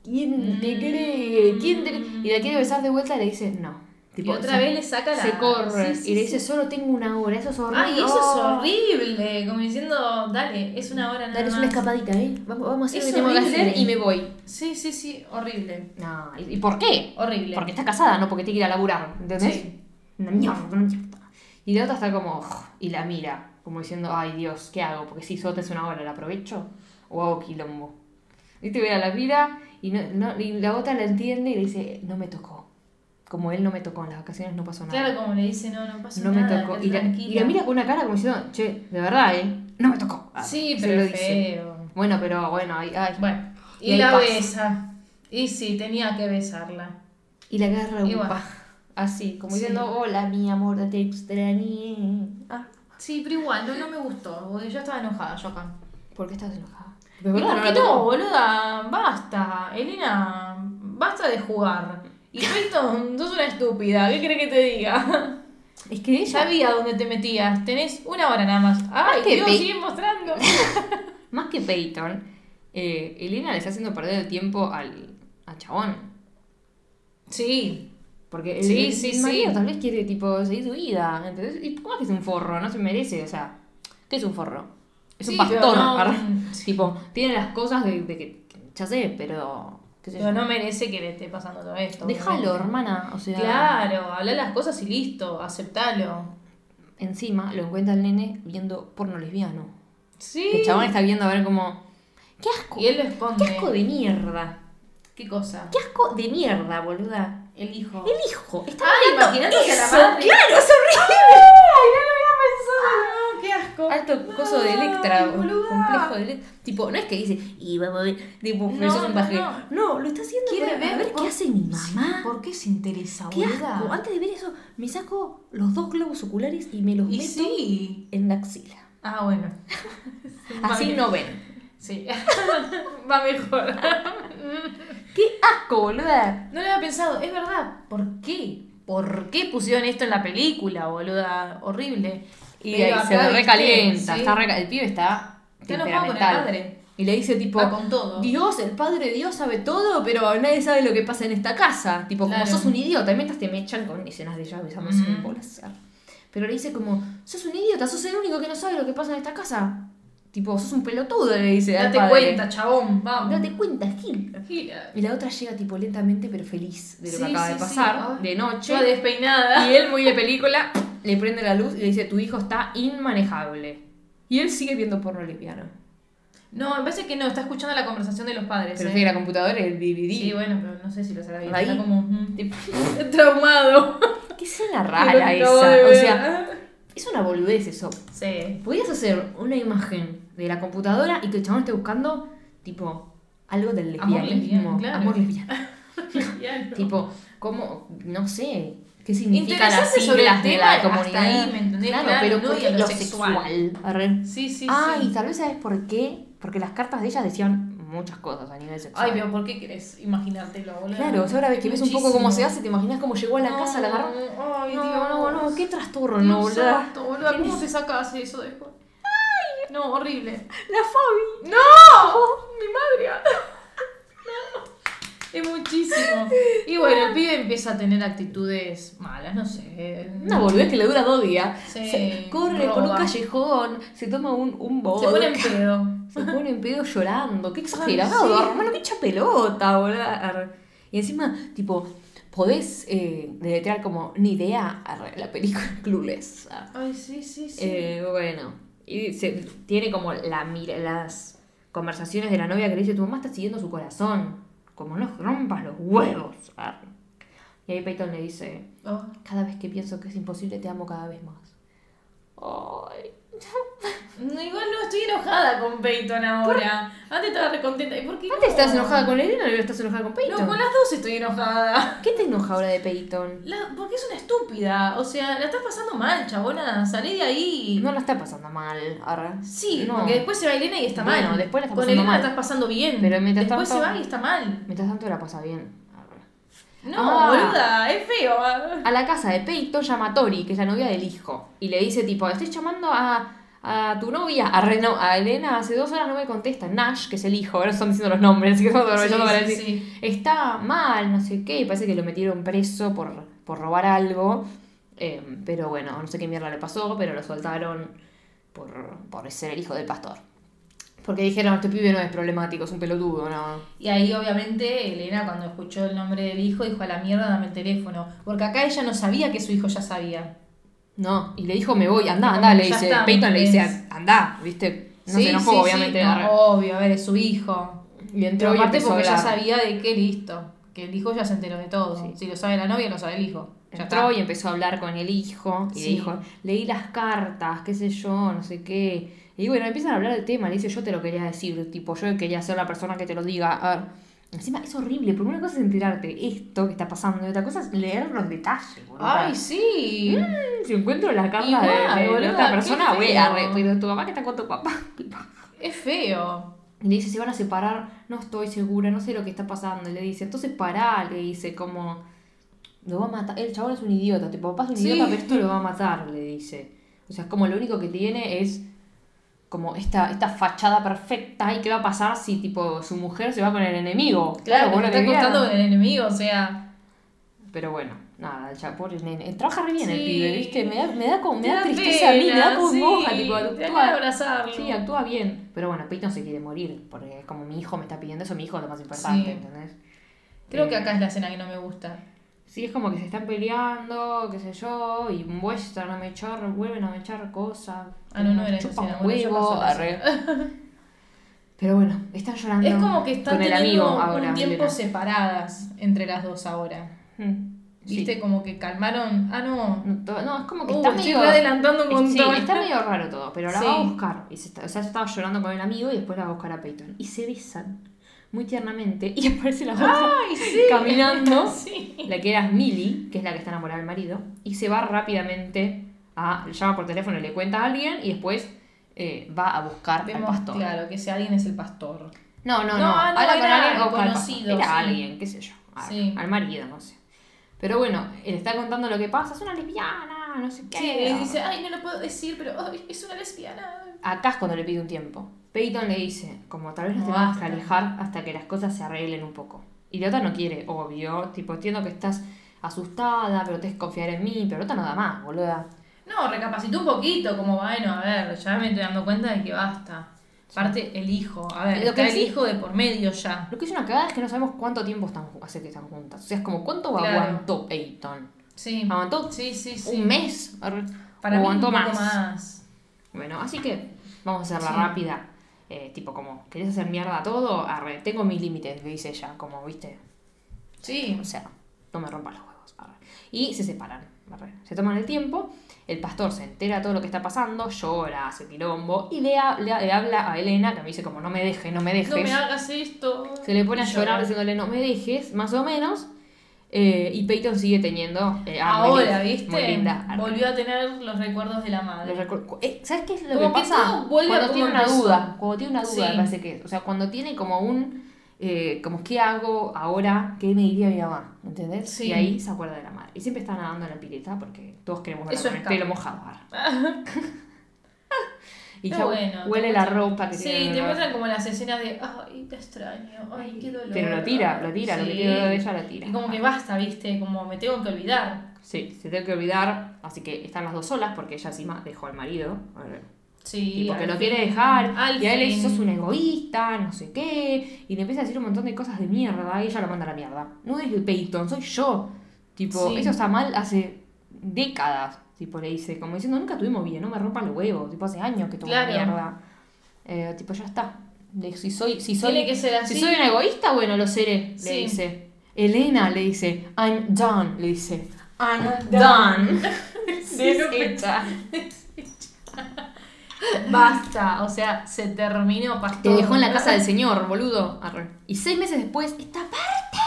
¿Quién te Mm. cree? ¿Quién te cree? Y la quiere besar de vuelta y le dice, no. Y otra se- vez le saca la. Se corre Sí, sí, y le dice, solo tengo una hora, eso es horrible. Ay, eso es horrible. Como diciendo, dale, es una hora nada Dale, es una escapadita, ¿eh? Vamos, vamos a hacer Es lo que tengo que hacer y me voy. Sí, sí, sí, horrible. No, ¿y por qué? Horrible. Porque está casada, no porque tiene que ir a laburar, ¿entendés? Sí. Y la otra está como, y la mira, como diciendo, ay Dios, ¿qué hago? Porque si solo te hace una hora, ¿la aprovecho? ¿O hago quilombo? Y te vea la mira y, no, no- y la otra la entiende y le dice, no me tocó. Como él no me tocó en las vacaciones, no pasó nada. Claro, como le dice, no, no pasa no me nada. tocó. Y la, tranquila. y la mira con una cara como diciendo, che, de verdad, ¿eh? No me tocó. Ah, Sí, pero lo feo. Bueno, pero bueno, ay, ay. Bueno, y, la pasa. besa. Y sí, tenía que besarla. Y la agarra un bueno. Así, como Sí. diciendo, hola, mi amor, te extrañé. Ah, Sí, pero igual, no, no me gustó. Porque yo estaba enojada, yo acá. ¿por qué estás enojada? ¿Y ¿De verdad por no no, boluda? Basta. Elena, basta de jugar. Y Peyton, sos una estúpida. ¿Qué crees que te diga? Es que ella, Sabía dónde te metías. Tenés una hora nada más. ¡Ay, que Dios, Pey- mostrando! más que Peyton, eh, Elena le está haciendo perder el tiempo al, al chabón. Sí. Porque el, Sí, el- sí, el marido sí. tal vez quiere tipo seguir su vida. ¿entendés? Y cómo es que es un forro, no se merece, o sea, ¿qué es un forro? Es un Sí, pastor. pero no- sí. Tipo, tiene las cosas de, de que, ya sé, pero. ¿qué sé Pero yo? no merece que le esté pasando todo esto. Déjalo, hermana. O sea, Claro, habla las cosas y listo. Aceptalo. encima lo encuentra el nene viendo porno lesbiano. Sí. El chabón está viendo a ver como. ¡Qué asco! Y él lo esconde. ¡Qué asco de mierda! ¿Qué cosa? ¡Qué asco de mierda, boluda! El hijo. El hijo. Viendo imaginándose a la eso, madre. ¡Claro, es horrible! ¡Ay, no lo había pensado! No, qué asco. Alto coso de Electra, boluda. complejo de Electra. Tipo, no es que dice, y vamos a ver, tipo, No, pero sos un no, pajero. no. No, lo está haciendo Quiere para- ver a ver por- qué hace mi Sí, mamá. ¿Por qué se interesa, ¡Qué boluda? asco! Antes de ver eso, me saco los dos globos oculares y me los Y meto sí. en la axila. Ah, bueno. Así no ven. Sí. Va mejor. ¡Qué asco, boluda! No lo había pensado. Es verdad. ¿Por qué? ¿Por qué pusieron esto en la película, boluda? Horrible. Y Pero ahí se recalienta. Sí. Está el pibe está, Está enojado con el padre. Y le dice tipo, Va con todo. Dios, el padre Dios sabe todo, pero nadie sabe lo que pasa en esta casa. Tipo, Claro. como sos un idiota, y mientras te me echan con escenas de besándose Ujú. en bolas. Pero le dice como, sos un idiota, sos el único que no sabe lo que pasa en esta casa. Tipo, sos un pelotudo, le dice al Date padre. cuenta, chabón. Vamos. Date cuenta, Gil. Gira. Y la otra llega tipo lentamente pero feliz de lo Sí, que acaba sí, de pasar, de noche. Toda despeinada. Y él, muy de película, le prende la luz y le dice, tu hijo está inmanejable. Y él sigue viendo porno lesbiano. No, me parece que no. Está escuchando la conversación de los padres. Pero ¿eh? sigue la computadora y el DVD. Sí, bueno, pero no sé si lo sabrá bien. Ahí. Está como mm, Tipo, traumado. Qué Lo rara esa. O sea, es una boludez eso. Sí. Podías hacer una imagen de la computadora y que el chabón esté buscando, tipo, algo del lesbianismo. claro. Amor lesbiano. Tipo, Tipo, ¿cómo? No sé. ¿Qué significa las Interesarse sobre el siglas de la hasta comunidad? ahí, ¿me entendés? Claro, Claro, pero no ¿por y qué a lo lo sexual. sí, sí, ah, sí. y tal vez sabes por qué. Porque las cartas de ella decían muchas cosas a nivel sexual. Ay, pero ¿por qué querés imaginártelo, boludo? Claro, o sea, ahora ves que ves un poco cómo se hace, te imaginas cómo llegó a la casa, la agarró. Ay, No, Dios. no, no, qué trastorno, boludo. boludo. ¿Quién ¿Cómo te sacas eso después? No, horrible. La Fabi. ¡No! ¡Mi madre! No. Es muchísimo. Y bueno, el pibe empieza a tener actitudes malas, no sé. Una boludez que le dura dos días. Sí, se corre por un roba. callejón, se toma un, un Se vodka. pone en pedo. Se pone en pedo llorando. Qué exagerado, sí. hermano, qué pelota, boludo. Y encima, tipo, podés eh, deletrear como ni idea la película Clueless. Ay, sí, sí, sí. Eh, bueno, y se, tiene como la las conversaciones de la novia que le dice, tu mamá está siguiendo su corazón, como no rompas los huevos. Y ahí Peyton le dice, Oh. cada vez que pienso que es imposible, te amo cada vez más. Ay. No, igual no estoy enojada con Peyton ahora. Antes estaba recontenta. ¿Y por qué ¿Antes no? estás enojada con Elena y ahora estás enojada con Peyton? No, con las dos estoy enojada. ¿Qué te enoja ahora de Peyton? La- porque es una estúpida. O sea, la estás pasando mal, chabona. Salí de ahí. No la está pasando mal, arre. Sí, no. porque después se va Elena y está Bueno, mal. después la está Con pasando Elena mal. la estás pasando bien. Pero mientras después tanto- se va y está mal. Mientras tanto la pasa bien. No, Ah. boluda, es feo. A la casa de Peyton llama a Tori, que es la novia del hijo, y le dice tipo, estoy llamando a, a tu novia, a, Reno, a Elena, hace dos horas no me contesta, Nash, que es el hijo, ahora están diciendo los nombres, así que estamos aprovechando Sí, para sí, decir, sí. está mal, no sé qué, y parece que lo metieron preso por, por robar algo, eh, pero bueno, no sé qué mierda le pasó, pero lo soltaron por, por ser el hijo del pastor. Porque dijeron, este pibe no es problemático, es un pelotudo, no. Y ahí obviamente Elena cuando escuchó el nombre del hijo dijo a la mierda dame el teléfono. Porque acá ella no sabía que su hijo ya sabía. No, y le dijo, me voy, anda, anda, le dice, está, Peyton le ¿me dice, anda, viste, no Sí, se enojó, sí, sí, obviamente. no, arre. obvio, a ver, es su hijo. Y entró Pero y aparte a porque ya sabía de que listo. Que el hijo ya se enteró de todo. Sí. Si lo sabe la novia, lo sabe el hijo. Ya Entró está. y empezó a hablar con el hijo y le Sí. dijo, leí las cartas, qué sé yo, no sé qué. Y bueno, empiezan a hablar del tema, le dice, yo te lo quería decir, tipo, yo quería ser la persona que te lo diga. A ver, encima es horrible, porque una cosa es enterarte esto que está pasando y otra cosa es leer los detalles, boludo. Ay, sí. Si encuentro la carta de, de- boluda, otra persona, feo. arre, pero tu mamá que está con tu papá. Es feo. Y le dice, se van a separar, no estoy segura, no sé lo que está pasando. Y le dice, entonces pará, le dice, como, lo va a matar. El chabón es un idiota, tipo, papá es un Sí. idiota, pero esto lo va a matar, le dice. O sea, es como lo único que tiene es como esta, esta fachada perfecta. ¿Y qué va a pasar si, tipo, su mujer se va con el enemigo? Claro, bueno, porque está acostando con el enemigo, o sea. Pero bueno, nada, el chabón, pobre nene. Trabaja re bien el pibe, ¿viste? Me da, me da, como, me da tristeza a mí, me da como sí, moja, tipo, actúa- abrazarlo. Sí, actúa bien. Pero bueno, Peyton se quiere morir, porque es como mi hijo me está pidiendo eso, mi hijo es lo más importante, Sí. ¿entendés? Creo Eh, que acá es la escena que no me gusta. Sí, es como que se están peleando, qué sé yo, y muestran a mechar, vuelven a mechar cosas. Ah, no, no era chupan huevo, arre. Pero bueno, están llorando. Es como que están con el amigo ahora. un tiempo Elena. separadas entre las dos ahora. Mm, sí. ¿Viste? Como que calmaron. Ah, no. No, no, es como que Uh, está medio. adelantando un Sí, montón. está medio raro todo, pero la Sí. va a buscar. Y se está- o sea, estaba llorando con el amigo y después la va a buscar a Peyton. Y se besan muy tiernamente y aparece la otra caminando. Sí. La que era Millie, que es la que está enamorada del marido, y se va rápidamente a. llama por teléfono, le cuenta a alguien y después eh, va a buscar al Vemos, pastor. claro, que ese alguien es el pastor. No, no, no. No, ah, Habla con alguien buscar al pastor. conocido, Era sí. alguien, qué sé yo. Al marido, no sé. Pero bueno, él está contando lo que pasa, es una lesbiana, no sé qué. Sí, dice, ay, no lo puedo decir, pero ay, es una lesbiana. Acá es cuando le pide un tiempo. Peyton le dice, como tal vez nos No, tenemos que alejar hasta que las cosas se arreglen un poco. Y la otra no quiere, obvio. Tipo, entiendo que estás asustada, pero te confiar en mí, pero la otra nada más, boluda. No, recapacitó un poquito, como bueno, a ver, ya me estoy dando cuenta de que basta. Aparte, el hijo, a ver, Lo está que el hijo de por medio ya. Lo que es una cagada es que no sabemos cuánto tiempo están, hace que están juntas. O sea, es como cuánto Claro. aguantó Peyton. Sí. ¿Aguantó Sí, sí, sí. un mes? Para o mí un aguantó poco más. más. Bueno, así que vamos a hacerla Sí. rápida. Eh, tipo, como, ¿querés hacer mierda todo? Arre, tengo mis límites, le dice ella, como, viste, Sí. O sea, no me rompas los huevos. arre. Y se separan. arre. Se toman el tiempo. El pastor se entera de todo lo que está pasando, llora, hace quilombo y le, ha- le, le habla a Elena, que me dice como no me dejes, no me dejes. No me hagas esto. se le pone a llorar llora. diciéndole no me dejes, más o menos. Eh, y Peyton sigue teniendo eh, a Ahora, ¿viste? Muy linda. Volvió a tener los recuerdos de la madre. Eh, ¿Sabes qué es lo Como que que pasa? cuando tiene una duda. Cuando tiene una duda, Sí. me parece que. O sea, cuando tiene como un. eh, como, ¿qué hago ahora? ¿Qué me diría mi mamá? ¿Entendés? Sí. Y ahí se acuerda de la madre. Y siempre está nadando en la pileta porque todos queremos es el pelo mojado. y ya bueno. huele la muestran- ropa que Sí, tiene. te muestran como las escenas de, ay, te extraño, ay, qué dolor. Pero lo tira, lo tira, lo que tiene de ella lo tira. Y como que basta, ¿viste? Como me tengo que olvidar. Sí, se tiene que olvidar. Así que están las dos solas porque ella encima dejó al marido. Sí. Tipo, que al lo quiere dejar. Al y a él le dice, sos un egoísta, no sé qué. Y le empieza a decir un montón de cosas de mierda. Y ella lo manda a la mierda. No es el Peyton, soy yo. Tipo, Sí. eso está mal hace décadas. Tipo, le dice, como diciendo, nunca tuvimos bien, no me rompa los huevos. Tipo, hace años que tuvo Claro. mierda. Eh, tipo, ya está. Le- Si soy, si soy, Tiene que ser así. si soy un egoísta, bueno, lo seré, le Sí. dice. Elena le dice, I'm done, le dice. I'm done. Deshecha. Basta, o sea, se terminó, Te pastor. dejó en la casa del señor, boludo. Arre. Y seis meses después, esta parte.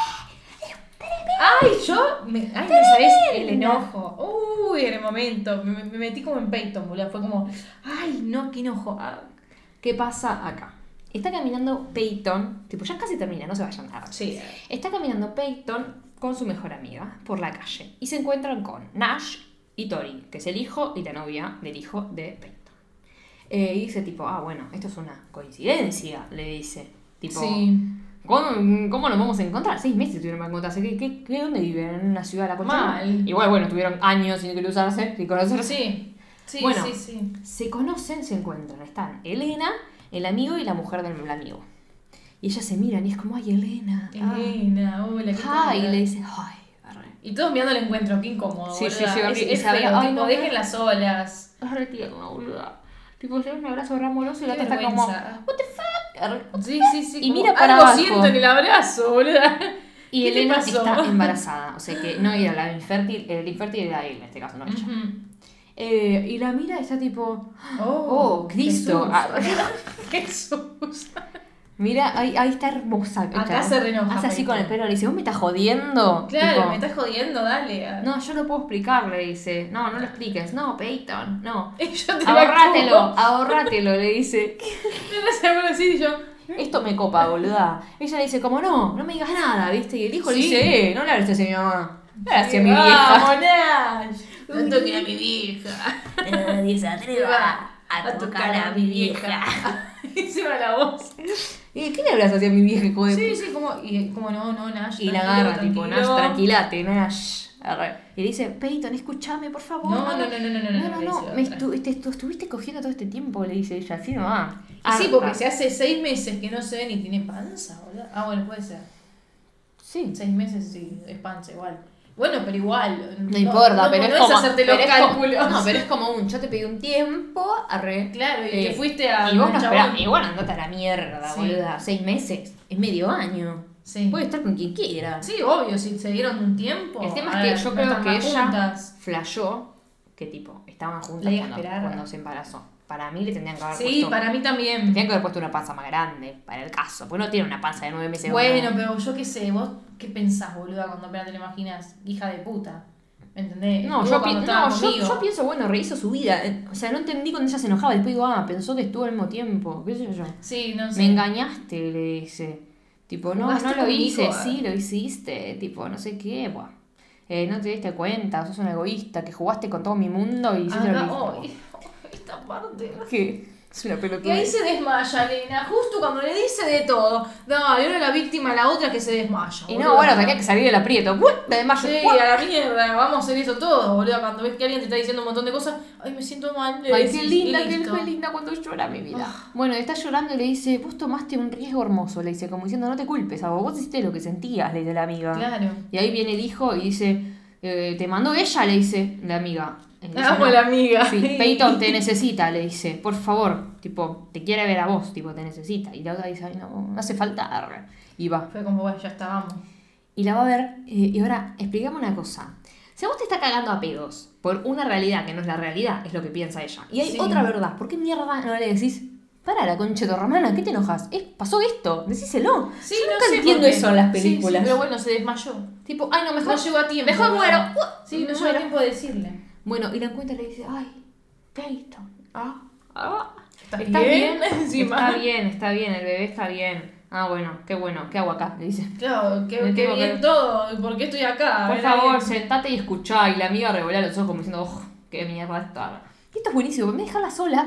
Ay, yo. Me, ay, ¿me sabés el enojo? Uy, en el momento. Me, me metí como en Peyton, boludo. Fue como. Ay, no, qué enojo. Ah, ¿Qué pasa acá? Está caminando Peyton, tipo, ya casi termina, no se vayan nada. sí. Está caminando Peyton con su mejor amiga por la calle y se encuentran con Nash y Tori, que es el hijo y la novia del hijo de Peyton. Eh, y dice tipo, ah, bueno, esto es una coincidencia, le dice. Tipo, Sí. ¿Cómo, cómo nos vamos a encontrar? Seis meses tuvieron para encontrarse. ¿Qué, qué, qué- dónde viven? ¿En una ciudad de la? Mal. Igual, bueno, tuvieron años sin cruzarse, sin conocerse. Sí. Sí, Bueno. sí, sí. Se conocen, se encuentran. Están Elena, el amigo y la mujer del amigo. Y ellas se miran y es como, ay, Elena. ah, Elena, hola, ¿qué Ay, tal? y le dice, ay, arre. Y todos mirando el encuentro, qué incómodo. Sí, sí, boluda. sí, Es, horrible. es Y sabía, feo, ay, tipo, no, dejen las olas. Es re tierno, boluda. Tipo, da un abrazo re amoroso y la otra está como, what the fuck. Arre. Sí, sí, sí. Y mira para algo abajo. siento en el abrazo, boluda. Y ¿Qué te Elena está embarazada. O sea que no era la infértil, el infértil era él en este caso, no ella. Eh, y la mira está tipo, Oh, Oh, Cristo. Jesús. Ah. Jesús. Mira, ahí, ahí está hermosa. Acá Está- se reenoja, Hace así con el pelo, le dice, vos me estás jodiendo. Claro, Tipo, me estás jodiendo, dale. No, yo no puedo explicar, le dice. No, no lo expliques. No, Peyton, no. Yo te la Ahorrátelo, ahorrátelo, le dice. La hacemos así y yo. Esto me copa, boluda. Ella le dice, como no, no me digas nada, ¿viste? Y el hijo le dice, eh, no le hables así a mi mamá. No a mi Vamos, vieja. Nash. No toques a mi vieja. Nadie se atreva a tocar a mi vieja. Encima la voz. ¿Y qué le hablas así a mi vieja, hijo de Sí, sí, como, y, como no, no, Nash. Y la tranquilo, agarra, tipo. Nash, tranquilate, Nash. Y le dice, Peyton, escúchame, por favor. No, no, no, no, no, no, no, No, no, me estu- te estu- estuviste cogiendo todo este tiempo, le dice ella, así nomás. Y sí, porque Arra. se hace seis meses que no se ve ni tiene panza, boludo. Ah, bueno, puede ser. Sí. Seis meses sí, es panza igual. Bueno, pero igual. No, importa, no, pero no es como. hacerte los pero es como- cálculos. no, pero es como un. Yo te pedí un tiempo, arre. Claro, y Eh, que fuiste a. Y vos no esperás. Y bueno, andate a la mierda, Sí. boluda. Seis meses. Es medio año. Sí. Puede estar con quien quiera. Sí, obvio, si se dieron un tiempo. El tema es que yo no creo que ella flashó que tipo, estaban juntas cuando, cuando se embarazó. Para mí le tendrían que haber Sí, puesto. para mí también. Tendrían que haber puesto una panza más grande, para el caso. Pues no tiene una panza de nueve meses. Bueno, pero yo qué sé, vos qué pensás, boluda, cuando apenas te lo imaginas, hija de puta. ¿Me entendés? No, yo, pi- no yo, yo pienso, bueno, rehizo su vida. Eh, O sea, no entendí cuando ella se enojaba. Después digo, ah, pensó que estuvo al mismo tiempo. ¿Qué sé yo? Sí, no sé. Me engañaste, le dice. Tipo, no, no lo hice, ah. sí, lo hiciste. Tipo, no sé qué, buah. Eh, no te diste cuenta, sos un egoísta, que jugaste con todo mi mundo y hiciste Acá, lo oh, mismo. Esta parte. ¿Qué? Es una Y pelotuda. ahí se desmaya, Elena, justo cuando le dice de todo. No, y ahora la víctima, la otra que se desmaya. Y no, bueno, tenía que salir del aprieto. Me desmayo. Sí, ¡Uy! a la mierda, vamos a hacer eso todo, boludo. Cuando ves que alguien te está diciendo un montón de cosas, ay, me siento mal. le Ay, decís, qué y linda, qué linda cuando llora mi vida. Ah. Bueno, está llorando y le dice, vos tomaste un riesgo hermoso, le dice, como diciendo, no te culpes, a vos, vos hiciste lo que sentías, le dice la amiga. Claro. Y ahí viene el hijo y dice, eh, te mandó ella, le dice la amiga. Y le dice, Amo "No". la amiga. Sí, Peyton te necesita, le dice, por favor, tipo, te quiere ver a vos, tipo, te necesita. Y la otra dice, ay, no, no hace falta. arre". Y va. Fue como, bueno, ya está, vamos. Y la va a ver, eh, y ahora, explícame una cosa. Si a vos te está cagando a pedos por una realidad que no es la realidad, es lo que piensa ella. Y hay Sí. otra verdad, ¿por qué mierda no le decís, Para la concha de tu hermana, ¿qué te enojas? Eh, pasó esto, decíselo. Sí, Yo no nunca sé entiendo eso en las Sí, sí, películas. pero bueno, se desmayó. Tipo, ay, no, mejor. No llegó a tiempo. Mejor muero. Uh, Sí, no llegó muero. a tiempo de decirle. Bueno, y la encuentra y le dice, ay, Peyton. Ah, ah. ¿Estás ¿Está bien? bien? Encima. Está bien, está bien, el bebé está bien. Ah, bueno, qué bueno, ¿qué hago acá? Le dice. Claro, qué, bien que- todo. ¿Por qué estoy acá? Por favor, ahí. sentate y escuchá. Y la amiga revolea los ojos como diciendo, oh, qué mierda está. Y esto es buenísimo, me dejan las solas.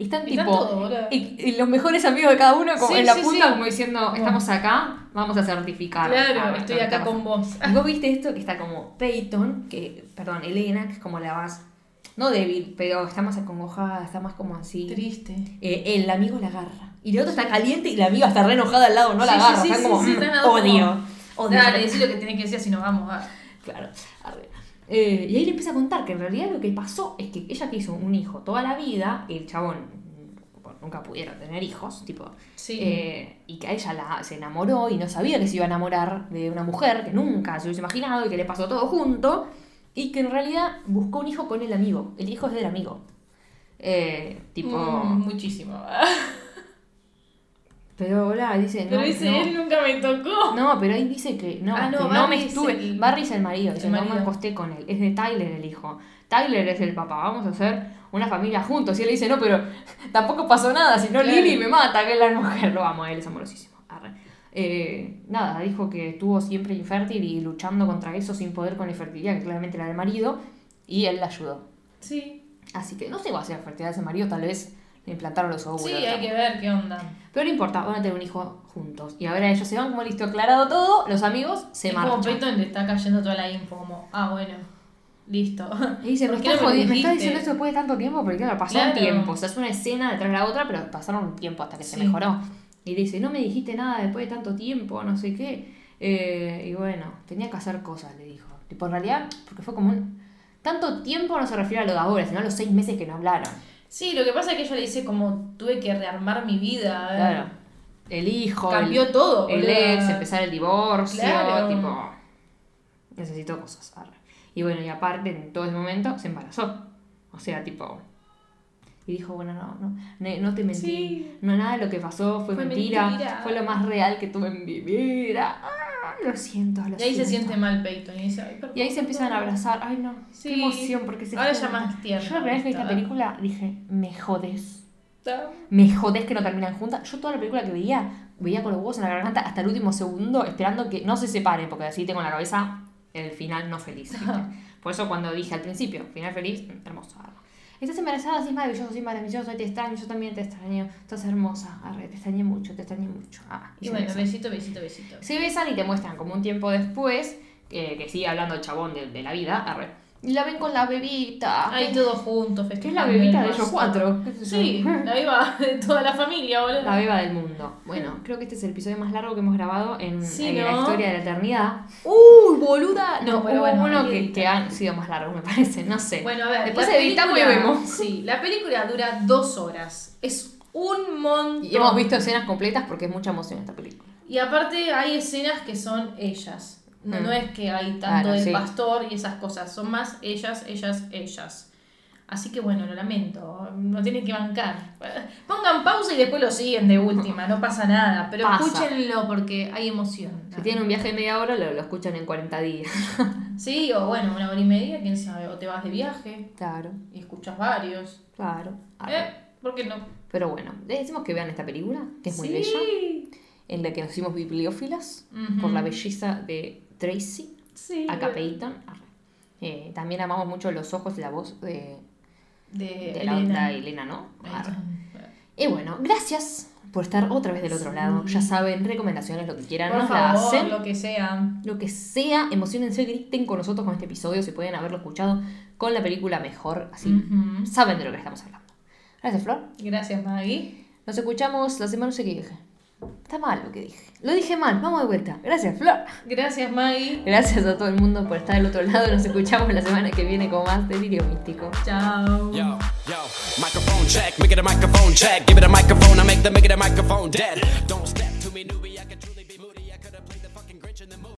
Y están Están tipo. todos, boludo. y, y los mejores amigos de cada uno como Sí, en la sí, punta, sí. como diciendo, estamos acá, vamos a certificar. Claro, Ah, estoy lo que acá con vos. Y vos viste esto que está como Peyton, que, perdón, Elena, que es como la más. No débil, pero está más acongojada, está más como así. Triste. Eh, el amigo la agarra. Y el otro está caliente y la amiga está re enojada al lado, no la agarra. sí, están sí, como, sí, "Mm, están a dos odio. Odio. Dale, decí lo que tenés que decir, si no vamos a. Claro. Eh, y ahí le empieza a contar que en realidad lo que pasó es que ella quiso un hijo toda la vida, el chabón nunca pudieron tener hijos, tipo. Sí. eh, y que a ella la, se enamoró y no sabía que se iba a enamorar de una mujer que nunca se hubiese imaginado y que le pasó todo junto. Y que en realidad buscó un hijo con el amigo. El hijo es del amigo. Eh, tipo. Mm, muchísimo. Pero hola, dice. Pero no, dice, no. él nunca me tocó. No, pero ahí dice que no, Ah, no, no me es estuve. el- Barry es el marido, dice, no me acosté con él. Es de Tyler el hijo. Tyler es el papá, vamos a hacer una familia juntos. Y él dice, no, pero tampoco pasó nada, si no Claro. Lily me mata, que es la mujer. Lo amo, él es amorosísimo. Arre. Eh, nada, dijo que estuvo siempre infértil y luchando contra eso sin poder con la infertilidad, que claramente era del marido, y él la ayudó. Sí. Así que no sé cuál sea la fertilidad de ese marido, tal vez le implantaron los óvulos. Sí, hay que ver qué onda. Pero no importa, van a tener un hijo juntos. Y ahora ellos se van, como listo, aclarado todo, los amigos se es como marchan. Peyton le está cayendo toda la info, como, ah, bueno, listo. Y dice, me ¿Por qué estás no me jodiendo, me estás dijiste? diciendo esto después de tanto tiempo, porque claro, pasó un tiempo. O sea, es una escena detrás de la otra, pero pasaron un tiempo hasta que se mejoró. Y dice, no me dijiste nada después de tanto tiempo, no sé qué. Eh, y bueno, tenía que hacer cosas, le dijo. Tipo, en realidad, porque fue como un... Tanto tiempo no se refiere a lo de ahora, sino a los seis meses que no hablaron. Sí, lo que pasa es que ella le dice como tuve que rearmar mi vida. ver. Claro. El hijo, Cambió el, todo. el boluda. ex, empezar el divorcio, Claro. tipo... Necesito cosas. Y bueno, y aparte, en todo ese momento, se embarazó. O sea, tipo... Y dijo, bueno, no, no, no te mentí. Sí. No, nada de lo que pasó fue, Fue mentira. mentira. Fue lo más real que tuve en mi vida. Ah, lo siento, lo Y ahí se siento. siente mal Peyton. Y, dice, "Ay, Y ahí se empiezan a perdón". abrazar. Ay, no. Sí. Qué emoción, porque se Ahora ya más tierno, Yo la primera vez que vi esta película dije, me jodes. Me jodés que no terminan juntas. Yo toda la película que veía, veía con los huevos en la garganta hasta el último segundo, esperando que no se separen, porque así tengo en la cabeza el final no feliz. ¿viste? Por eso cuando dije al principio, final feliz, hermoso. Estás embarazada, sí es maravilloso, sí maravilloso, te extraño, yo también te extraño, estás hermosa, arre, te extrañé mucho, te extrañé mucho. Ah, Y se bueno, besan. besito, besito, besito. Se besan y te muestran como un tiempo después, que, que sigue hablando el chabón de, de la vida, arre. Y la ven con la bebita. Ahí todos juntos, que es festejando. la bebita de ellos cuatro. qué. Sí, la viva de toda la familia, boludo. La beba del mundo. Bueno, creo que este es el episodio más largo que hemos grabado en, Sí, en la historia de la eternidad. ¡Uy, boluda! No, No, pero hubo bueno, uno que, que han sido más largos, me parece. No sé. Bueno, a ver. Después la editamos y película- vemos. Sí, la película dura dos horas. Es un montón. Y hemos visto escenas completas porque es mucha emoción esta película. Y aparte hay escenas que son ellas. No, Mm. no es que hay tanto Claro, de sí. pastor y esas cosas. Son más ellas, ellas, ellas. Así que bueno, lo lamento. No tienen que bancar. Pongan pausa y después lo siguen de última. No pasa nada. Pero Pasa. escúchenlo porque hay emoción. Si tienen un viaje de media hora, lo, lo escuchan en 40 días. Sí, o bueno, una hora y media, quién sabe. O te vas de viaje Claro, y escuchas varios. claro. ¿Eh? ¿Por qué no? Pero bueno, les decimos que vean esta película, que es muy Sí. bella, en la que nos hicimos bibliófilas por la belleza de Tracy. Sí. acá Peyton. Eh, también amamos mucho los ojos y la voz de, De, de la, la Elena, ¿no? Arre. Y bueno, gracias por estar otra vez del otro Sí. lado. Ya saben, recomendaciones, lo que quieran, Por nos la hacen. lo que sea. Lo que sea, emocionense, griten con nosotros con este episodio. Si pueden haberlo escuchado con la película mejor, así saben de lo que estamos hablando. Gracias, Flor. Gracias, Maggie. Nos escuchamos la semana, dije. Está mal lo que dije. Lo dije mal, vamos de vuelta. Gracias, Flor. Gracias, Maggie. Gracias a todo el mundo por estar del otro lado. Nos escuchamos la semana que viene con más Delirio Místico. Chao. Yo, yo, microphone check, make it a microphone check. Give it a microphone, I make the make it a microphone dead. Don't step to me, newbie, I can truly.